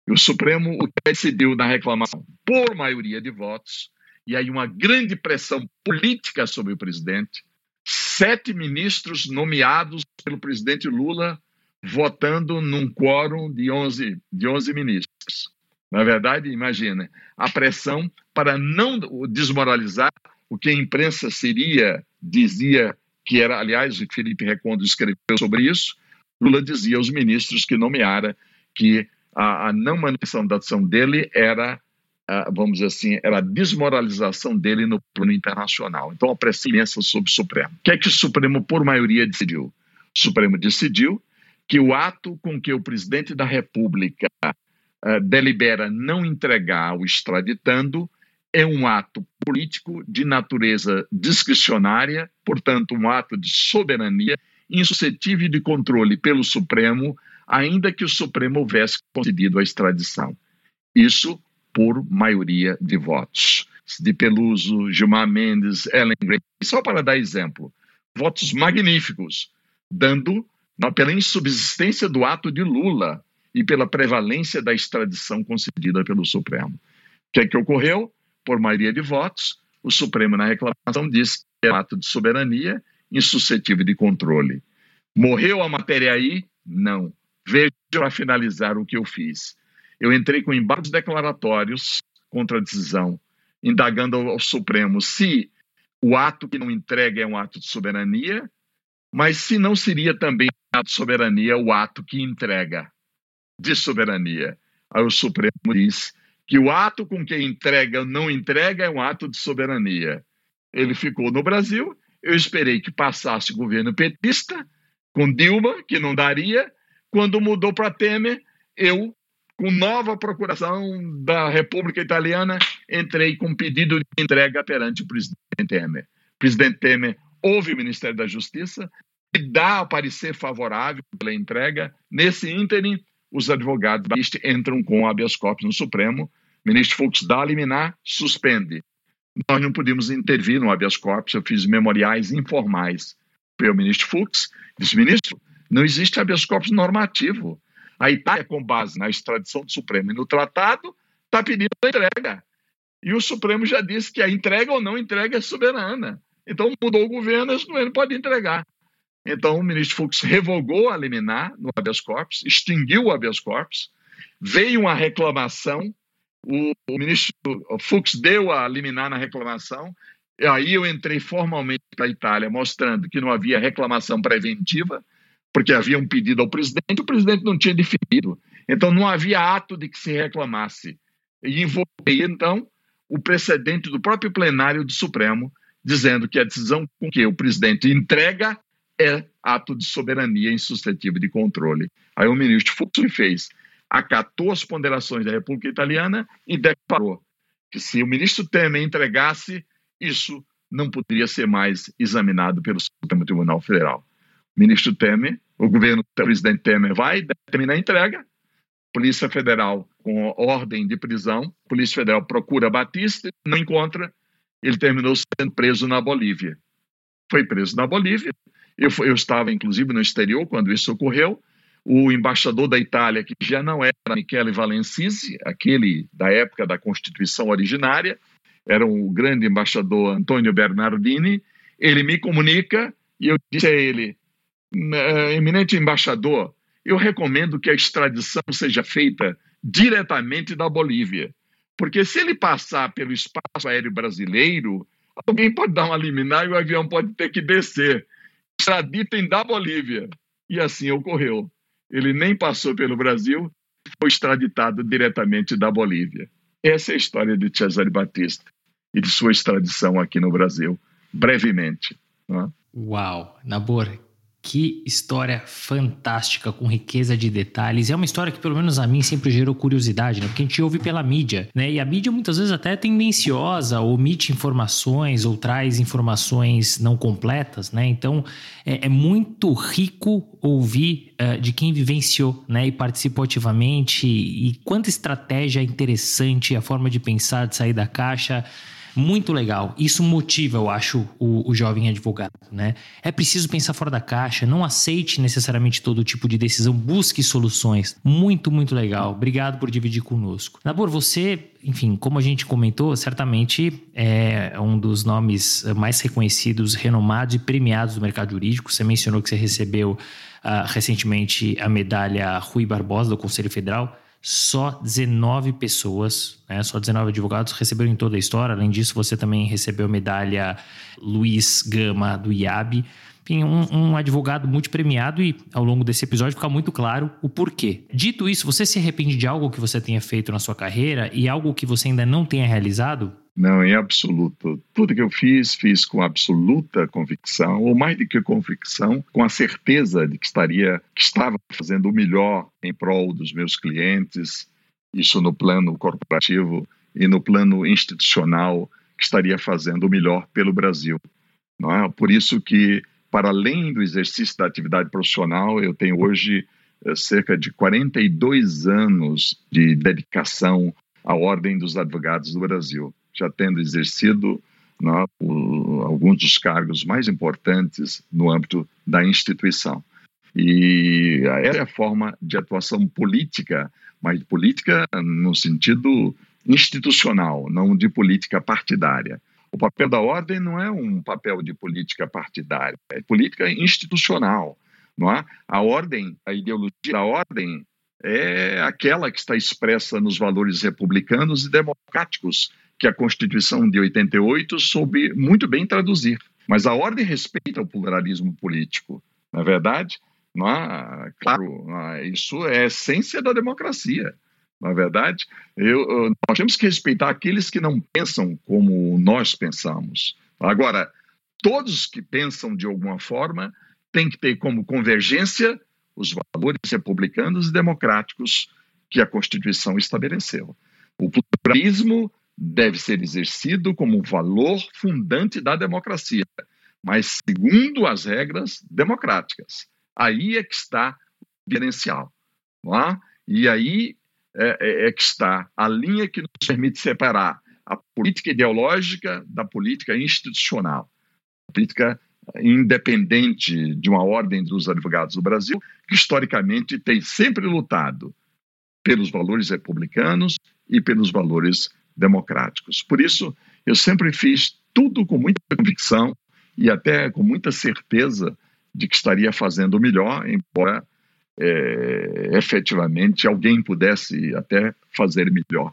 E o Supremo decidiu na reclamação por maioria de votos, e aí uma grande pressão política sobre o presidente, sete ministros nomeados pelo presidente Lula votando num quórum de 11, de 11 ministros. Na verdade, imagina, a pressão para não desmoralizar o que a imprensa seria, dizia que era, aliás, o Felipe Recondo escreveu sobre isso, Lula dizia aos ministros que nomeara que a, a não manutenção da ação dele era, vamos dizer assim, era a desmoralização dele no plano internacional. Então, a pressão imensa sobre o Supremo. O que é que o Supremo, por maioria, decidiu? O Supremo decidiu que o ato com que o presidente da República uh, delibera não entregar o extraditando é um ato político de natureza discricionária, portanto, um ato de soberania insuscetível de controle pelo Supremo, ainda que o Supremo houvesse concedido a extradição. Isso por maioria de votos. De Peluso, Gilmar Mendes, Ellen Gray, só para dar exemplo. Votos magníficos, dando pela insubsistência do ato de Lula e pela prevalência da extradição concedida pelo Supremo. O que é que ocorreu? Por maioria de votos, o Supremo, na reclamação, disse que é ato de soberania insuscetível de controle. Morreu a matéria aí? Não. Veja para finalizar o que eu fiz. Eu entrei com embargos declaratórios contra a decisão, indagando ao Supremo se o ato que não entrega é um ato de soberania, mas se não seria também ato de soberania o ato que entrega de soberania. Aí o Supremo diz que o ato com que entrega ou não entrega é um ato de soberania. Ele ficou no Brasil, eu esperei que passasse o governo petista, com Dilma, que não daria. Quando mudou para Temer, eu, com nova procuração da República Italiana, entrei com pedido de entrega perante o presidente Temer. Presidente Temer ouve o Ministério da Justiça e dá a parecer favorável pela entrega. Nesse ínterim, os advogados entram com habeas corpus no Supremo. O ministro Fux dá a liminar, suspende. Nós não podíamos intervir no habeas corpus, eu fiz memoriais informais para o ministro Fux. Disse, ministro, não existe habeas corpus normativo. A Itália, com base na extradição do Supremo e no tratado, está pedindo a entrega. E o Supremo já disse que a entrega ou não entrega é soberana. Então mudou o governo, o governo pode entregar. Então, o ministro Fux revogou a liminar no habeas corpus, extinguiu o habeas corpus, veio uma reclamação, o, o ministro Fux deu a liminar na reclamação, e aí eu entrei formalmente para a Itália, mostrando que não havia reclamação preventiva, porque havia um pedido ao presidente, o presidente não tinha definido. Então, não havia ato de que se reclamasse. E invoquei, então, o precedente do próprio plenário do Supremo, dizendo que a decisão com que o presidente entrega é ato de soberania insuscetível de controle. Aí o ministro Fux fez, acatou as ponderações da República Italiana e declarou que se o ministro Temer entregasse, isso não poderia ser mais examinado pelo Supremo Tribunal Federal. O ministro Temer, o governo do presidente Temer vai determinar a entrega, Polícia Federal com ordem de prisão, Polícia Federal procura Batista, não encontra, ele terminou sendo preso na Bolívia. Foi preso na Bolívia, eu, eu estava, inclusive, no exterior quando isso ocorreu. O embaixador da Itália, que já não era Michele Valencisi, aquele da época da Constituição originária, era o grande embaixador Antônio Bernardini, ele me comunica e eu disse a ele, eh, eminente embaixador, eu recomendo que a extradição seja feita diretamente da Bolívia, porque se ele passar pelo espaço aéreo brasileiro, alguém pode dar uma liminar e o avião pode ter que descer extraditem da Bolívia. E assim ocorreu. Ele nem passou pelo Brasil, foi extraditado diretamente da Bolívia. Essa é a história de Cesare Batista e de sua extradição aqui no Brasil, brevemente. É? Uau, Nabor, Que história fantástica, com riqueza de detalhes. É uma história que, pelo menos a mim, sempre gerou curiosidade, né? Porque a gente ouve pela mídia, né? E a mídia muitas vezes até é tendenciosa, omite informações ou traz informações não completas, né? Então é, é muito rico ouvir uh, de quem vivenciou, né? E participou ativamente. E, quanta estratégia interessante, a forma de pensar, de sair da caixa. Muito legal. Isso motiva, eu acho, o, o, jovem advogado, né? É preciso pensar fora da caixa, não aceite necessariamente todo tipo de decisão, busque soluções. Muito, muito legal. Obrigado por dividir conosco. Nabor, você, enfim, como a gente comentou, certamente é um dos nomes mais reconhecidos, renomados e premiados do mercado jurídico. Você mencionou que você recebeu uh, recentemente a medalha Rui Barbosa do Conselho Federal só 19 pessoas, né, só 19 advogados receberam em toda a história. Além disso, você também recebeu a medalha Luiz Gama do IAB. Enfim, um, um advogado multipremiado e ao longo desse episódio fica muito claro o porquê. Dito isso, você se arrepende de algo que você tenha feito na sua carreira e algo que você ainda não tenha realizado? Não, em absoluto. Tudo que eu fiz, fiz com absoluta convicção, ou mais do que convicção, com a certeza de que estaria, que estava fazendo o melhor em prol dos meus clientes, isso no plano corporativo e no plano institucional, que estaria fazendo o melhor pelo Brasil. Não é? Por isso que, para além do exercício da atividade profissional, eu tenho hoje eh, cerca de 42 anos de dedicação à Ordem dos Advogados do Brasil já tendo exercido né, o, alguns dos cargos mais importantes no âmbito da instituição. E é a forma de atuação política, mas política no sentido institucional, não de política partidária. O papel da ordem não é um papel de política partidária, é política institucional. Não é? A ordem, a ideologia da ordem é aquela que está expressa nos valores republicanos e democráticos que a Constituição de 88 soube muito bem traduzir. Mas a ordem respeita o pluralismo político, não é verdade? Não? Claro, isso é a essência da democracia. Na é verdade, eu, nós temos que respeitar aqueles que não pensam como nós pensamos. Agora, todos que pensam de alguma forma têm que ter como convergência os valores republicanos e democráticos que a Constituição estabeleceu. O pluralismo deve ser exercido como valor fundante da democracia, mas segundo as regras democráticas. Aí é que está o diferencial. É? E aí é, é, é que está a linha que nos permite separar a política ideológica da política institucional. A política independente de uma ordem dos advogados do Brasil, que historicamente tem sempre lutado pelos valores republicanos e pelos valores democráticos. Por isso, eu sempre fiz tudo com muita convicção e até com muita certeza de que estaria fazendo o melhor, embora é, efetivamente alguém pudesse até fazer melhor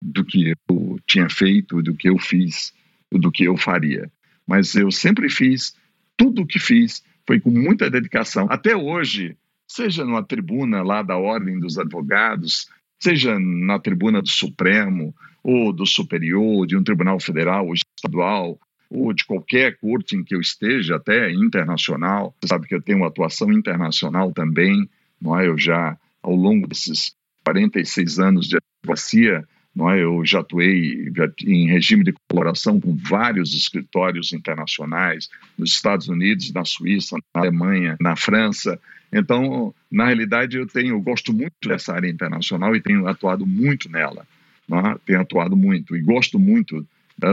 do que eu tinha feito, do que eu fiz, do que eu faria. Mas eu sempre fiz, tudo o que fiz foi com muita dedicação. Até hoje, seja numa tribuna lá da Ordem dos Advogados, seja na tribuna do Supremo, ou do Superior, de um tribunal federal ou estadual, ou de qualquer corte em que eu esteja, até internacional. Você sabe que eu tenho atuação internacional também, não é? Eu já, ao longo desses 46 anos de advocacia, não é? Eu já atuei em regime de colaboração com vários escritórios internacionais, nos Estados Unidos, na Suíça, na Alemanha, na França. Então, na realidade, eu tenho, eu gosto muito dessa área internacional e tenho atuado muito nela né, tenho atuado muito e gosto muito,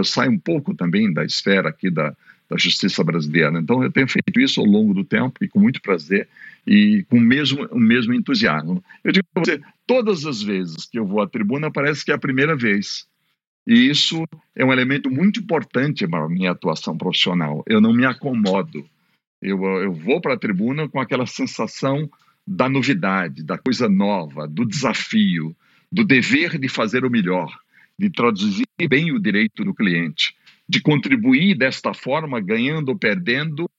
sai um pouco também da esfera aqui da, da justiça brasileira. Então, eu tenho feito isso ao longo do tempo e com muito prazer e com o mesmo, o mesmo entusiasmo. Eu digo para você, todas as vezes que eu vou à tribuna, parece que é a primeira vez. E isso é um elemento muito importante para a minha atuação profissional. Eu não me acomodo. Eu, eu vou para a tribuna com aquela sensação da novidade, da coisa nova, do desafio, do dever de fazer o melhor, de traduzir bem o direito do cliente, de contribuir desta forma, ganhando ou perdendo,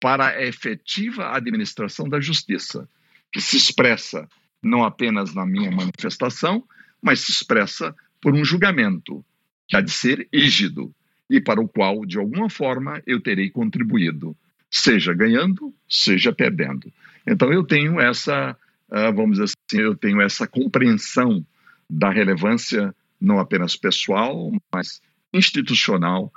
para a efetiva administração da justiça, que se expressa não apenas na minha manifestação, mas se expressa por um julgamento que há de ser rígido e para o qual, de alguma forma, eu terei contribuído. seja ganhando, seja perdendo. Então eu tenho essa, uh, vamos dizer assim, eu tenho essa compreensão da relevância não apenas pessoal, mas institucional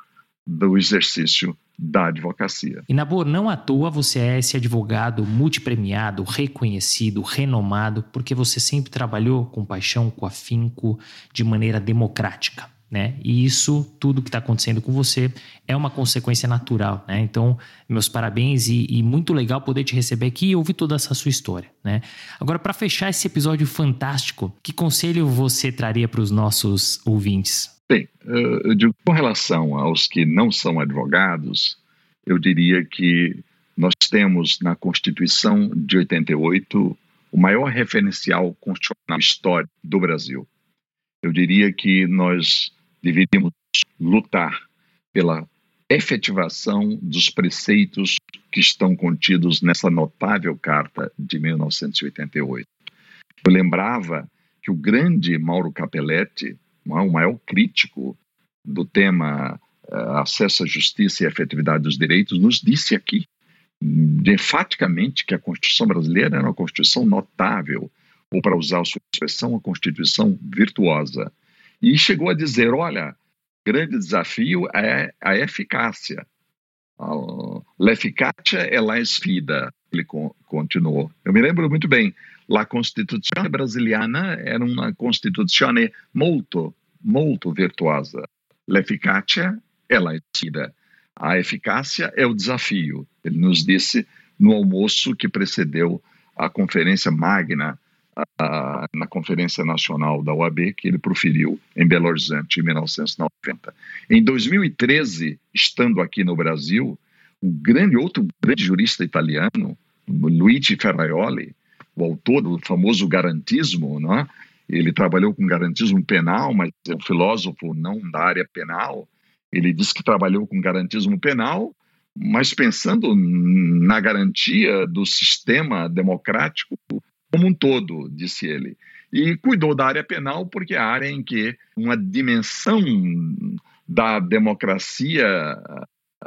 do exercício da advocacia. E Nabor, não à toa você é esse advogado multipremiado, reconhecido, renomado, porque você sempre trabalhou com paixão, com afinco, de maneira democrática. Né? E isso, tudo que está acontecendo com você, é uma consequência natural, né? Então, meus parabéns e, e, muito legal poder te receber aqui e ouvir toda essa sua história, né? Agora, para fechar esse episódio fantástico, que conselho você traria para os nossos ouvintes? Bem, eu digo, com relação aos que não são advogados, eu diria que nós temos na Constituição de 88 o maior referencial constitucional histórico do Brasil. Eu diria que nós deveríamos lutar pela efetivação dos preceitos que estão contidos nessa notável carta de 1988. Eu lembrava que o grande Mauro Capelletti, o maior crítico do tema uh, acesso à justiça e efetividade dos direitos, nos disse aqui, enfaticamente, que a Constituição brasileira era uma Constituição notável, ou para usar a sua expressão, uma Constituição virtuosa. E chegou a dizer: olha, grande desafio é a eficácia. L'efficacia é la sfida, ele continuou. Eu me lembro muito bem, la Constituição brasiliana era uma Constituição molto, molto virtuosa. L'efficacia é sfida. A eficácia é o desafio. Ele nos disse no almoço que precedeu a Conferência Magna a, na Conferência Nacional da OAB, que ele proferiu em Belo Horizonte, em 1990. Em 2013, estando aqui no Brasil, o grande, outro grande jurista italiano, Luigi Ferraioli, o autor do famoso garantismo, não é? ele trabalhou com garantismo penal, mas é um filósofo não da área penal. Ele disse que trabalhou com garantismo penal, mas pensando na garantia do sistema democrático como um todo, disse ele. E cuidou da área penal porque é a área em que uma dimensão da democracia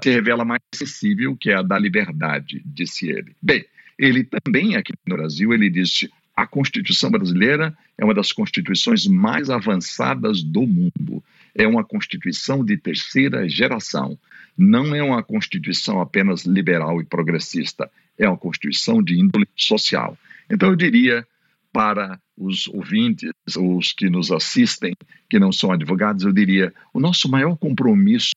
se revela mais acessível, que é a da liberdade, disse ele. Bem, ele também aqui no Brasil, ele disse a Constituição brasileira é uma das constituições mais avançadas do mundo. É uma Constituição de terceira geração. Não é uma Constituição apenas liberal e progressista. É uma Constituição de índole social. Então, eu diria para os ouvintes, os que nos assistem, que não são advogados, eu diria: o nosso maior compromisso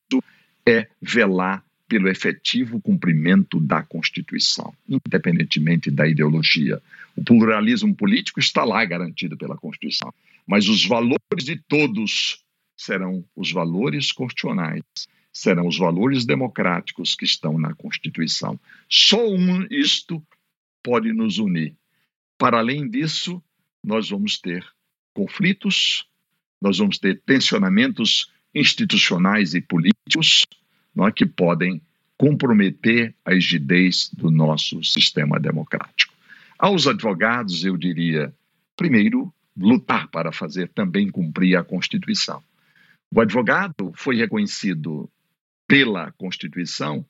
é velar pelo efetivo cumprimento da Constituição, independentemente da ideologia. O pluralismo político está lá garantido pela Constituição, mas os valores de todos serão os valores constitucionais, serão os valores democráticos que estão na Constituição. Só um isto pode nos unir para além disso, nós vamos ter conflitos, nós vamos ter tensionamentos institucionais e políticos não é, que podem comprometer a rigidez do nosso sistema democrático. Aos advogados, eu diria, primeiro, lutar para fazer também cumprir a Constituição. O advogado foi reconhecido pela Constituição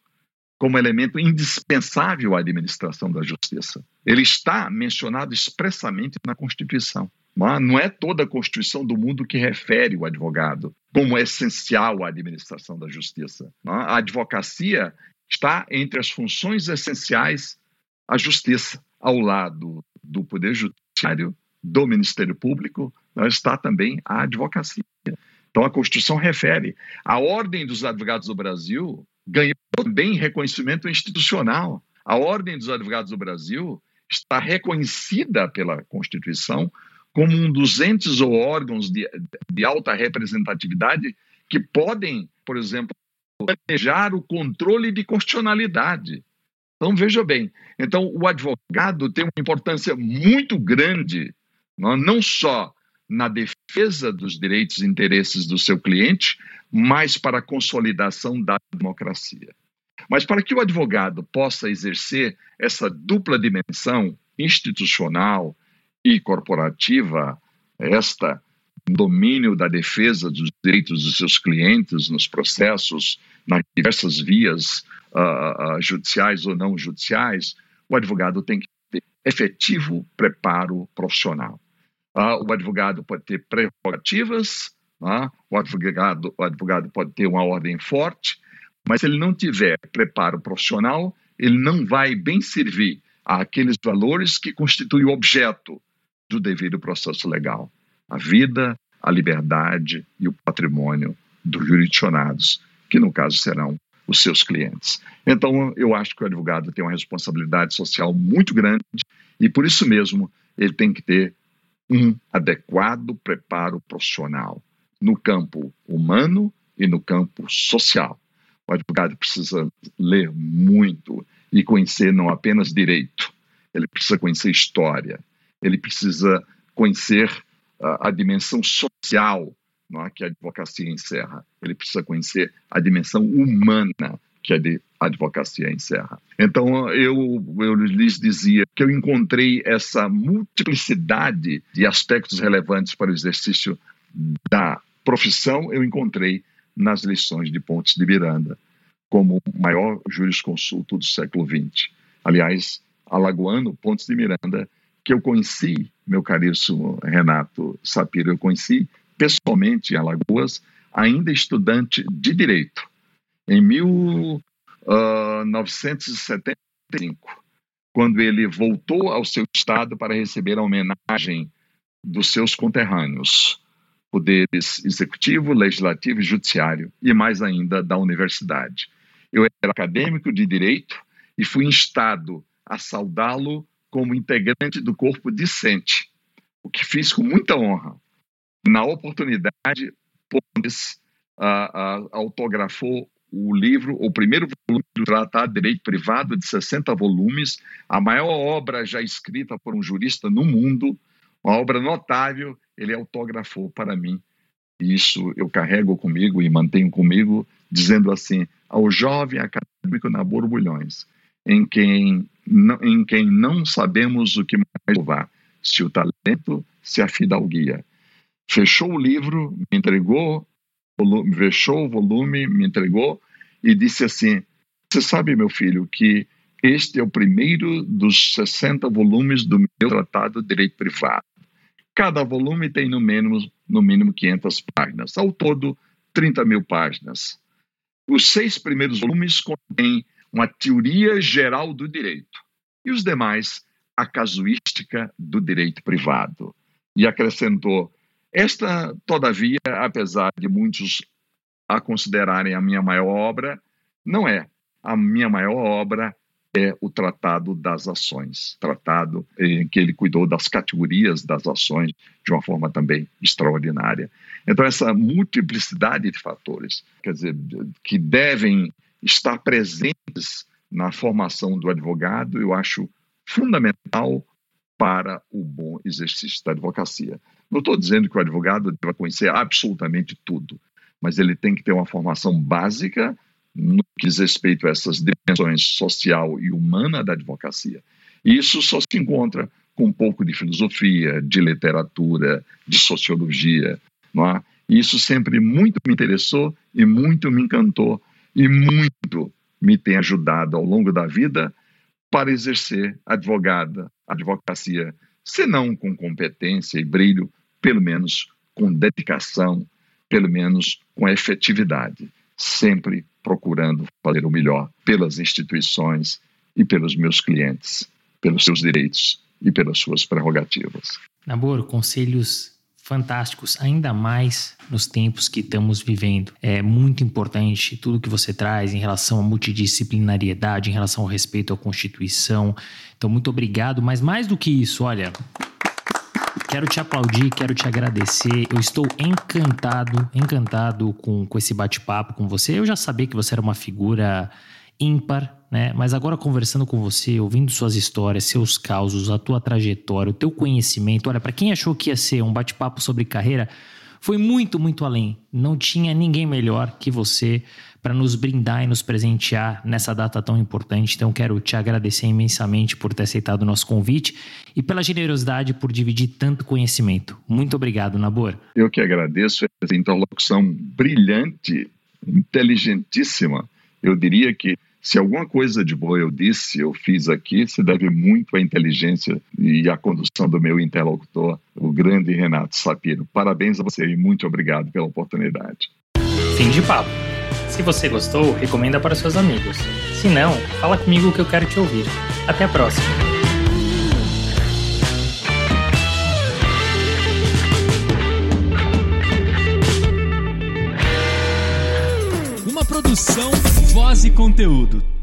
como elemento indispensável à administração da justiça. Ele está mencionado expressamente na Constituição. Não é toda a Constituição do mundo que refere o advogado como essencial à administração da justiça. A advocacia está entre as funções essenciais à justiça, ao lado do Poder Judiciário, do Ministério Público, está também a advocacia. Então, a Constituição refere. A Ordem dos Advogados do Brasil ganhou também reconhecimento institucional. A Ordem dos Advogados do Brasil está reconhecida pela Constituição como um dos entes ou órgãos de, de alta representatividade que podem, por exemplo, planejar o controle de constitucionalidade. Então, veja bem, então o advogado tem uma importância muito grande, não, só na defesa dos direitos e interesses do seu cliente, mas para a consolidação da democracia. Mas para que o advogado possa exercer essa dupla dimensão institucional e corporativa, esta domínio da defesa dos direitos dos seus clientes nos processos, nas diversas vias uh, uh, judiciais ou não judiciais, o advogado tem que ter efetivo preparo profissional. Uh, o advogado pode ter prerrogativas, o, advogado, o advogado pode ter uma ordem forte, mas se ele não tiver preparo profissional, ele não vai bem servir àqueles valores que constituem o objeto do devido processo legal: a vida, a liberdade e o patrimônio dos jurisdicionados, que no caso serão os seus clientes. Então, eu acho que o advogado tem uma responsabilidade social muito grande e, por isso mesmo, ele tem que ter um adequado preparo profissional no campo humano e no campo social. O advogado precisa ler muito e conhecer não apenas direito, ele precisa conhecer história, ele precisa conhecer uh, a dimensão social é, que a advocacia encerra, ele precisa conhecer a dimensão humana que a advocacia encerra. Então, eu, eu lhes dizia que eu encontrei essa multiplicidade de aspectos relevantes para o exercício da profissão, eu encontrei nas lições de Pontes de Miranda, como o maior jurisconsulto do século XX. Aliás, alagoano, Pontes de Miranda, que eu conheci, meu caríssimo Renato Sapiro, eu conheci pessoalmente em Alagoas, ainda estudante de Direito, em 1975, ah, quando ele voltou ao seu estado para receber a homenagem dos seus conterrâneos poderes executivo, legislativo e judiciário, e mais ainda da universidade. Eu era acadêmico de direito e fui instado a saudá-lo como integrante do corpo discente, o que fiz com muita honra. Na oportunidade, Pontes uh, uh, autografou o livro, o primeiro volume do Tratado de Direito Privado, de 60 volumes, a maior obra já escrita por um jurista no mundo, uma obra notável, ele autografou para mim. E isso eu carrego comigo e mantenho comigo, dizendo assim: ao jovem acadêmico na borbulhões, em quem em quem não sabemos o que mais louvar, se o talento, se a fidalguia. Fechou o livro, me entregou, volume, fechou o volume, me entregou e disse assim: Você sabe, meu filho, que este é o primeiro dos 60 volumes do meu tratado de direito privado. Cada volume tem no mínimo, no mínimo 500 páginas, ao todo 30 mil páginas. Os seis primeiros volumes contêm uma teoria geral do direito e os demais a casuística do direito privado. E acrescentou: esta, todavia, apesar de muitos a considerarem a minha maior obra, não é. A minha maior obra é o Tratado das Ações, tratado em que ele cuidou das categorias das ações de uma forma também extraordinária. Então, essa multiplicidade de fatores, quer dizer, que devem estar presentes na formação do advogado, eu acho fundamental para o bom exercício da advocacia. Não estou dizendo que o advogado deva conhecer absolutamente tudo, mas ele tem que ter uma formação básica no que diz respeito a essas dimensões social e humana da advocacia. E isso só se encontra com um pouco de filosofia, de literatura, de sociologia. Não é? E isso sempre muito me interessou e muito me encantou e muito me tem ajudado ao longo da vida para exercer advogada, advocacia, se não com competência e brilho, pelo menos com dedicação, pelo menos com efetividade, sempre procurando fazer o melhor pelas instituições e pelos meus clientes, pelos seus direitos e pelas suas prerrogativas. Nabor, conselhos fantásticos, ainda mais nos tempos que estamos vivendo. É muito importante tudo que você traz em relação à multidisciplinariedade, em relação ao respeito à Constituição. Então, muito obrigado. Mas mais do que isso, olha, Quero te aplaudir, quero te agradecer. Eu estou encantado, encantado com, com esse bate-papo com você. Eu já sabia que você era uma figura ímpar, né? Mas agora conversando com você, ouvindo suas histórias, seus causos, a tua trajetória, o teu conhecimento. Olha, para quem achou que ia ser um bate-papo sobre carreira, foi muito, muito além. Não tinha ninguém melhor que você para nos brindar e nos presentear nessa data tão importante. Então, quero te agradecer imensamente por ter aceitado o nosso convite e pela generosidade por dividir tanto conhecimento. Muito obrigado, Nabor. Eu que agradeço essa interlocução brilhante, inteligentíssima. Eu diria que se alguma coisa de boa eu disse, eu fiz aqui, se deve muito à inteligência e à condução do meu interlocutor, o grande Renato Sapiro. Parabéns a você e muito obrigado pela oportunidade. Fim de papo. Se você gostou, recomenda para seus amigos. Se não, fala comigo que eu quero te ouvir. Até a próxima. Uma produção, voz e conteúdo.